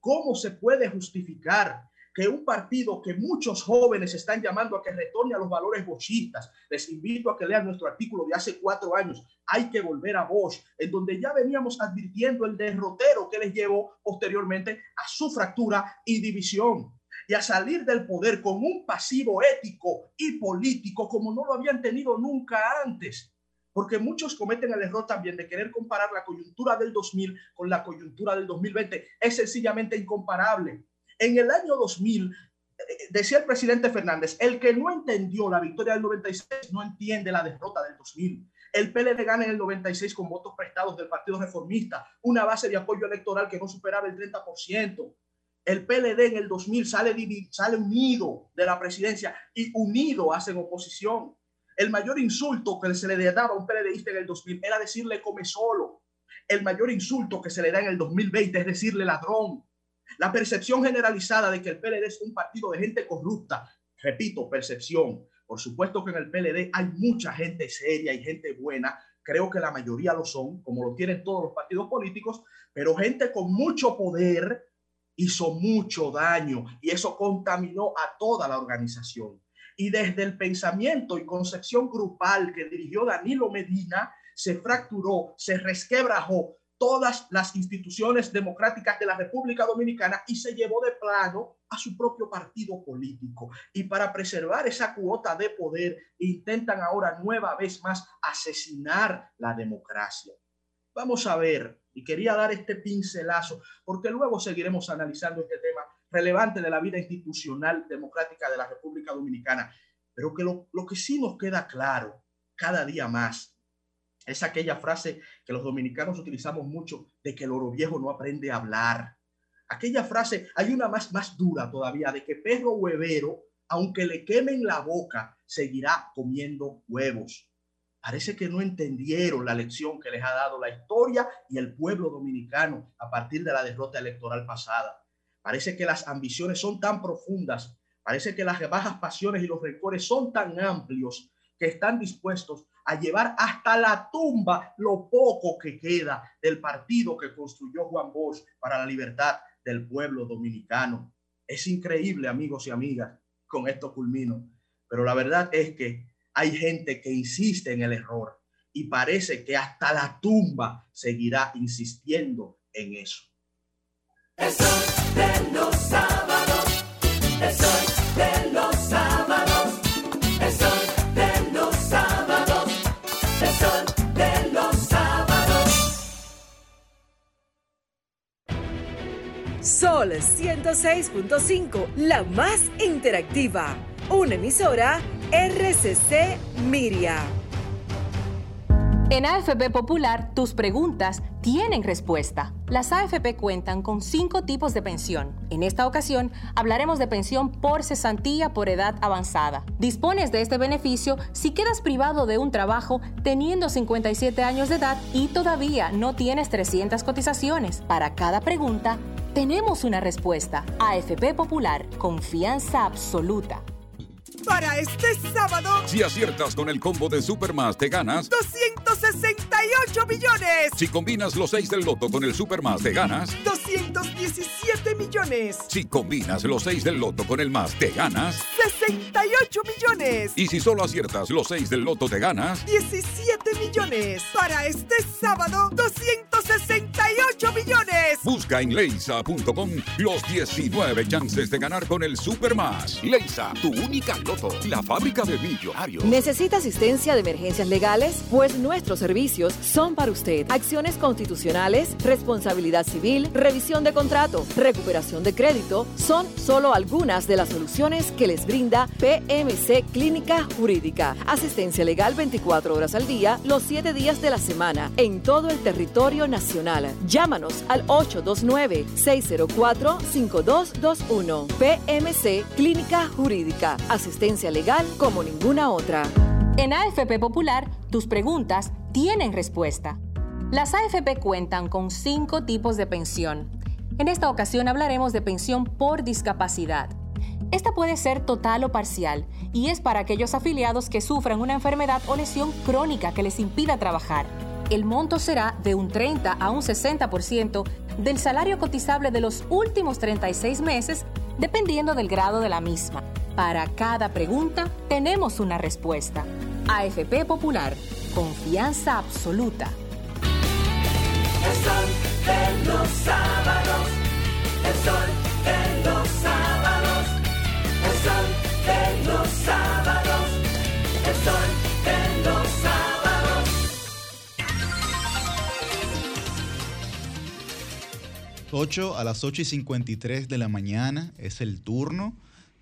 ¿Cómo se puede justificar que un partido que muchos jóvenes están llamando a que retorne a los valores bochistas, les invito a que lean nuestro artículo de hace cuatro años, hay que volver a Bosch, en donde ya veníamos advirtiendo el derrotero que les llevó posteriormente a su fractura y división y a salir del poder con un pasivo ético y político como no lo habían tenido nunca antes. Porque muchos cometen el error también de querer comparar la coyuntura del 2000 con la coyuntura del 2020. Es sencillamente incomparable. En el año 2000, eh, decía el presidente Fernández, el que no entendió la victoria del 96 no entiende la derrota del 2000. El PLD gana en el 96 con votos prestados del Partido Reformista, una base de apoyo electoral que no superaba el 30%. El PLD en el 2000 sale, sale unido de la presidencia y unido hacen oposición. El mayor insulto que se le daba a un PLDista en el 2000 era decirle come solo. El mayor insulto que se le da en el 2020 es decirle ladrón. La percepción generalizada de que el PLD es un partido de gente corrupta, repito, percepción. Por supuesto que en el PLD hay mucha gente seria y gente buena. Creo que la mayoría lo son, como lo tienen todos los partidos políticos, pero gente con mucho poder hizo mucho daño y eso contaminó a toda la organización. Y desde el pensamiento y concepción grupal que dirigió Danilo Medina, se fracturó, se resquebrajó todas las instituciones democráticas de la República Dominicana y se llevó de plano a su propio partido político. Y para preservar esa cuota de poder, intentan ahora nueva vez más asesinar la democracia. Vamos a ver, y quería dar este pincelazo, porque luego seguiremos analizando este tema relevante de la vida institucional democrática de la República Dominicana, pero que lo, que sí nos queda claro cada día más es aquella frase que los dominicanos utilizamos mucho de que el oro viejo no aprende a hablar. Aquella frase, hay una más, más dura todavía, de que perro huevero, aunque le quemen la boca, seguirá comiendo huevos. Parece que no entendieron la lección que les ha dado la historia y el pueblo dominicano a partir de la derrota electoral pasada. Parece que las ambiciones son tan profundas, parece que las bajas pasiones y los rencores son tan amplios que están dispuestos a llevar hasta la tumba lo poco que queda del partido que construyó Juan Bosch para la libertad del pueblo dominicano. Es increíble, amigos y amigas, con esto culmino, pero la verdad es que hay gente que insiste en el error y parece que hasta la tumba seguirá insistiendo en eso. Eso de los sábados, eso de los sábados, eso de los sábados, eso de los sábados. Sol 106.5, la más interactiva. Una emisora RCC Miria. En AFP Popular, tus preguntas tienen respuesta. Las AFP cuentan con cinco tipos de pensión. En esta ocasión hablaremos de pensión por cesantía por edad avanzada. Dispones de este beneficio si quedas privado de un trabajo teniendo 57 años de edad y todavía no tienes 300 cotizaciones. Para cada pregunta, tenemos una respuesta. AFP Popular, confianza absoluta. Para este sábado, Si aciertas con el combo de Supermas, te ganas. 268 millones. Si combinas los 6 del loto con el Supermas, te ganas. 217 millones. Si combinas los 6 del loto con el más, te ganas. 68 millones. Y si solo aciertas los 6 del loto, te ganas. 17 millones. Para este sábado, 268 millones. Busca en leisa.com los 19 chances de ganar con el Supermas. Leisa, tu única la fábrica de millonarios. ¿Necesita asistencia de emergencias legales? Pues nuestros servicios son para usted. Acciones constitucionales, responsabilidad civil, revisión de contrato, recuperación de crédito, son solo algunas de las soluciones que les brinda PMC Clínica Jurídica. Asistencia legal 24 horas al día, los 7 días de la semana, en todo el territorio nacional. Llámanos al 829-604-5221. PMC Clínica Jurídica. Asistencia legal como ninguna otra. En AFP Popular, tus preguntas tienen respuesta. Las AFP cuentan con cinco tipos de pensión. En esta ocasión hablaremos de pensión por discapacidad. Esta puede ser total o parcial y es para aquellos afiliados que sufran una enfermedad o lesión crónica que les impida trabajar. El monto será de un 30 a un 60% del salario cotizable de los últimos 36 meses, dependiendo del grado de la misma. Para cada pregunta tenemos una respuesta. AFP Popular, confianza absoluta. El sol de los sábados. El sol de los sábados. El sol de los sábados. El sol de los sábados. 8 a las 8 y 53 de la mañana es el turno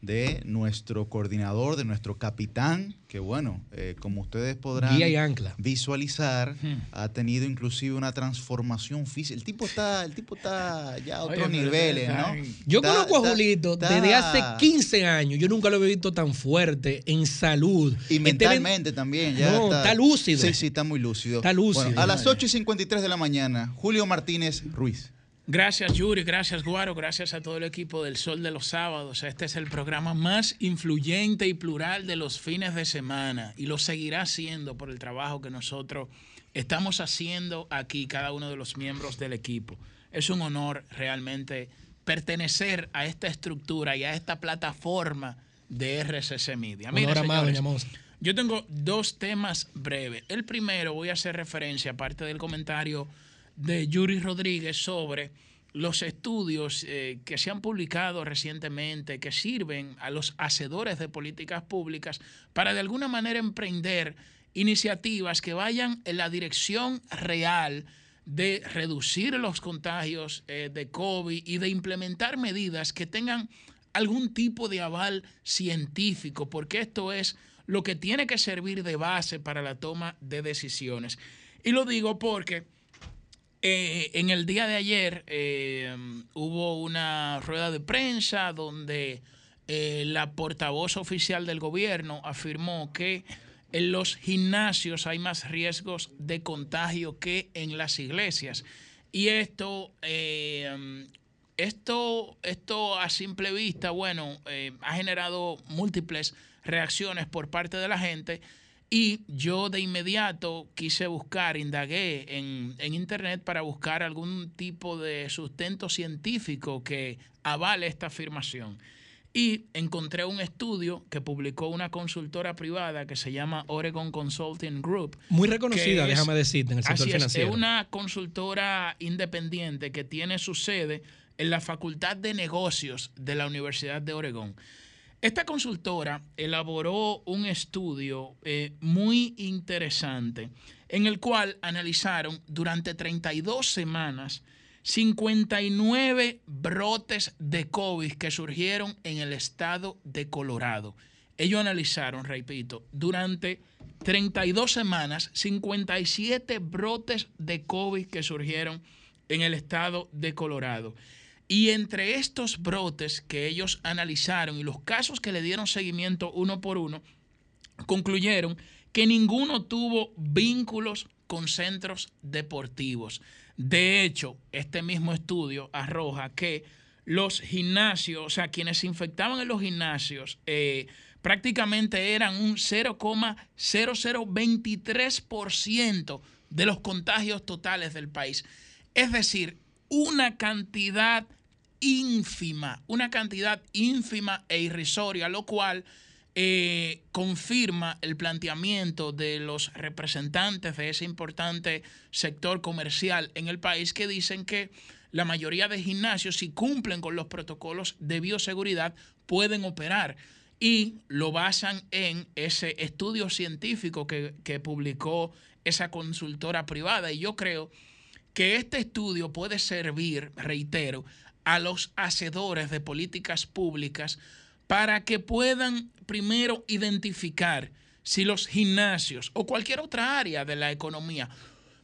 de nuestro coordinador, de nuestro capitán, que bueno, eh, como ustedes podrán Guía y ancla. visualizar, ha tenido inclusive una transformación física. El tipo está, el tipo está ya a otros Oye, niveles, ¿no? Yo Está- conozco a está- Julito está- desde hace 15 años. Yo nunca lo había visto tan fuerte en salud. Y Este mentalmente también. Ya No, está lúcido. Sí, sí, está muy lúcido. Está lúcido. Bueno, a las 8 y 53 de la mañana, Julio Martínez Ruiz. Gracias Yuri, gracias Guaro, gracias a todo el equipo del Sol de los Sábados. Este es el programa más influyente y plural de los fines de semana y lo seguirá siendo por el trabajo que nosotros estamos haciendo aquí, cada uno de los miembros del equipo. Es un honor realmente pertenecer a esta estructura y a esta plataforma de RCC Media. Amado, señores, Moza. yo tengo dos temas breves. El primero voy a hacer referencia, aparte del comentario de Yuri Rodríguez sobre los estudios eh, que se han publicado recientemente que sirven a los hacedores de políticas públicas para de alguna manera emprender iniciativas que vayan en la dirección real de reducir los contagios eh, de COVID y de implementar medidas que tengan algún tipo de aval científico, porque esto es lo que tiene que servir de base para la toma de decisiones. Y lo digo porque eh, en el día de ayer eh, hubo una rueda de prensa donde eh, la portavoz oficial del gobierno afirmó que en los gimnasios hay más riesgos de contagio que en las iglesias. Y esto, esto, esto a simple vista, bueno, ha generado múltiples reacciones por parte de la gente. Y yo de inmediato quise buscar, indagué en, en internet para buscar algún tipo de sustento científico que avale esta afirmación. Y encontré un estudio que publicó una consultora privada que se llama Oregon Consulting Group. Muy reconocida, es- déjame decirte, en el sector así es, financiero. Es una consultora independiente que tiene su sede en la Facultad de Negocios de la Universidad de Oregón. Esta consultora elaboró un estudio eh, muy interesante en el cual analizaron durante 32 semanas 59 brotes de COVID que surgieron en el estado de Colorado. Ellos analizaron, repito, durante 32 semanas 57 brotes de COVID que surgieron en el estado de Colorado. Y entre estos brotes que ellos analizaron y los casos que le dieron seguimiento uno por uno, concluyeron que ninguno tuvo vínculos con centros deportivos. De hecho, este mismo estudio arroja que los gimnasios, o sea, quienes se infectaban en los gimnasios, eh, prácticamente eran un 0,0023% de los contagios totales del país. Es decir, una cantidad ínfima, una cantidad ínfima e irrisoria, lo cual eh, confirma el planteamiento de los representantes de ese importante sector comercial en el país que dicen que la mayoría de gimnasios, si cumplen con los protocolos de bioseguridad, pueden operar. Y lo basan en ese estudio científico que, que publicó esa consultora privada. Y yo creo que este estudio puede servir, reitero, a los hacedores de políticas públicas para que puedan primero identificar si los gimnasios o cualquier otra área de la economía,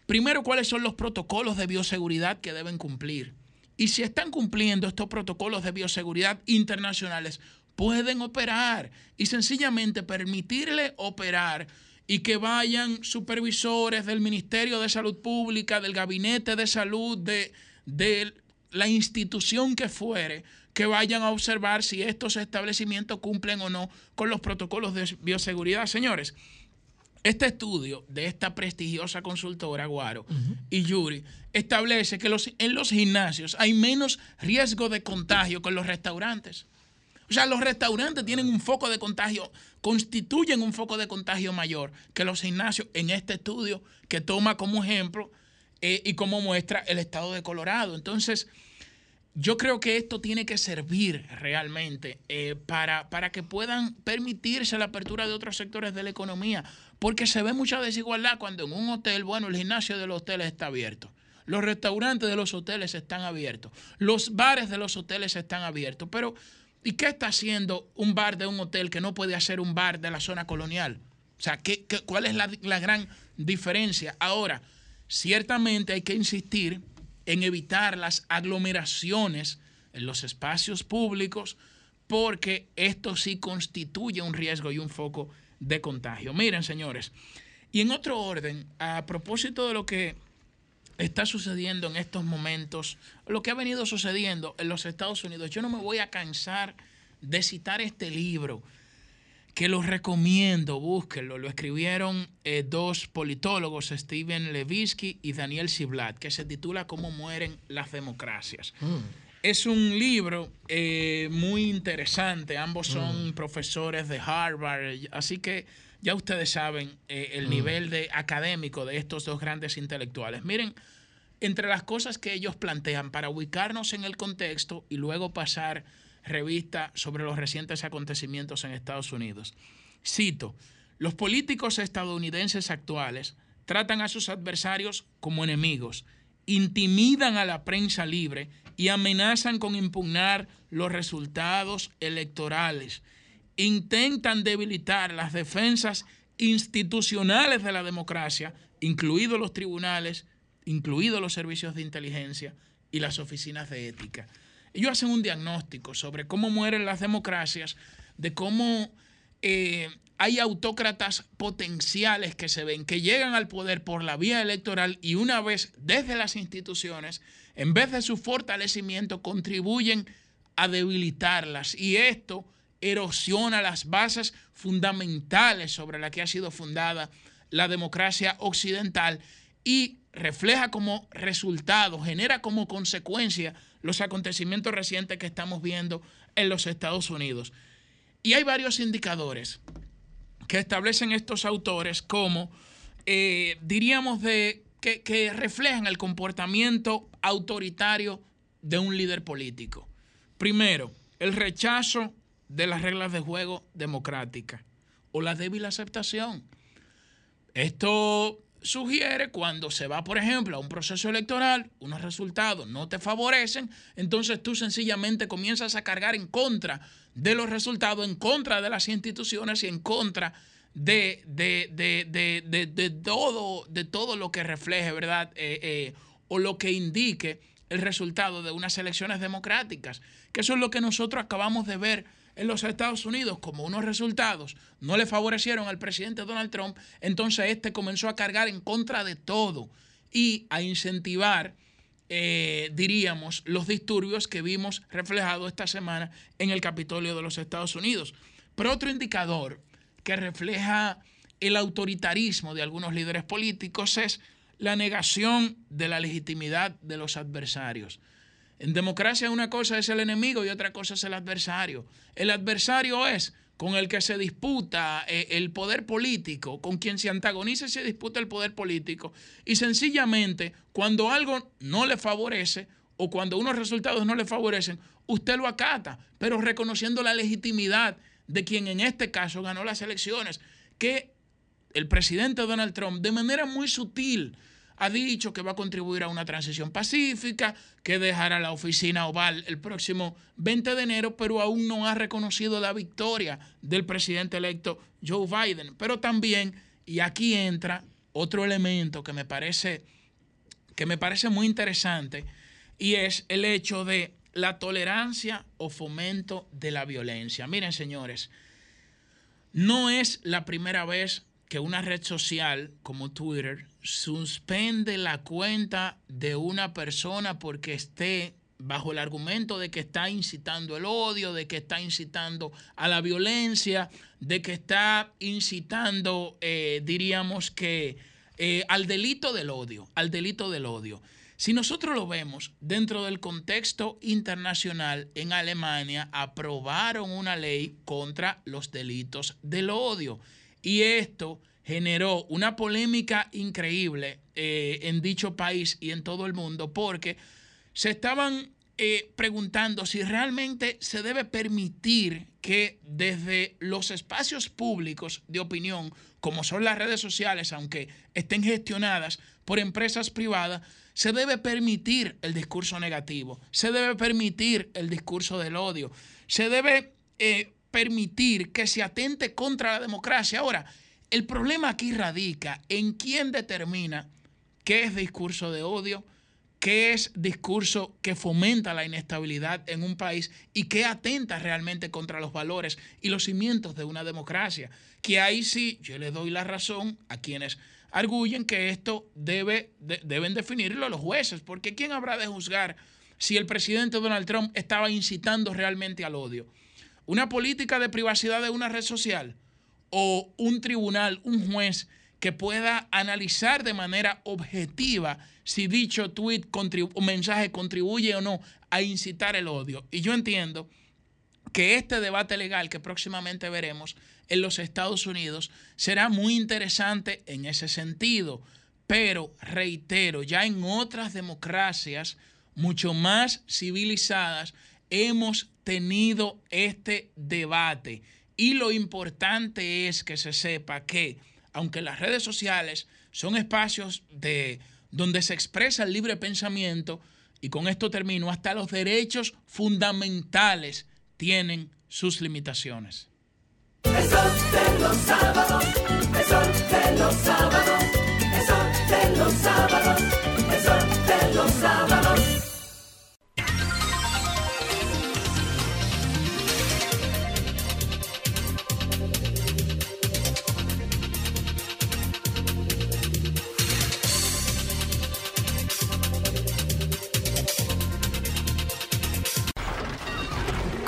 primero cuáles son los protocolos de bioseguridad que deben cumplir. Y si están cumpliendo estos protocolos de bioseguridad internacionales, pueden operar y sencillamente permitirle operar y que vayan supervisores del Ministerio de Salud Pública, del Gabinete de Salud, de, del la institución que fuere que vayan a observar si estos establecimientos cumplen o no con los protocolos de bioseguridad. Señores, este estudio de esta prestigiosa consultora Guaro y Yuri establece que los, en los gimnasios hay menos riesgo de contagio que en los restaurantes. O sea, los restaurantes tienen un foco de contagio, constituyen un foco de contagio mayor que los gimnasios en este estudio que toma como ejemplo eh, y como muestra el estado de Colorado. Entonces, yo creo que esto tiene que servir realmente eh, para, para que puedan permitirse la apertura de otros sectores de la economía, porque se ve mucha desigualdad cuando en un hotel, bueno, el gimnasio de los hoteles está abierto. Los restaurantes de los hoteles están abiertos. Los bares de los hoteles están abiertos. Pero, ¿y qué está haciendo un bar de un hotel que no puede hacer un bar de la zona colonial? O sea, ¿qué, qué- cuál es la, la gran diferencia? Ahora, ciertamente hay que insistir en evitar las aglomeraciones en los espacios públicos porque esto sí constituye un riesgo y un foco de contagio. Miren, señores, y en otro orden, a propósito de lo que está sucediendo en estos momentos, lo que ha venido sucediendo en los Estados Unidos, yo no me voy a cansar de citar este libro que lo recomiendo, búsquenlo. Lo escribieron eh, dos politólogos, Steven Levitsky y Daniel Ziblatt, que se titula Cómo mueren las democracias. Es un libro eh, muy interesante, ambos son profesores de Harvard, así que ya ustedes saben eh, el Mm. nivel de académico de estos dos grandes intelectuales. Miren, entre las cosas que ellos plantean para ubicarnos en el contexto y luego pasar revista sobre los recientes acontecimientos en Estados Unidos. Cito, los políticos estadounidenses actuales tratan a sus adversarios como enemigos, intimidan a la prensa libre y amenazan con impugnar los resultados electorales. Intentan debilitar las defensas institucionales de la democracia, incluidos los tribunales, incluidos los servicios de inteligencia y las oficinas de ética. Ellos hacen un diagnóstico sobre cómo mueren las democracias, de cómo eh, hay autócratas potenciales que se ven, que llegan al poder por la vía electoral y una vez desde las instituciones, en vez de su fortalecimiento, contribuyen a debilitarlas. Y esto erosiona las bases fundamentales sobre las que ha sido fundada la democracia occidental y refleja como resultado, genera como consecuencia los acontecimientos recientes que estamos viendo en los Estados Unidos. Y hay varios indicadores que establecen estos autores como, eh, diríamos, de, que, que reflejan el comportamiento autoritario de un líder político. Primero, el rechazo de las reglas de juego democráticas o la débil aceptación. Esto sugiere cuando se va, por ejemplo, a un proceso electoral, unos resultados no te favorecen, entonces tú sencillamente comienzas a cargar en contra de los resultados, en contra de las instituciones y en contra de, de, de, de, todo, de todo lo que refleje, ¿verdad? Eh, eh, o lo que indique el resultado de unas elecciones democráticas, que eso es lo que nosotros acabamos de ver en los Estados Unidos, como unos resultados no le favorecieron al presidente Donald Trump, entonces este comenzó a cargar en contra de todo y a incentivar, eh, diríamos, los disturbios que vimos reflejados esta semana en el Capitolio de los Estados Unidos. Pero otro indicador que refleja el autoritarismo de algunos líderes políticos es la negación de la legitimidad de los adversarios. En democracia una cosa es el enemigo y otra cosa es el adversario. El adversario es con el que se disputa eh, el poder político, con quien se antagoniza y se disputa el poder político. Y sencillamente, cuando algo no le favorece o cuando unos resultados no le favorecen, usted lo acata, pero reconociendo la legitimidad de quien en este caso ganó las elecciones, que el presidente Donald Trump, de manera muy sutil, ha dicho que va a contribuir a una transición pacífica, que dejará la oficina oval el próximo 20 de enero, pero aún no ha reconocido la victoria del presidente electo Joe Biden. Pero también, y aquí entra otro elemento que me parece, que me parece muy interesante, y es el hecho de la tolerancia o fomento de la violencia. Miren, señores, no es la primera vez que una red social como Twitter suspende la cuenta de una persona porque esté bajo el argumento de que está incitando el odio, de que está incitando a la violencia, de que está incitando, eh, diríamos que, eh, al delito del odio, al delito del odio. Si nosotros lo vemos dentro del contexto internacional, en Alemania aprobaron una ley contra los delitos del odio. Y esto generó una polémica increíble eh, en dicho país y en todo el mundo porque se estaban eh, preguntando si realmente se debe permitir que desde los espacios públicos de opinión, como son las redes sociales, aunque estén gestionadas por empresas privadas, se debe permitir el discurso negativo, se debe permitir el discurso del odio, se debe eh, permitir que se atente contra la democracia. Ahora, el problema aquí radica en quién determina qué es discurso de odio, qué es discurso que fomenta la inestabilidad en un país y qué atenta realmente contra los valores y los cimientos de una democracia. Que ahí sí yo le doy la razón a quienes arguyen que esto debe, de- deben definirlo los jueces, porque ¿quién habrá de juzgar si el presidente Donald Trump estaba incitando realmente al odio? ¿Una política de privacidad de una red social? ¿O un tribunal, un juez que pueda analizar de manera objetiva si dicho tweet o mensaje contribuye o no a incitar el odio? Y yo entiendo que este debate legal que próximamente veremos en los Estados Unidos será muy interesante en ese sentido. Pero reitero, ya en otras democracias mucho más civilizadas hemos tenido este debate. Y lo importante es que se sepa que, aunque las redes sociales son espacios de, donde se expresa el libre pensamiento, y con esto termino, hasta los derechos fundamentales tienen sus limitaciones.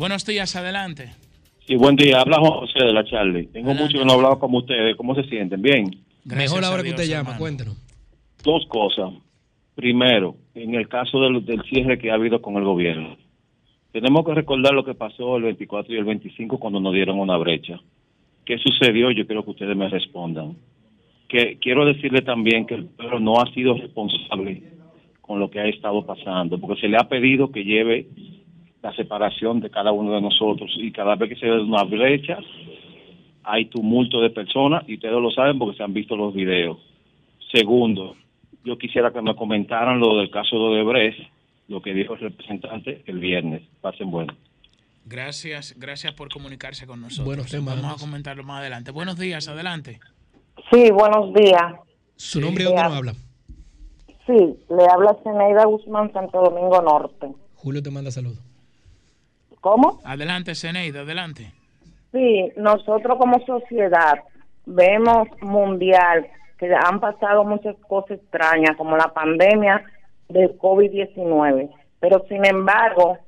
Buenos días, adelante. Sí, buen día. Habla José de la Charlie. Tengo mucho que no he hablado con ustedes. ¿Cómo se sienten? Bien. Mejor ahora que usted llama, cuéntenos. Dos cosas. Primero, en el caso del, del cierre que ha habido con el gobierno, tenemos que recordar lo que pasó el 24 y el 25 cuando nos dieron una brecha. ¿Qué sucedió? Yo quiero que ustedes me respondan. Que quiero decirle también que el pueblo no ha sido responsable con lo que ha estado pasando, porque se le ha pedido que lleve la separación de cada uno de nosotros y cada vez que se ve una brecha hay tumulto de personas y ustedes lo saben porque se han visto los videos. Segundo, yo quisiera que me comentaran lo del caso de Odebrecht, lo que dijo el representante el viernes. Pasen bueno. Gracias, gracias por comunicarse con nosotros. Buenos temas, Vamos además. a comentarlo más adelante. Buenos días, adelante. Sí, buenos días. ¿Su nombre y dónde nos habla? Sí, le habla Zeneida Guzmán, Santo Domingo Norte. Julio te manda saludos. ¿Cómo? Adelante, Zeneida, adelante. Sí, nosotros como sociedad vemos mundial que han pasado muchas cosas extrañas, como la pandemia del COVID-19, pero sin embargo,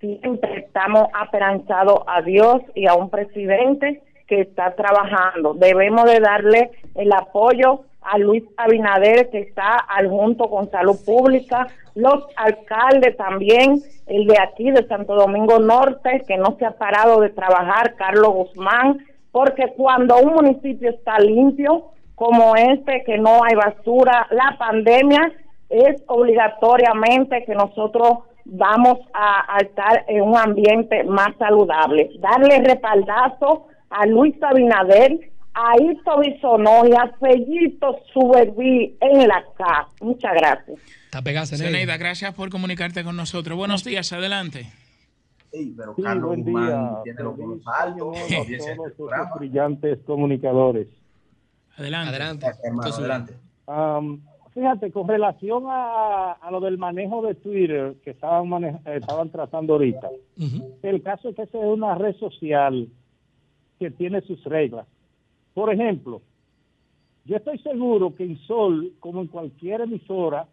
siempre estamos aperanzados a Dios y a un presidente que está trabajando. Debemos de darle el apoyo a Luis Abinader, que está al junto con Salud Pública, los alcaldes también, el de aquí de Santo Domingo Norte, que no se ha parado de trabajar, Carlos Guzmán, porque cuando un municipio está limpio, como este, que no hay basura, la pandemia es obligatoriamente que nosotros vamos a, a estar en un ambiente más saludable. Darle respaldazo a Luis Abinader, a Hito Bisonó y a Fellito Suberví en la casa. Muchas gracias. Está pegada, Zeneida, gracias por comunicarte con nosotros. Buenos días, adelante. Ey, pero Sí, Carlos buen Guzmán día. tiene los altos. todos este brillantes comunicadores. Adelante. Adelante. Hermano, adelante. Am, fíjate, con relación a, a lo del manejo de Twitter que estaban, mane- eh, estaban tratando ahorita, el caso es que esa es una red social que tiene sus reglas. Por ejemplo, yo estoy seguro que en Sol, como en cualquier emisora,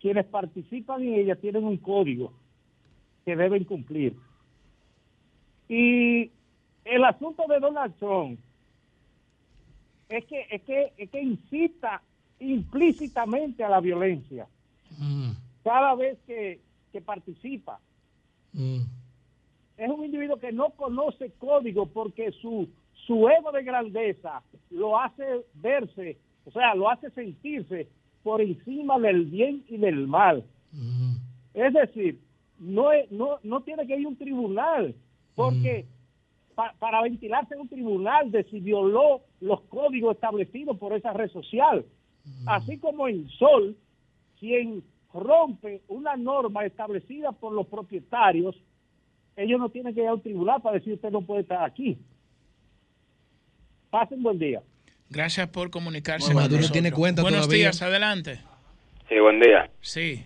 quienes participan en ella tienen un código que deben cumplir. Y el asunto de Donald Trump es que, es que, es que incita implícitamente a la violencia cada vez que, que participa. Es un individuo que no conoce código porque su, su ego de grandeza lo hace verse, o sea, lo hace sentirse por encima del bien y del mal. Es decir, no, no, no tiene que ir un tribunal, porque pa- para ventilarse en un tribunal de si violó los códigos establecidos por esa red social. Así como en Sol, quien rompe una norma establecida por los propietarios, ellos no tienen que ir a un tribunal para decir usted no puede estar aquí. Pasen buen día. Gracias por comunicarse Bueno, con nosotros. tienes cuenta Buenos todavía. días, adelante. Sí, buen día. Sí,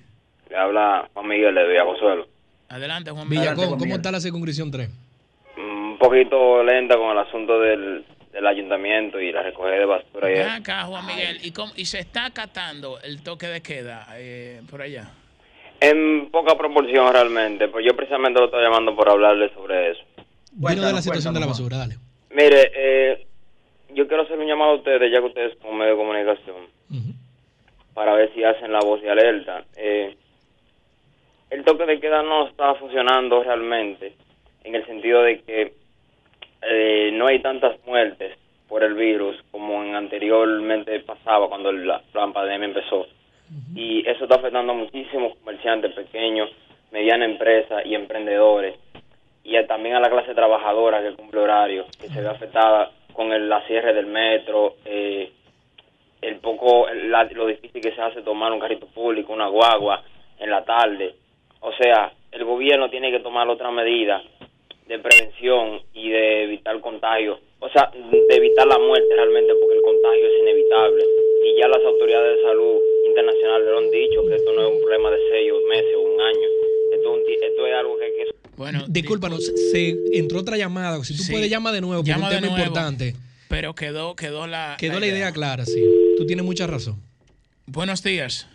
Le habla Juan Miguel de Villaconsuelo. adelante, Juan Miguel. Villacón, ¿cómo está la circunscripción 3? Un poquito lenta con el asunto del, del ayuntamiento y la recogida de basura. Ven acá, Juan Miguel. ¿Y, cómo- y se está acatando el toque de queda eh, por allá? En poca proporción realmente, pues yo precisamente lo estoy llamando por hablarle sobre eso. Vino de la situación de la basura, dale. Mire, eh, yo quiero hacer un llamado a ustedes, ya que ustedes son medio de comunicación, para ver si hacen la voz de alerta. Eh, el toque de queda no está funcionando realmente, en el sentido de que eh, no hay tantas muertes por el virus como en anteriormente pasaba cuando la, la pandemia empezó. Y eso está afectando a muchísimos comerciantes pequeños, medianas empresas y emprendedores y a- también a la clase trabajadora que cumple horario, que se ve afectada con el, la cierre del metro, eh, el poco, la- lo difícil que se hace tomar un carrito público, una guagua en la tarde. O sea, el gobierno tiene que tomar otra medida de prevención y de evitar contagio, o sea, de evitar la muerte realmente porque el contagio es inevitable. Y ya las autoridades de salud internacionales lo han dicho, que esto no es un problema de seis meses o un año. Esto esto es algo que hay que Bueno, Discúlpanos, se entró otra llamada. Si tú Sí. puedes, llama de nuevo, porque Llama es un tema nuevo. importante. Pero quedó, quedó la. Quedó la idea clara, sí. Tú tienes mucha razón. Buenos días.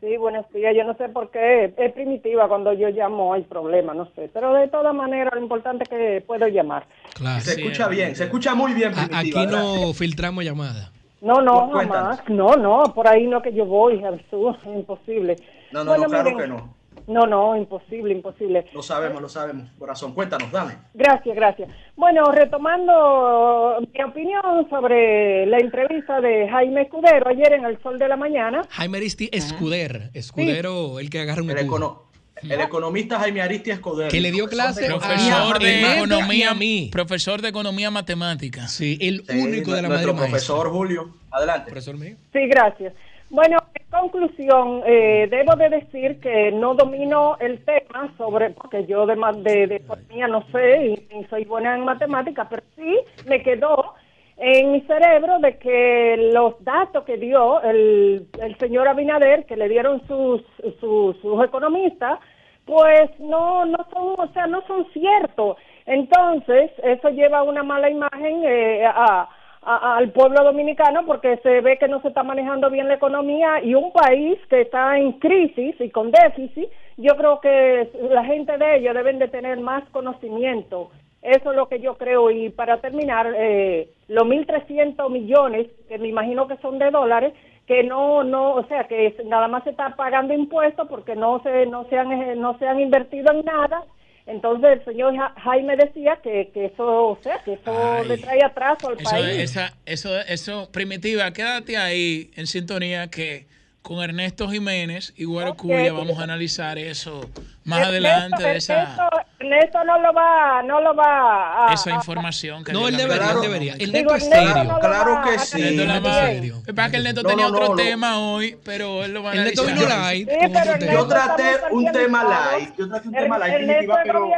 Sí, buenos días. Yo no sé por qué es primitiva cuando yo llamo, hay problema, no sé. Pero de todas maneras, lo importante es que puedo llamar. Claro. Se escucha bien, se escucha muy bien. Primitiva, Aquí ¿verdad? no filtramos llamadas. No, no, jamás. No, no, por ahí no que yo voy, Jesús, imposible. No, no, no, claro que no. No, no, imposible, imposible. Lo sabemos, lo sabemos. Corazón, cuéntanos, dale. Gracias, gracias. Bueno, retomando mi opinión sobre la entrevista de Jaime Escudero ayer en El Sol de la Mañana. Jaime Aristi Escuder. Escudero, el que agarra un El, econo- el economista Jaime Aristi Escudero. Que le dio clase Profesor de economía, a mí. profesor de economía matemática. Sí, el Sí, único de la nuestro madre profesor Julio. Adelante. Profesor mío. Sí, gracias. Bueno, en conclusión, eh, debo de decir que no domino el tema sobre, porque yo de, de, de economía no sé y, y soy buena en matemáticas, pero sí me quedó en mi cerebro de que los datos que dio el, el señor Abinader, que le dieron sus, sus, sus economistas, pues no, no son, o sea, no son ciertos. Entonces, eso lleva una mala imagen eh, a, a- al pueblo dominicano porque se ve que no se está manejando bien la economía y un país que está en crisis y con déficit, yo creo que la gente de ellos deben de tener más conocimiento. Eso es lo que yo creo. Y para terminar, eh, los 1.300 millones, que me imagino que son de dólares, que no, no, o sea, que nada más se está pagando impuestos porque no se, no se han, eh, no se han invertido en nada. Entonces el señor Ja- Jaime decía que, que eso, o sea, que eso le trae atraso al Eso, país. esa, eso, eso, primitiva, quédate ahí en sintonía que con Ernesto Jiménez y Güero Ok. Cuya vamos a analizar eso más Ernesto- adelante de esa, Ernesto, Ernesto no lo va, no lo va a, esa a- información que No, él debería, verdad. él debería. El neto es serio. no Claro que a sí. El neto es serio. Es que el Neto No, tenía no, otro no, lo- tema hoy, pero él lo va a El neto vino light tema. Yo traté un tema organizado. light. Yo traté un Er- tema light, pero.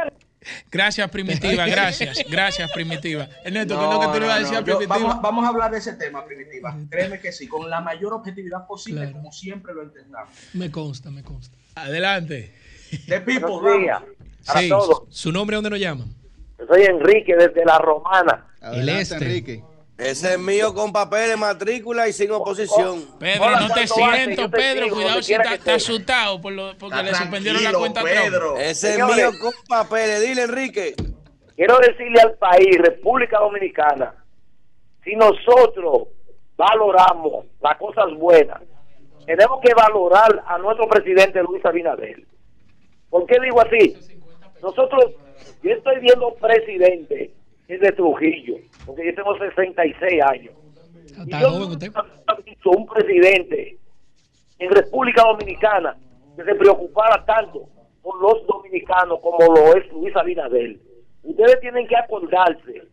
Gracias, Primitiva, gracias, gracias, Primitiva. Ernesto, ¿qué es lo que tú le vas a decir a no, yo- Primitiva? vamos, vamos a hablar de ese tema, Primitiva. Créeme que sí, con la mayor objetividad posible, Claro. como siempre lo intentamos. Me consta, me consta. Adelante. De vamos. para Sí. todos. ¿Su nombre dónde nos llaman? Soy Enrique desde La Romana. Adelante, este. Enrique. Ese es mío con papeles, matrícula y sin oposición. Pedro, Hola, no te siento, yo te Pedro. sigo, Cuidado si está, asustado por lo, porque Está le suspendieron la cuenta Trump. Pedro. Ese es mío con papeles. Dile, Enrique. Quiero decirle al país, República Dominicana, si nosotros valoramos las cosas buenas, tenemos que valorar a nuestro presidente Luis Abinader. ¿Por qué digo así? Nosotros, yo estoy viendo presidente desde Trujillo, porque yo tengo 66 años. Y yo nunca visto un presidente en República Dominicana que se preocupara tanto por los dominicanos como lo es Luis Abinader. Ustedes tienen que acordarse,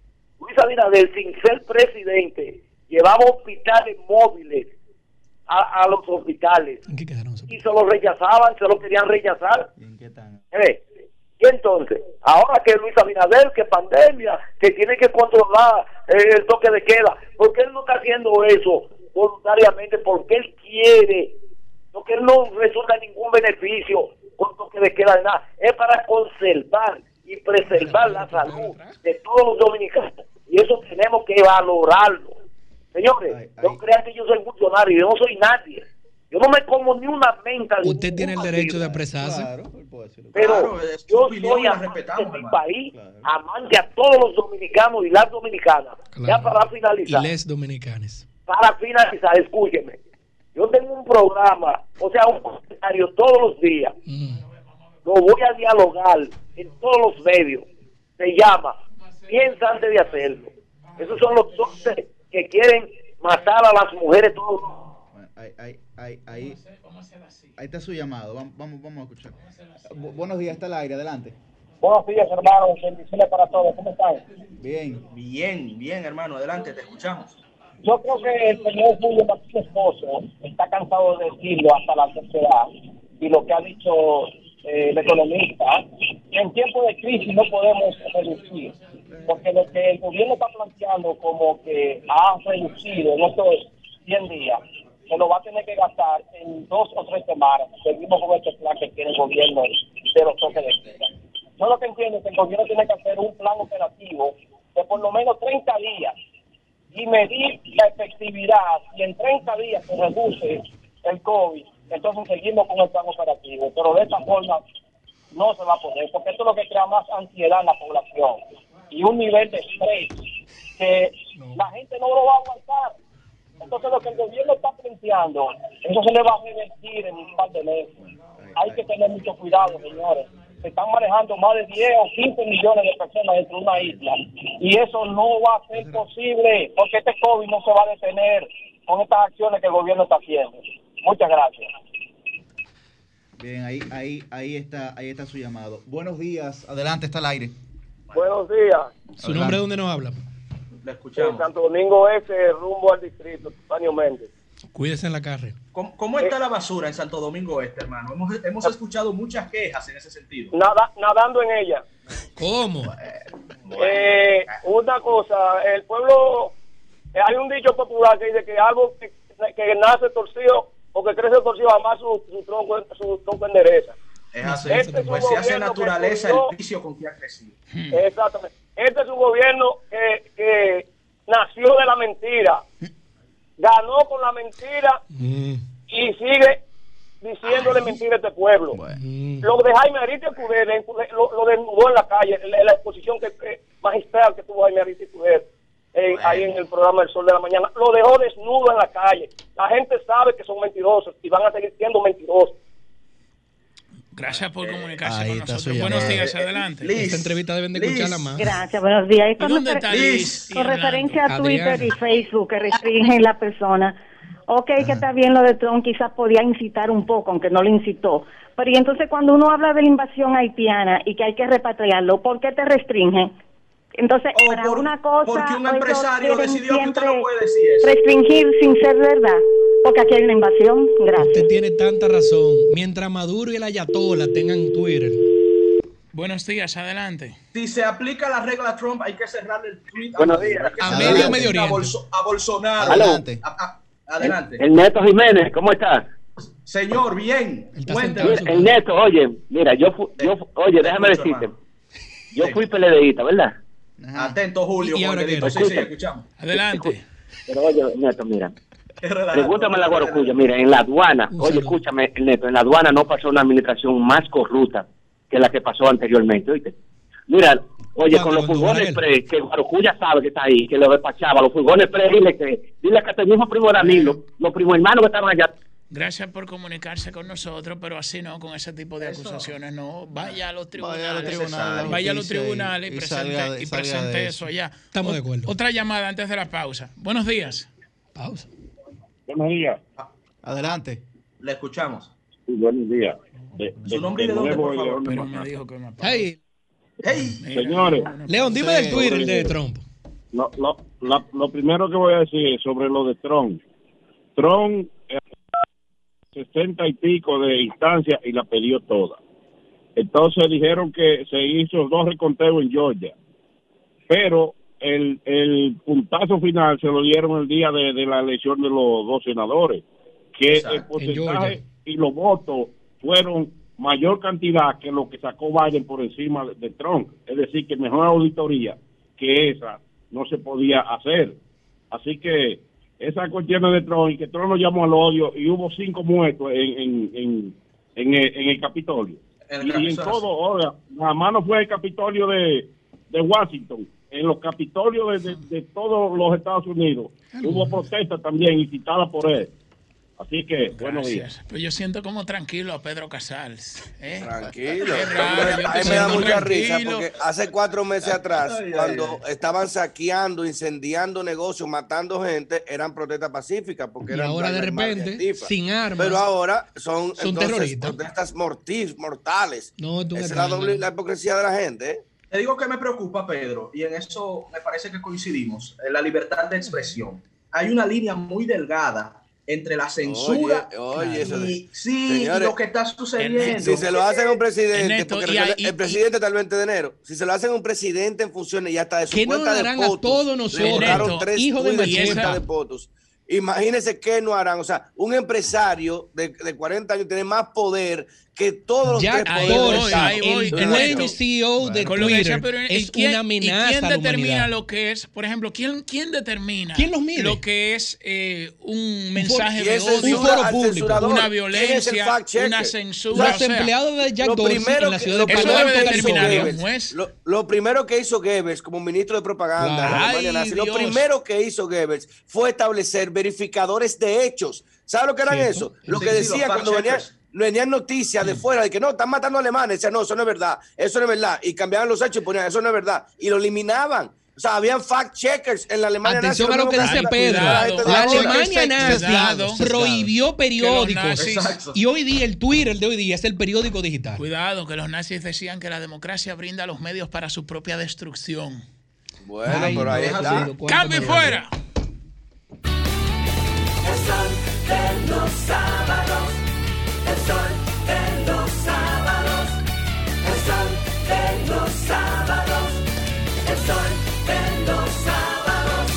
Luis Abinader, sin ser presidente, llevaba hospitales móviles a, a los hospitales ¿En qué quedaron esos? y se los rechazaban, se los querían rechazar. ¿Y en qué tan? Eh, Y entonces, ahora que Luis Abinader, que pandemia, que tiene que controlar eh, el toque de queda, ¿por qué él no está haciendo eso voluntariamente? Porque él quiere, porque él no resulta ningún beneficio con toque de queda de nada. Es para conservar y preservar la salud de todos los dominicanos. Y eso tenemos que valorarlo. Señores, Ay, no ay. crean que yo soy funcionario, yo no soy nadie. Yo no me como ni una menta. de Usted tiene el derecho de partido. expresarse. Claro, él puede decirlo. Pero Claro, es tu yo soy y amante de mi país, Claro. amante a todos los dominicanos y las dominicanas. Ya para Y finalizar, les dominicanes. para finalizar, escúcheme. Yo tengo un programa, o sea, un comentario todos los días. Mm. Lo voy a dialogar en todos los medios. Se llama Piensa antes de hacerlo. Esos son los doctores que quieren matar a las mujeres todos Bueno, ahí, ahí, ahí, ahí, ahí está su llamado. Vamos, vamos, vamos a escuchar. Bu- buenos días, está al aire, adelante. Buenos días, hermanos. Bendiciones para todos. ¿Cómo están? Bien. Bien, bien, hermano, adelante, te escuchamos. Yo creo que el señor Julio Martínez Pozo está cansado de decirlo hasta la sociedad y lo que ha dicho eh, el economista, que en tiempos de crisis no podemos reducir, porque lo que el gobierno está planteando como que ha reducido en estos 100 días, se lo va a tener que gastar en dos o tres semanas. Seguimos con este plan que tiene el gobierno de los toques de queda. Yo lo que entiendo es que el gobierno tiene que hacer un plan operativo de por lo menos 30 días y medir la efectividad y en 30 días se reduce el COVID, entonces seguimos con el plan operativo. Pero de esta forma no se va a poder, porque esto es lo que crea más ansiedad en la población y un nivel de estrés que la gente no lo va a aguantar. Entonces lo que el gobierno está planteando, eso se le va a revertir en un par de meses. Hay que tener mucho cuidado, señores. Se están manejando más de 10 o 15 millones de personas dentro de una isla. Y eso no va a ser posible, porque este COVID no se va a detener con estas acciones que el gobierno está haciendo. Muchas gracias. Bien, ahí, ahí, ahí está, ahí está su llamado. Buenos días, adelante, está al aire. Buenos días. ¿Su nombre de dónde nos habla? Le En escuchamos. Santo Domingo Este, rumbo al distrito, Antonio Méndez. Cuídese en la carrera. ¿Cómo, cómo está la basura en Santo Domingo Este, hermano? Hemos, hemos escuchado muchas quejas en ese sentido. Nada, nadando en ella. ¿Cómo? Eh, una cosa, el pueblo, eh, hay un dicho popular que dice que algo que, que nace torcido o que crece torcido, jamás su, su tronco, su tronco endereza. Es así. Este es pues se hace gobierno que naturaleza el vicio con que ha crecido. Exactamente. Este es un gobierno que, que nació de la mentira, ganó con la mentira Mm. y sigue diciéndole mentira a este pueblo. Mm. Lo de Jaime Arita Escudero lo, lo desnudó en la calle, en la, la exposición que, que- magistral que tuvo Jaime Arita Escudero eh, ahí en el programa El Sol de la Mañana. Lo dejó desnudo en la calle. La gente sabe que son mentirosos y van a seguir siendo mentirosos. Gracias por comunicarse ahí con está nosotros. Buenos días, adelante. Liz, Esta entrevista deben de Liz. escucharla más. Gracias, buenos días. Y ¿Y con, dónde refer- está Liz. Liz? y con referencia a Twitter Adriana. y Facebook que restringen la persona, Ok, que está bien lo de Trump, quizás podía incitar un poco, aunque no lo incitó. Pero y entonces cuando uno habla de la invasión haitiana y que hay que repatriarlo, ¿por qué te restringen? Entonces, para una cosa, porque un empresario decidió que usted no siempre puede decir eso. Restringir sin ser verdad, porque aquí hay una invasión. Gracias. Usted tiene tanta razón. Mientras Maduro y el Ayatola tengan Twitter. Buenos días, adelante. Si se aplica la regla Trump, hay que cerrarle el tweet Buenos días. A medio Medio a, Oriente. Bolso- a Bolsonaro. Adelante. A- a- adelante. El Neto Jiménez, ¿cómo está? Señor, bien. El, el Neto, oye, mira, yo, yo oye, déjame escucho, decirte, yo fui PLDista, ¿verdad? Atento, Julio. ¿Y ahora Juanito. qué? Sí, sí, Escucha. escuchamos. Adelante. Pero oye, Neto, mira, pregúntame la. Guarocuya, mira, en la aduana, oye, escúchame, Neto, en la aduana no pasó una administración más corrupta que la que pasó anteriormente, oíste. Mira, oye, con los furgones pre, que Guarocuya sabe que está ahí, que lo despachaba, los furgones pre, dile que, dile que hasta el mismo primo Danilo, los primos hermanos que estaban allá, Gracias por comunicarse con nosotros, pero así no, con ese tipo de acusaciones no. Vaya a los tribunales. tribunales, Vaya a los tribunales y, y presente, salga de- y presente eso eso. allá. Estamos O- de acuerdo. Otra llamada antes de la pausa. Buenos días. Pausa. Buenos días. Adelante. Le escuchamos. Sí, buenos días. De, Su nombre y de dónde, por favor. León de Pero me dijo que me Hey, Señores. León, dime del Twitter de Trump. Lo, lo, la- lo primero que voy a decir es sobre lo de Trump. Trump, eh, sesenta y pico de instancias y la perdió toda. Entonces dijeron que se hizo dos reconteos en Georgia, pero el, el puntazo final se lo dieron el día de, de la elección de los dos senadores, que Exacto. el En porcentaje y los votos fueron mayor cantidad que lo que sacó Biden por encima de, de Trump. Es decir, que mejor auditoría que esa no se podía hacer. Así que esa cuestión de Trump y que Trump lo llamó al odio y hubo cinco muertos en, en, en, en el, en el Capitolio. El y, y en todo, oiga, nada más no fue el Capitolio de, de Washington, en los Capitolios de, de- de todos los Estados Unidos hubo protestas también incitadas por él. Así que, buenos días. Gracias. Pero yo siento como tranquilo a Pedro Casals. ¿eh? Tranquilo. Raro, A mí me da mucha risa porque hace cuatro meses atrás, Ay, ay, cuando ay. estaban saqueando, incendiando negocios, matando gente, eran protestas pacíficas. Porque Y eran ahora de repente, sin armas, Pero ahora son, son entonces, terroristas. protestas mortis, mortales. No, Esa es la, doble- la hipocresía de la gente. ¿eh? Te digo que me preocupa, Pedro, y en eso me parece que coincidimos, en la libertad de expresión. Hay una línea muy delgada entre la censura Oye, oye, eso de- y, sí, y Señores, lo que está sucediendo. Si se lo hacen a un presidente, Ernesto, porque y recuerda, hay- y- el presidente está el 20 de enero, si se lo hacen a un presidente en funciones y hasta de su ¿Qué nos cuenta de harán a todos nosotros? Ernesto, tres hijo de de cuenta de POTUS. Imagínense qué no harán. O sea, un empresario de, de 40 años tiene más poder que todos los Jack tres Estado. ahí voy. el dueño y CEO de Con lo que decía Twitter Pedro, ¿y es quién- una ¿Y amenaza quién a la determina lo que es, por ejemplo, quién, quién determina ¿Quién los mide? lo que es eh, un mensaje Y de es odio, Un foro público. censurador. una ¿Quién es el violencia, una censura? Los o sea, empleados de Jack Dorsey en la que- ciudad lo de. Lo, lo primero que hizo Goebbels como ministro de propaganda de Ay, nazi, lo primero que hizo Goebbels fue establecer verificadores de hechos. ¿Sabe lo que eran Cierto. eso? Lo que los cuando venían, fact-checkers. Venían noticias de fuera de que no, están matando alemanes. Decían, no, eso no es verdad, eso no es verdad. Y cambiaban los hechos y ponían, eso no es verdad. Y lo eliminaban. O sea, habían fact-checkers en la Alemania Atención nazi. a lo que dice Pedro. de La. Alemania nazi Cuidado. prohibió periódicos. nazis-. Y hoy día el Twitter de hoy día es el periódico digital. Cuidado, que los nazis decían que la democracia brinda los medios para su propia destrucción. Bueno, Ay, pero ahí no, está. ¡Cambio fuera! El sol de los sábados, el sol de los sábados, el sol de los sábados, el sol de los sábados.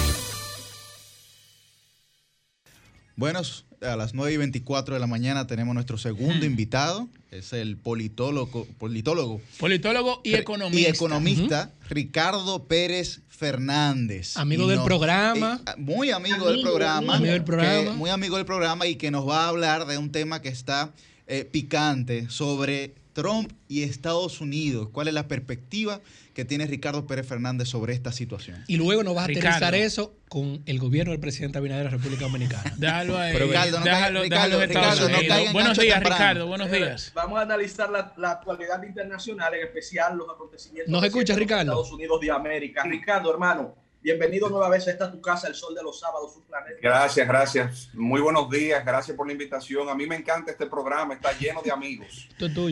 Buenos, a las 9 y 24 de la mañana tenemos nuestro segundo invitado. Es el politólogo, politólogo Politólogo y economista. y economista Ricardo Pérez Fernández. Amigo Y del programa. y, ah, muy amigo, del programa. amigo del que- programa. muy amigo del programa y que nos va a hablar de un tema que está eh, picante sobre Trump y Estados Unidos. ¿Cuál es la perspectiva que tiene Ricardo Pérez Fernández sobre esta situación? Y luego nos vas a Ricardo. aterrizar eso con el gobierno del presidente Abinader de la República Dominicana. Déjalo ahí. Pero Ricardo, no déjalo, Ricardo, Ricardo, no caiga buenos días, temprano. Ricardo. Buenos días. Vamos a analizar la, la actualidad internacional, en especial los acontecimientos ¿Nos escucha, recientes en Ricardo? Estados Unidos de América. Ricardo, hermano, Bienvenido nueva vez a esta tu casa, el sol de los sábados, su planeta. Gracias, gracias. Muy buenos días, gracias por la invitación. A mí me encanta este programa, está lleno de amigos.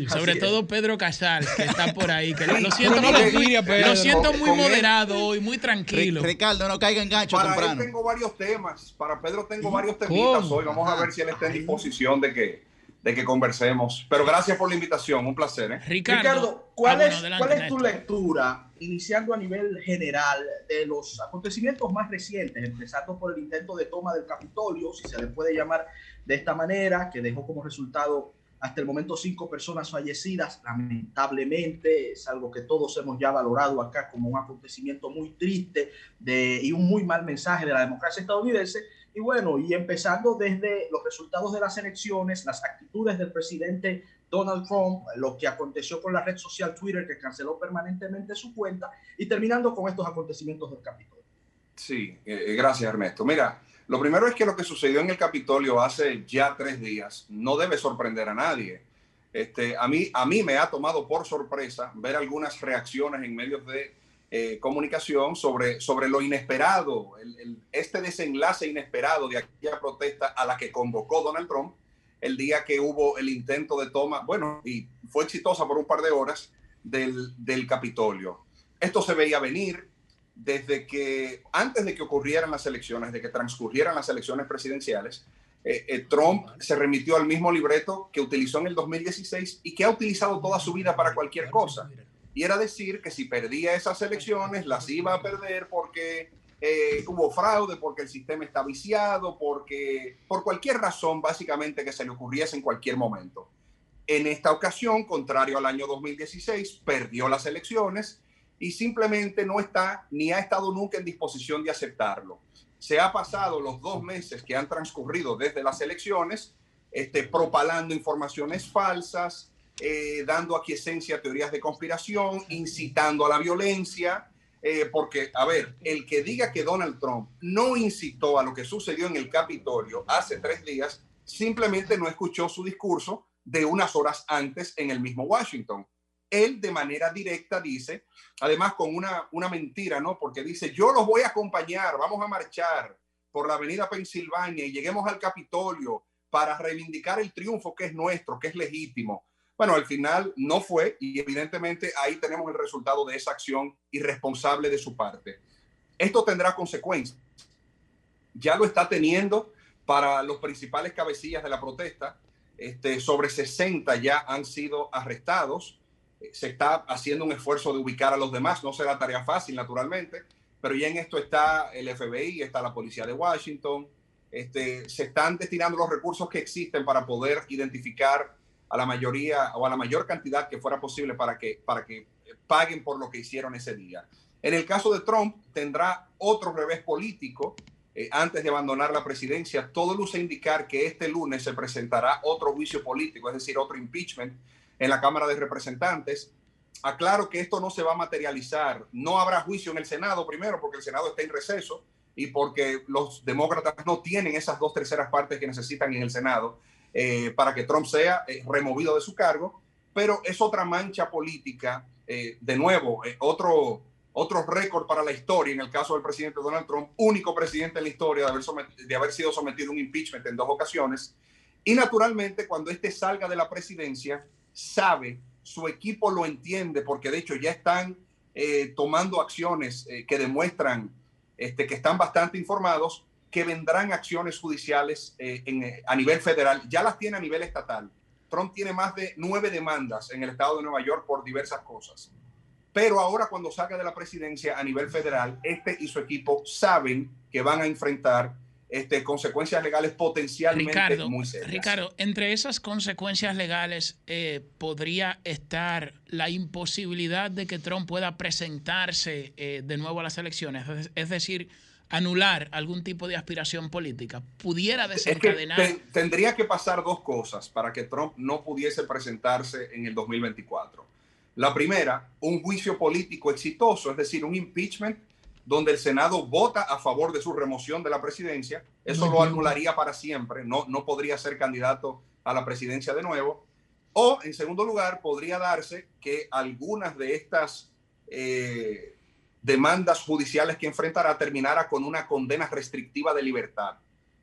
Sobre todo Pedro Casal, que está por ahí. Que lo siento, con lo- lo siento muy con moderado hoy, muy tranquilo. Ricardo, no caiga en gancho Para temprano. él tengo varios temas, para Pedro tengo varios temitas ¿Cómo? hoy. Vamos a ver si él está en disposición de que, de que conversemos. Pero gracias por la invitación, un placer. ¿eh? Ricardo, ¿cuál, Ah, es, bueno, adelante, ¿cuál es tu lectura, iniciando a nivel general, de los acontecimientos más recientes, empezando por el intento de toma del Capitolio, si se le puede llamar de esta manera, que dejó como resultado hasta el momento cinco personas fallecidas, lamentablemente, es algo que todos hemos ya valorado acá como un acontecimiento muy triste de, y un muy mal mensaje de la democracia estadounidense. Y bueno, y empezando desde los resultados de las elecciones, las actitudes del presidente Donald Trump, lo que aconteció con la red social Twitter, que canceló permanentemente su cuenta, y terminando con estos acontecimientos del Capitolio. Sí, eh, eh, gracias Ernesto. Mira, lo primero es que lo que sucedió en el Capitolio hace ya tres días no debe sorprender a nadie. Este, a, mí, a mí me ha tomado por sorpresa ver algunas reacciones en medios de eh, comunicación sobre, sobre lo inesperado, el- el- este desenlace inesperado de aquella protesta a la que convocó Donald Trump el día que hubo el intento de toma, bueno, y fue exitosa por un par de horas del, del Capitolio. Esto se veía venir, desde que, antes de que ocurrieran las elecciones, de que transcurrieran las elecciones presidenciales, eh, eh, Trump se remitió al mismo libreto que utilizó en el 2016 y que ha utilizado toda su vida para cualquier cosa. Y era decir que si perdía esas elecciones, las iba a perder porque eh, hubo fraude, porque el sistema está viciado, porque por cualquier razón básicamente que se le ocurriese en cualquier momento. En esta ocasión, contrario al año 2016, perdió las elecciones y simplemente no está ni ha estado nunca en disposición de aceptarlo. Se ha pasado los dos meses que han transcurrido desde las elecciones, este, propalando informaciones falsas, eh, dando aquiescencia a teorías de conspiración, incitando a la violencia, eh, porque, a ver, el que diga que Donald Trump no incitó a lo que sucedió en el Capitolio hace tres días, simplemente no escuchó su discurso de unas horas antes en el mismo Washington. Él de manera directa dice, además con una, una mentira, ¿no? Porque dice, yo los voy a acompañar, vamos a marchar por la avenida Pensilvania y lleguemos al Capitolio para reivindicar el triunfo que es nuestro, que es legítimo. Bueno, al final no fue y evidentemente ahí tenemos el resultado de esa acción irresponsable de su parte. Esto tendrá consecuencias. Ya lo está teniendo para los principales cabecillas de la protesta. Este, sobre 60 ya han sido arrestados. Eh, Se está haciendo un esfuerzo de ubicar a los demás. No será tarea fácil, naturalmente, pero ya en esto está el FBI, está la policía de Washington. Este, se están destinando los recursos que existen para poder identificar a la mayoría o a la mayor cantidad que fuera posible para que, para que paguen por lo que hicieron ese día. En el caso de Trump, tendrá otro revés político eh, antes de abandonar la presidencia. Todo luce indicar que este lunes se presentará otro juicio político, es decir, otro impeachment en la Cámara de Representantes. Aclaro que esto no se va a materializar. No habrá juicio en el Senado, primero, porque el Senado está en receso y porque los demócratas no tienen esas dos terceras partes que necesitan en el Senado eh, para que Trump sea eh, removido de su cargo. Pero es otra mancha política, eh, de nuevo, otro, otro récord para la historia en el caso del presidente Donald Trump, único presidente en la historia de haber, de haber sido sometido a un impeachment en dos ocasiones. Y naturalmente, cuando este salga de la presidencia, sabe, su equipo lo entiende, porque de hecho ya están tomando acciones que demuestran este, que están bastante informados, que vendrán acciones judiciales eh, en, eh, a nivel federal, ya las tiene a nivel estatal. Trump tiene más de nueve demandas en el estado de Nueva York por diversas cosas. Pero ahora cuando salga de la presidencia a nivel federal, este y su equipo saben que van a enfrentar este, consecuencias legales potencialmente Ricardo, muy serias. Ricardo, entre esas consecuencias legales eh, podría estar la imposibilidad de que Trump pueda presentarse eh, de nuevo a las elecciones, es, es decir, anular algún tipo de aspiración política. Pudiera Es que desencadenar. ten- tendría que pasar dos cosas para que Trump no pudiese presentarse en el 2024. La primera, un juicio político exitoso, es decir, un impeachment donde el Senado vota a favor de su remoción de la presidencia. Eso lo anularía para siempre, no, no podría ser candidato a la presidencia de nuevo. O, en segundo lugar, podría darse que algunas de estas eh, demandas judiciales que enfrentará terminara con una condena restrictiva de libertad.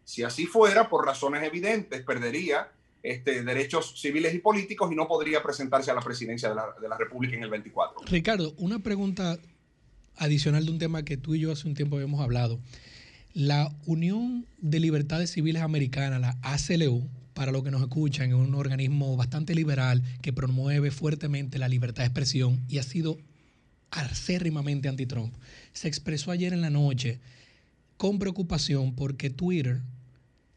Si así fuera, por razones evidentes, perdería este, derechos civiles y políticos y no podría presentarse a la presidencia de la, de la República en el 24. Ricardo, una pregunta adicional de un tema que tú y yo hace un tiempo habíamos hablado. La Unión de Libertades Civiles Americanas, la ACLU, para los que nos escuchan, es un organismo bastante liberal que promueve fuertemente la libertad de expresión y ha sido acérrimamente anti-Trump. Se expresó ayer en la noche con preocupación porque Twitter,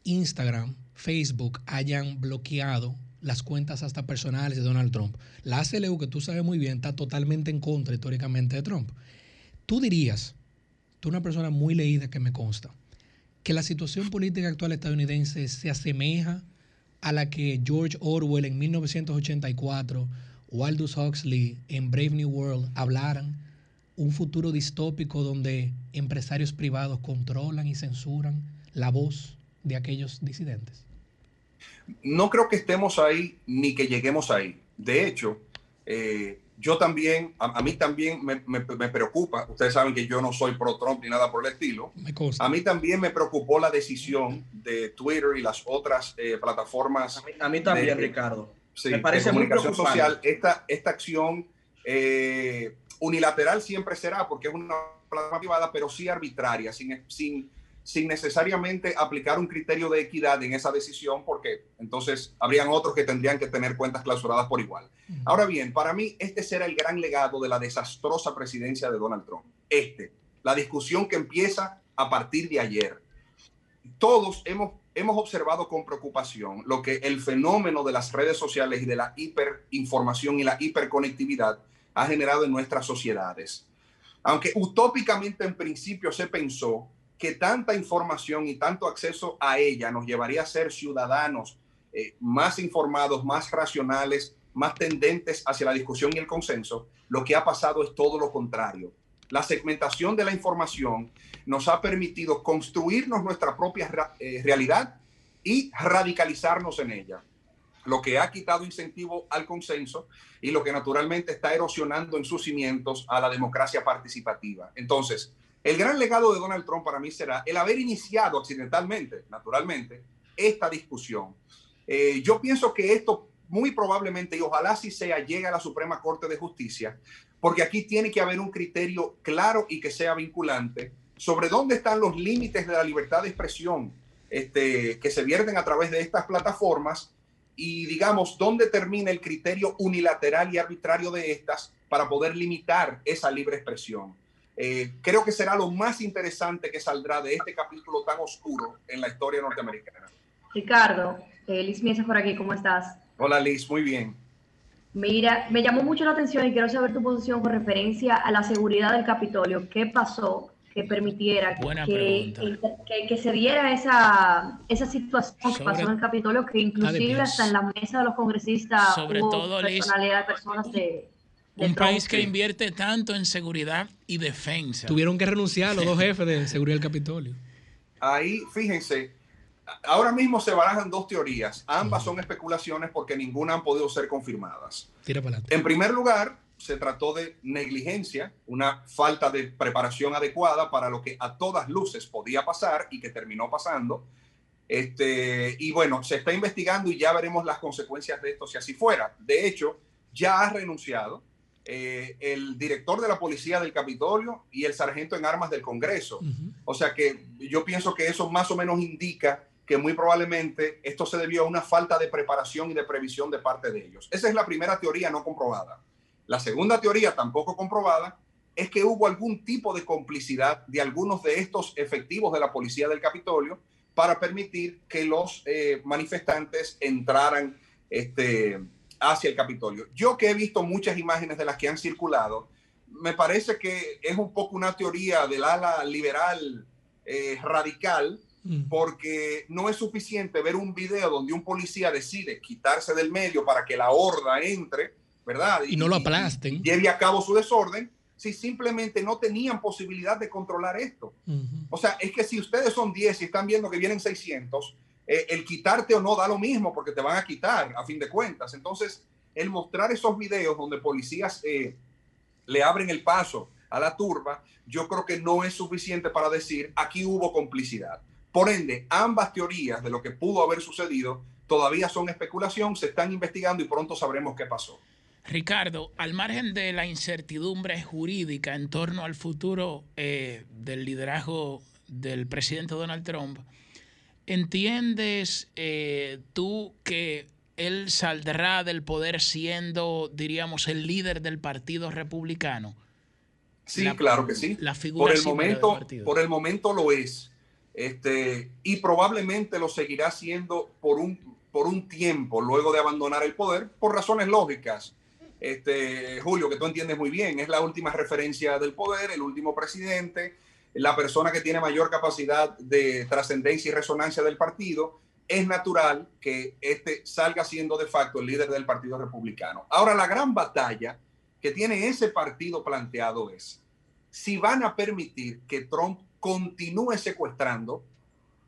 Instagram, Facebook hayan bloqueado las cuentas hasta personales de Donald Trump. La ACLU, que tú sabes muy bien, está totalmente en contra históricamente de Trump. Tú dirías, tú una persona muy leída que me consta, que la situación política actual estadounidense se asemeja a la que George Orwell en 1984 o Aldous Huxley en Brave New World hablaran un futuro distópico donde empresarios privados controlan y censuran la voz de aquellos disidentes? No creo que estemos ahí ni que lleguemos ahí. De hecho, eh, yo también, a, a mí también me, me- me preocupa, ustedes saben que yo no soy pro Trump ni nada por el estilo, a mí también me preocupó la decisión de Twitter y las otras eh, plataformas. A mí también, de- Ricardo. Sí, Me parece de muy comunicación preocupante. social. Esta, esta acción eh, unilateral siempre será porque es una plataforma privada, pero sí arbitraria, sin, sin, sin necesariamente aplicar un criterio de equidad en esa decisión, porque entonces habrían otros que tendrían que tener cuentas clausuradas por igual. Ahora bien, para mí este será el gran legado de la desastrosa presidencia de Donald Trump. Este, la discusión que empieza a partir de ayer. Todos hemos, hemos observado con preocupación lo que el fenómeno de las redes sociales y de la hiperinformación y la hiperconectividad ha generado en nuestras sociedades. Aunque utópicamente en principio se pensó que tanta información y tanto acceso a ella nos llevaría a ser ciudadanos eh, más informados, más racionales, más tendentes hacia la discusión y el consenso, lo que ha pasado es todo lo contrario. La segmentación de la información nos ha permitido construirnos nuestra propia eh, realidad y radicalizarnos en ella, lo que ha quitado incentivo al consenso y lo que naturalmente está erosionando en sus cimientos a la democracia participativa. Entonces, el gran legado de Donald Trump para mí será el haber iniciado accidentalmente, naturalmente, esta discusión. Eh, yo pienso que esto muy probablemente, y ojalá si sea, llegue a la Suprema Corte de Justicia, porque aquí tiene que haber un criterio claro y que sea vinculante sobre dónde están los límites de la libertad de expresión este, que se vierten a través de estas plataformas y digamos dónde termina el criterio unilateral y arbitrario de estas para poder limitar esa libre expresión. Eh, creo que será lo más interesante que saldrá de este capítulo tan oscuro en la historia norteamericana. Ricardo, eh, Liz Miesa por aquí, ¿cómo estás? Hola Liz, muy bien. Mira, me llamó mucho la atención y quiero saber tu posición con referencia a la seguridad del Capitolio. ¿Qué pasó que permitiera que, pregunta. que, que se diera esa, esa situación que pasó en el Capitolio, que inclusive hasta en la mesa de los congresistas Sobre hubo todo, Liz, personalidad de personas de, de Un Trump? país que invierte tanto en seguridad y defensa. Tuvieron que renunciar los dos jefes de seguridad del Capitolio. Ahí, fíjense, ahora mismo se barajan dos teorías. Ambas son especulaciones porque ninguna han podido ser confirmadas. Tira para adelante. En primer lugar, se trató de negligencia, una falta de preparación adecuada para lo que a todas luces podía pasar y que terminó pasando. Este, y bueno, se está investigando y ya veremos las consecuencias de esto si así fuera. De hecho, ya ha renunciado eh, el director de la policía del Capitolio y el sargento en armas del Congreso. O sea que yo pienso que eso más o menos indica que muy probablemente esto se debió a una falta de preparación y de previsión de parte de ellos. Esa es la primera teoría no comprobada. La segunda teoría, tampoco comprobada, es que hubo algún tipo de complicidad de algunos de estos efectivos de la policía del Capitolio para permitir que los eh, manifestantes entraran este, hacia el Capitolio. Yo que he visto muchas imágenes de las que han circulado, me parece que es un poco una teoría del ala liberal eh, radical, porque no es suficiente ver un video donde un policía decide quitarse del medio para que la horda entre, ¿verdad? Y no lo aplasten. y lleve a cabo su desorden, si simplemente no tenían posibilidad de controlar esto. O sea, es que si ustedes son 10 y están viendo que vienen 600, eh, el quitarte o no da lo mismo porque te van a quitar a fin de cuentas. Entonces, el mostrar esos videos donde policías eh, le abren el paso a la turba, yo creo que no es suficiente para decir aquí hubo complicidad. Por ende, ambas teorías de lo que pudo haber sucedido todavía son especulación, se están investigando y pronto sabremos qué pasó. Ricardo, al margen de la incertidumbre jurídica en torno al futuro eh, del liderazgo del presidente Donald Trump, ¿entiendes eh, tú que él saldrá del poder siendo, diríamos, el líder del Partido Republicano? Sí, La- claro que sí. La figura por el del momento, partido. por el momento lo es. Este, y probablemente lo seguirá siendo por un, por un tiempo luego de abandonar el poder, por razones lógicas. Este, Julio, que tú entiendes muy bien, es la última referencia del poder, el último presidente, la persona que tiene mayor capacidad de trascendencia y resonancia del partido. Es natural que este salga siendo de facto el líder del Partido Republicano. Ahora, la gran batalla que tiene ese partido planteado es si van a permitir que Trump continúe secuestrando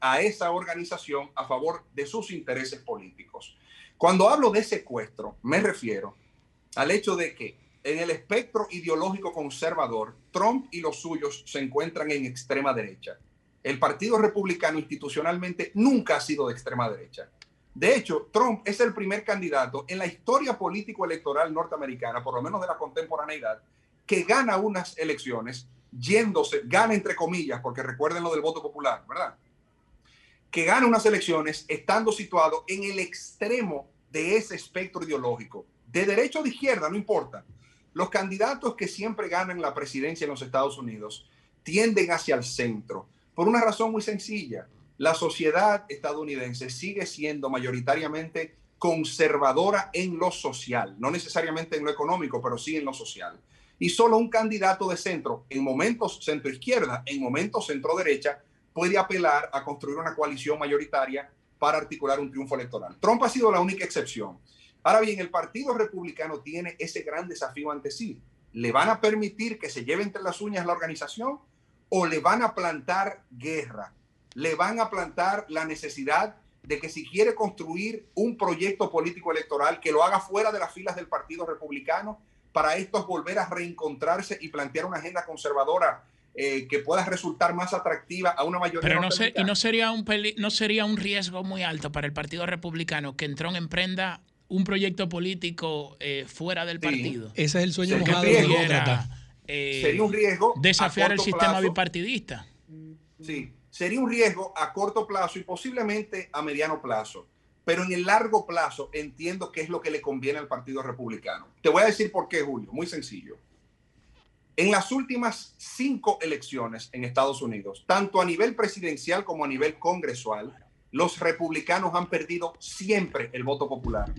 a esa organización a favor de sus intereses políticos. Cuando hablo de secuestro, me refiero al hecho de que en el espectro ideológico conservador, Trump y los suyos se encuentran en extrema derecha. El Partido Republicano institucionalmente nunca ha sido de extrema derecha. De hecho, Trump es el primer candidato en la historia político-electoral norteamericana, por lo menos de la contemporaneidad, que gana unas elecciones yéndose, gana entre comillas, porque recuerden lo del voto popular, ¿verdad? Que gana unas elecciones estando situado en el extremo de ese espectro ideológico, de derecha o de izquierda, no importa. Los candidatos que siempre ganan la presidencia en los Estados Unidos tienden hacia el centro, por una razón muy sencilla. La sociedad estadounidense sigue siendo mayoritariamente conservadora en lo social, no necesariamente en lo económico, pero sí en lo social. Y solo un candidato de centro, en momentos centro izquierda, en momentos centro derecha, puede apelar a construir una coalición mayoritaria para articular un triunfo electoral. Trump ha sido la única excepción. Ahora bien, el Partido Republicano tiene ese gran desafío ante sí. ¿Le van a permitir que se lleve entre las uñas la organización o le van a plantar guerra? ¿Le van a plantar la necesidad de que si quiere construir un proyecto político electoral, que lo haga fuera de las filas del Partido Republicano, para estos volver a reencontrarse y plantear una agenda conservadora eh, que pueda resultar más atractiva a una mayoría Pero no, sé, y no sería un peli- no sería un riesgo muy alto para el Partido Republicano que Trump emprenda un proyecto político eh, fuera del partido. Ese es el sueño mojado de los pudiera, demócratas. eh, Sería un riesgo desafiar el sistema plazo. bipartidista. Sí, sería un riesgo a corto plazo y posiblemente a mediano plazo. Pero en el largo plazo entiendo que es lo que le conviene al Partido Republicano. Te voy a decir por qué, Julio. Muy sencillo. En las últimas cinco elecciones en Estados Unidos, tanto a nivel presidencial como a nivel congresual, los republicanos han perdido siempre el voto popular.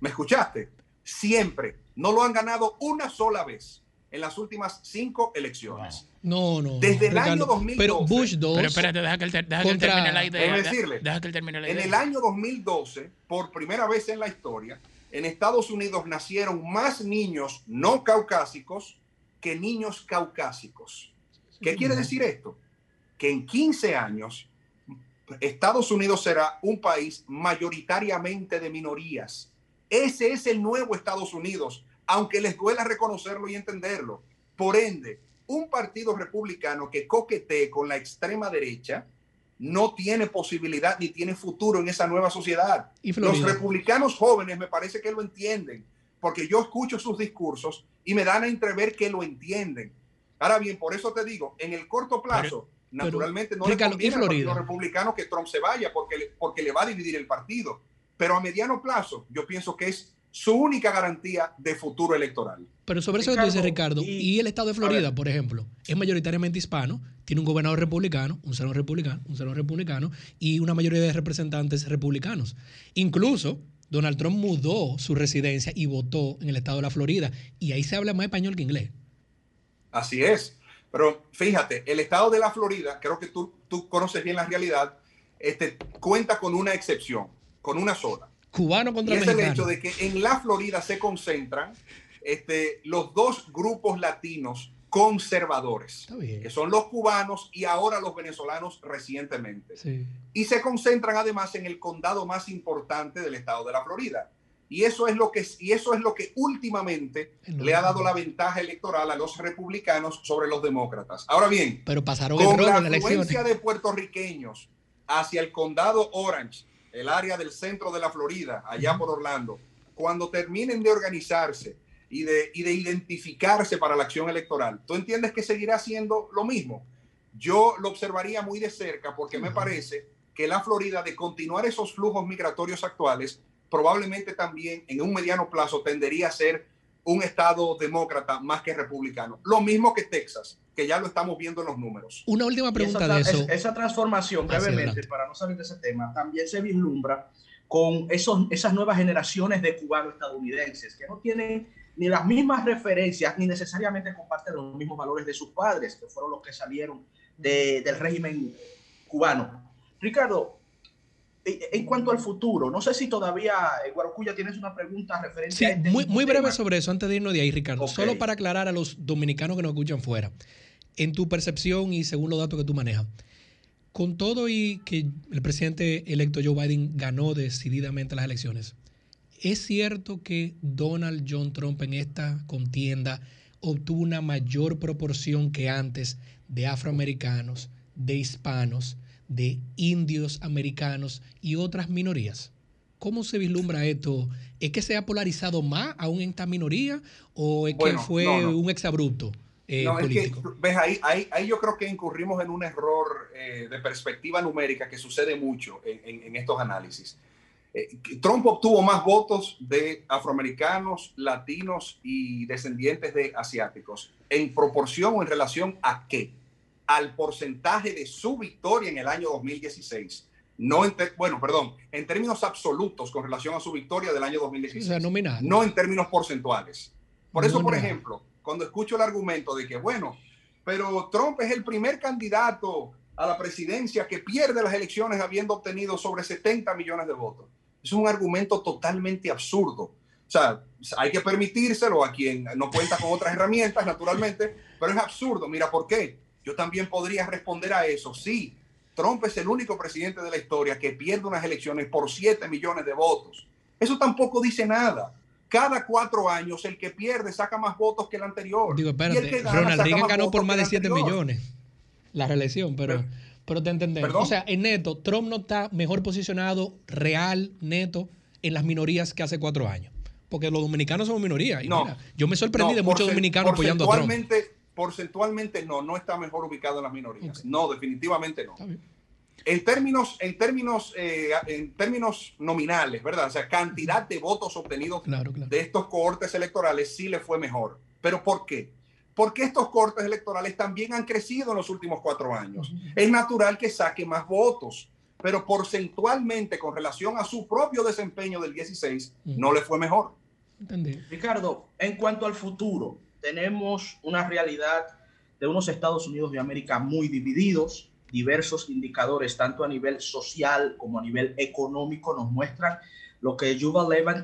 ¿Me escuchaste? Siempre. No lo han ganado una sola vez en las últimas cinco elecciones. No, no. Desde el Ricardo, año 2012. Pero Bush 2. Pero espérate, deja que él, que termine la idea. Decirle, Deja que él termine la En idea. el año 2012, por primera vez en la historia, en Estados Unidos nacieron más niños no caucásicos que niños caucásicos. ¿Qué quiere decir esto? Que en 15 años Estados Unidos será un país mayoritariamente de minorías. Ese es el nuevo Estados Unidos, aunque les duela reconocerlo y entenderlo. Por ende, un partido republicano que coquetee con la extrema derecha no tiene posibilidad ni tiene futuro en esa nueva sociedad. ¿Y Los republicanos jóvenes me parece que lo entienden, porque yo escucho sus discursos y me dan a entrever que lo entienden. Ahora bien, por eso te digo, en el corto plazo, naturalmente no Ricardo, le ¿y conviene al Partido Florida? Republicano que Trump se vaya porque porque le va a dividir el partido. Pero a mediano plazo, yo pienso que es su única garantía de futuro electoral. Pero sobre eso que tú dices, Ricardo, y, el estado de Florida, por ejemplo, es mayoritariamente hispano, tiene un gobernador republicano, un senador republicano, un senador republicano y una mayoría de representantes republicanos. Incluso Donald Trump mudó su residencia y votó en el estado de la Florida. Y ahí se habla más español que inglés. Así es. Pero fíjate, el estado de la Florida, creo que tú, tú conoces bien la realidad, este, cuenta con una excepción, con una sola. Cubano Y contra es el hecho de que en la Florida se concentran este, los dos grupos latinos conservadores, que son los cubanos y ahora los venezolanos recientemente. Sí. Y se concentran además en el condado más importante del estado de la Florida. Y eso es lo que, y eso es lo que últimamente le ha dado la ventaja electoral a los republicanos sobre los demócratas. Ahora bien, Pero pasaron con la afluencia de puertorriqueños hacia el condado Orange, el área del centro de la Florida, allá por Orlando, cuando terminen de organizarse y de, y de identificarse para la acción electoral, ¿tú entiendes que seguirá siendo lo mismo? Yo lo observaría muy de cerca porque me parece que la Florida, de continuar esos flujos migratorios actuales, probablemente también en un mediano plazo tendería a ser un estado demócrata más que republicano. Lo mismo que Texas, que ya lo estamos viendo en los números. Una última pregunta esa, de eso. es- esa transformación, brevemente, para no salir de ese tema, también se vislumbra con esos, esas nuevas generaciones de cubanos estadounidenses que no tienen ni las mismas referencias ni necesariamente comparten los mismos valores de sus padres, que fueron los que salieron de- del régimen cubano. Ricardo, en cuanto al futuro, no sé si todavía, Guarocuya, tienes una pregunta referente Sí, a este muy, breve sobre eso antes de irnos de ahí, Ricardo. Solo para aclarar a los dominicanos que nos escuchan fuera. En tu percepción y según los datos que tú manejas, con todo y que el presidente electo Joe Biden ganó decididamente las elecciones, ¿es cierto que Donald John Trump en esta contienda obtuvo una mayor proporción que antes de afroamericanos, de hispanos, de indios americanos y otras minorías? ¿Cómo se vislumbra esto? ¿Es que se ha polarizado más aún en esta minoría o es Bueno, que fue no, no. un exabrupto eh, No, es que, político? ves, ahí, ahí, ahí yo creo que incurrimos en un error eh, de perspectiva numérica que sucede mucho en, en- en estos análisis. Eh, Trump obtuvo más votos de afroamericanos, latinos y descendientes de asiáticos. ¿En proporción o en relación a qué? Al porcentaje de su victoria en el año 2016. No en bueno, perdón, en términos absolutos con relación a su victoria del año 2016 O sea, nominal. no en términos porcentuales. Por eso, No, por no. ejemplo, cuando escucho el argumento de que, bueno, pero Trump es el primer candidato a la presidencia que pierde las elecciones habiendo obtenido sobre 70 millones de votos. Es un argumento totalmente absurdo. O sea, hay que permitírselo a quien no cuenta con otras herramientas, naturalmente, pero es absurdo. Mira, ¿por qué? Yo también podría responder a eso. Sí, Trump es el único presidente de la historia que pierde unas elecciones por 7 millones de votos. Eso tampoco dice nada. Cada cuatro años el que pierde saca más votos que el anterior. Digo, que espérate, gana Ronald Reagan ganó por más de 7 anterior. millones la reelección, pero, pero te entendemos. ¿Perdón? O sea, en neto, Trump no está mejor posicionado real, neto, en las minorías que hace cuatro años. Porque los dominicanos somos minoría. Y No. mira, yo me sorprendí No, de muchos dominicanos apoyando a Trump. porcentualmente- Porcentualmente no, no está mejor ubicado en las minorías. No, definitivamente no. En términos, en términos, eh, en términos nominales, ¿verdad? O sea, cantidad de votos obtenidos de estos cohortes electorales sí le fue mejor. ¿Pero por qué? Porque estos cohortes electorales también han crecido en los últimos cuatro años. Es natural que saque más votos, pero porcentualmente con relación a su propio desempeño del 16, no le fue mejor. Ricardo, en cuanto al futuro, tenemos una realidad de unos Estados Unidos de América muy divididos. Diversos indicadores, tanto a nivel social como a nivel económico, nos muestran lo que Yuval Levin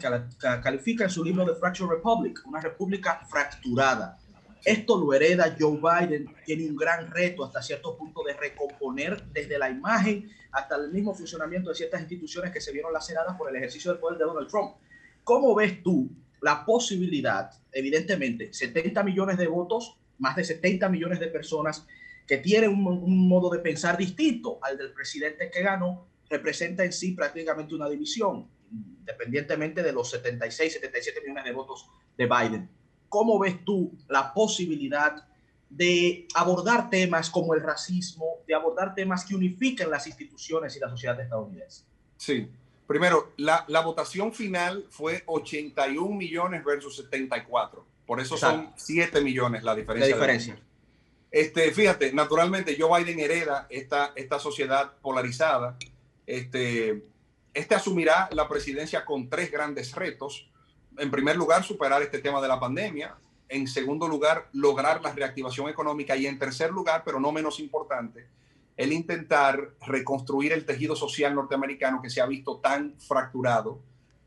califica en su libro The Fractured Republic, una república fracturada. Esto lo hereda Joe Biden, tiene un gran reto hasta cierto punto de recomponer desde la imagen hasta el mismo funcionamiento de ciertas instituciones que se vieron laceradas por el ejercicio del poder de Donald Trump. ¿Cómo ves tú la posibilidad, evidentemente, 70 millones de votos, más de 70 millones de personas que tienen un, un modo de pensar distinto al del presidente que ganó, representa en sí prácticamente una división, independientemente de los 76, 77 millones de votos de Biden? ¿Cómo ves tú la posibilidad de abordar temas como el racismo, de abordar temas que unifiquen las instituciones y la sociedad estadounidense? Sí. Primero, la, la votación final fue 81 millones versus 74. Por eso son Exacto. 7 millones la diferencia. La diferencia. Este, fíjate, naturalmente Joe Biden hereda esta, esta sociedad polarizada. Este, este asumirá la presidencia con tres grandes retos. En primer lugar, superar este tema de la pandemia. En segundo lugar, lograr la reactivación económica. Y en tercer lugar, pero no menos importante, el intentar reconstruir el tejido social norteamericano que se ha visto tan fracturado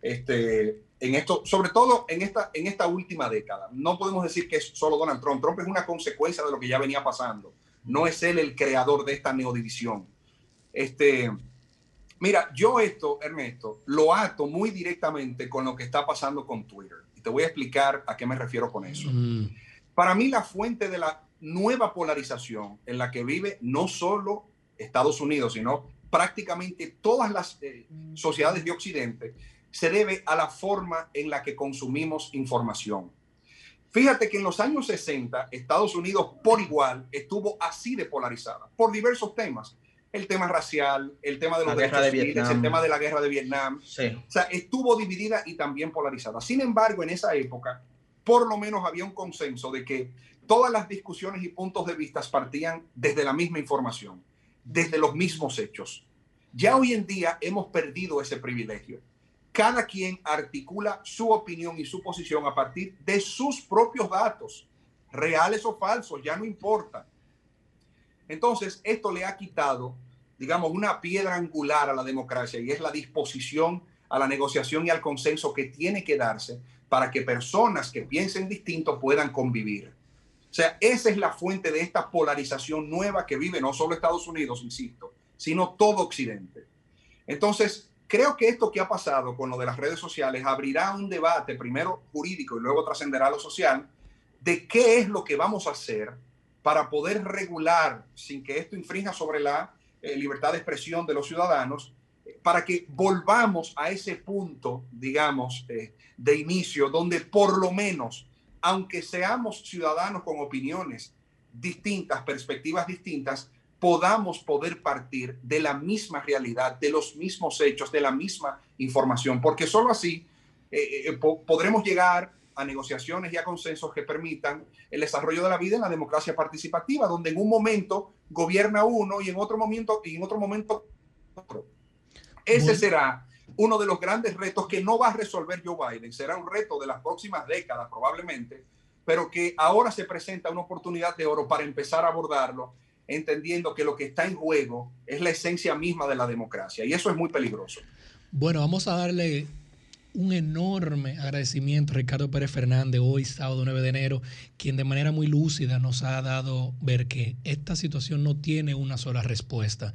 este, en esto, sobre todo en esta, en esta última década. No podemos decir que es solo Donald Trump. Trump es una consecuencia de lo que ya venía pasando. No es él el creador de esta neodivisión. Este, Mira, yo esto, Ernesto, lo ato muy directamente con lo que está pasando con Twitter. Y te voy a explicar a qué me refiero con eso. Para mí, la fuente de la nueva polarización en la que vive no solo Estados Unidos, sino prácticamente todas las eh, sociedades de Occidente, se debe a la forma en la que consumimos información. Fíjate que en los años 60, Estados Unidos por igual estuvo así de polarizada por diversos temas. El tema racial, el tema de los La guerra derechos de civiles, Vietnam. el tema de la guerra de Vietnam. Sí. O sea, estuvo dividida y también polarizada. Sin embargo, en esa época, por lo menos había un consenso de que todas las discusiones y puntos de vista partían desde la misma información, desde los mismos hechos. Ya hoy en día hemos perdido ese privilegio. Cada quien articula su opinión y su posición a partir de sus propios datos, reales o falsos, ya no importa. Entonces, esto le ha quitado, digamos, una piedra angular a la democracia y es la disposición a la negociación y al consenso que tiene que darse para que personas que piensen distinto puedan convivir. O sea, esa es la fuente de esta polarización nueva que vive no solo Estados Unidos, insisto, sino todo Occidente. Entonces, creo que esto que ha pasado con lo de las redes sociales abrirá un debate, primero jurídico y luego trascenderá lo social, de qué es lo que vamos a hacer para poder regular sin que esto infrinja sobre la eh, libertad de expresión de los ciudadanos, para que volvamos a ese punto, digamos, eh, de inicio, donde por lo menos, aunque seamos ciudadanos con opiniones distintas, perspectivas distintas, podamos poder partir de la misma realidad, de los mismos hechos, de la misma información, porque solo así eh, eh, po- podremos llegar a negociaciones y a consensos que permitan el desarrollo de la vida en la democracia participativa, donde en un momento gobierna uno y en otro momento y en otro momento otro. Ese será uno de los grandes retos que no va a resolver Joe Biden. Será un reto de las próximas décadas probablemente, pero que ahora se presenta una oportunidad de oro para empezar a abordarlo, entendiendo que lo que está en juego es la esencia misma de la democracia y eso es muy peligroso. Bueno, vamos a darle un enorme agradecimiento a Ricardo Pérez Fernández, hoy sábado 9 de enero, quien de manera muy lúcida nos ha dado ver que esta situación no tiene una sola respuesta.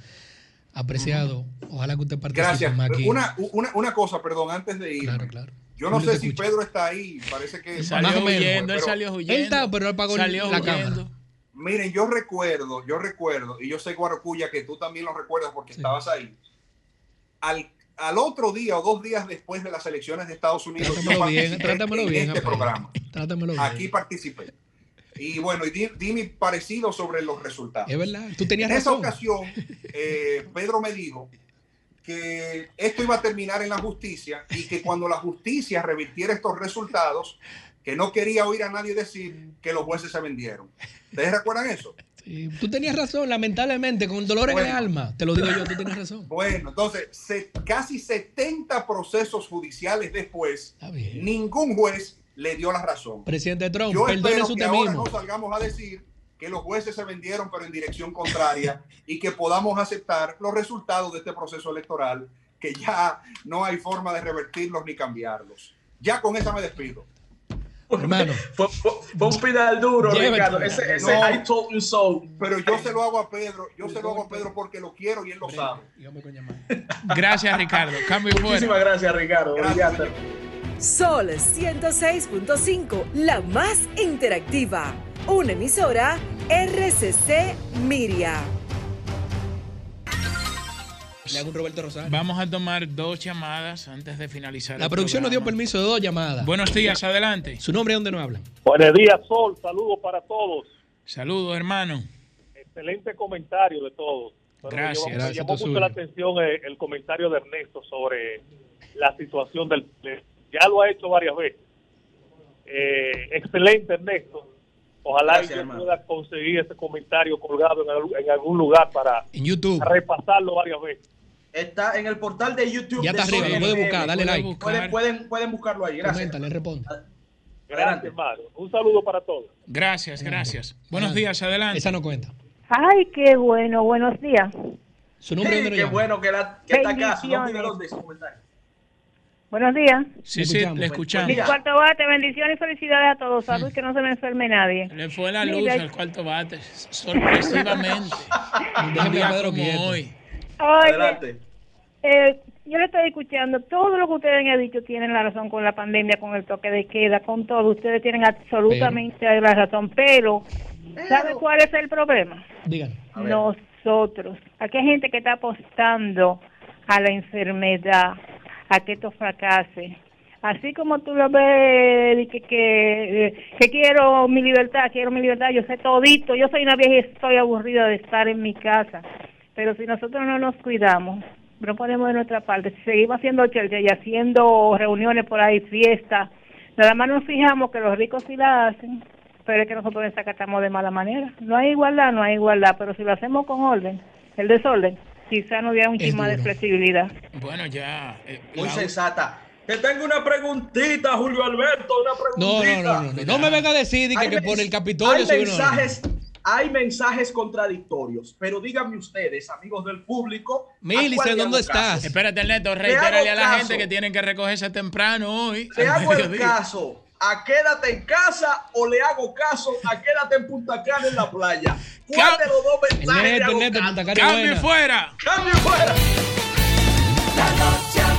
Apreciado, ojalá que usted participe Gracias. más aquí. Una, una, una cosa, perdón, antes de ir. Claro, claro. Yo no Julio sé si escucha. Pedro está ahí, parece que Salió huyendo, él salió huyendo. Él está, pero él apagó Salió la huyendo. cámara. Miren, yo recuerdo, yo recuerdo, y yo sé, Guarocuya, que tú también lo recuerdas porque estabas ahí. Al, al otro día o dos días después de las elecciones de Estados Unidos, yo Trátamelo bien, participé trátamelo en bien. este Rafael. programa. Trátamelo bien. Aquí participé. Y bueno, y di, di mi parecido sobre los resultados. Es verdad, tú tenías en esa ocasión, eh, Pedro me dijo que esto iba a terminar en la justicia y que cuando la justicia revirtiera estos resultados, que no quería oír a nadie decir que los jueces se vendieron. ¿Ustedes recuerdan eso? Sí, tú tenías razón, lamentablemente, con dolor en el Bueno. alma. Te lo digo yo, tú tenías razón. Bueno, entonces, se- casi 70 procesos judiciales después, ningún juez le dio la razón. Presidente Trump, Yo espero que ahora no salgamos a decir que los jueces se vendieron pero en dirección contraria y que podamos aceptar los resultados de este proceso electoral que ya no hay forma de revertirlos ni cambiarlos. Ya con esa me despido. Hermano. Fue, fue- fue un pedal duro. Ricardo. Ese, ese No. I told you so. Pero yo se lo hago a Pedro, yo se lo hago a Pedro porque lo quiero y él lo sabe. Gracias, Ricardo. Cambio y fuera. Muchísimas gracias, Ricardo. Brillante. Sol 106.5, la más interactiva. Una emisora RCC Miria. Le hago un Roberto Rosario. Vamos a tomar dos llamadas antes de finalizar. La el producción nos dio permiso de dos llamadas. Buenos días, adelante. ¿Su nombre y dónde nos hablan? Buenos días, Sol. Saludos para todos. Saludos, hermano. Excelente comentario de todos. Pero me Gracias. llamó- Me Gracias, llamó mucho la atención eh, el comentario de Ernesto sobre la situación del. Ya lo ha hecho varias veces. Eh, excelente, Ernesto. Ojalá Gracias, yo hermano. pueda conseguir ese comentario colgado en, al- en algún lugar para En YouTube. repasarlo varias veces. Está en el portal de YouTube. Ya está arriba, lo puede FM. buscar, dale Pueden- like. Pueden, pueden, pueden buscarlo ahí. Gracias. Comenta, le respondo. Gracias, hermano. Un saludo para todos. Gracias, gracias. Buenos días, adelante. Esa no cuenta. Ay, qué bueno, buenos días. Su nombre Sí, qué llama. bueno que, la, que está acá. Su nombre y de su comentario. Buenos días. Sí, sí, le escuchamos. Mi cuarto bate, bendiciones y felicidades a todos. Salud, que no se me enferme nadie. Le fue la luz Mira, al cuarto bate, sorpresivamente. Un Déjeme día a Pedro como quieto. hoy. Oye, eh, yo le estoy escuchando, todo lo que ustedes han dicho tienen la razón con la pandemia, con el toque de queda, con todo, ustedes tienen absolutamente la razón, pero ¿sabe cuál es el problema? Digan. Nosotros, aquí hay gente que está apostando a la enfermedad, a que esto fracase. Así como tú lo ves, que, que, que quiero mi libertad, quiero mi libertad, yo sé todito, yo soy una vieja y estoy aburrida de estar en mi casa. Pero si nosotros no nos cuidamos, no ponemos de nuestra parte, si seguimos haciendo chelcha y haciendo reuniones por ahí, fiestas, nada más nos fijamos que los ricos sí la hacen, pero es que nosotros desacatamos de mala manera. No hay igualdad, no hay igualdad, pero si lo hacemos con orden, el desorden, quizá no hubiera un Es chisma de flexibilidad. Bueno, ya. eh, Muy la- sensata. Te tengo una preguntita, Julio Alberto, una No, preguntita. no, no, no, no. No me venga a decir que, por el Capitolio hay mensajes, hay mensajes contradictorios, pero díganme ustedes, amigos del público. ¿a Milice, ¿dónde estás? Espérate, Ernesto, Le reitérale a la caso. gente que tienen que recogerse temprano hoy. ¿Le al hago el caso a quédate en casa o le hago caso a quédate en Punta Cana en la playa. ¿Cuál de los dos mensajes neto, Cambio fuera. Cambio fuera. La noche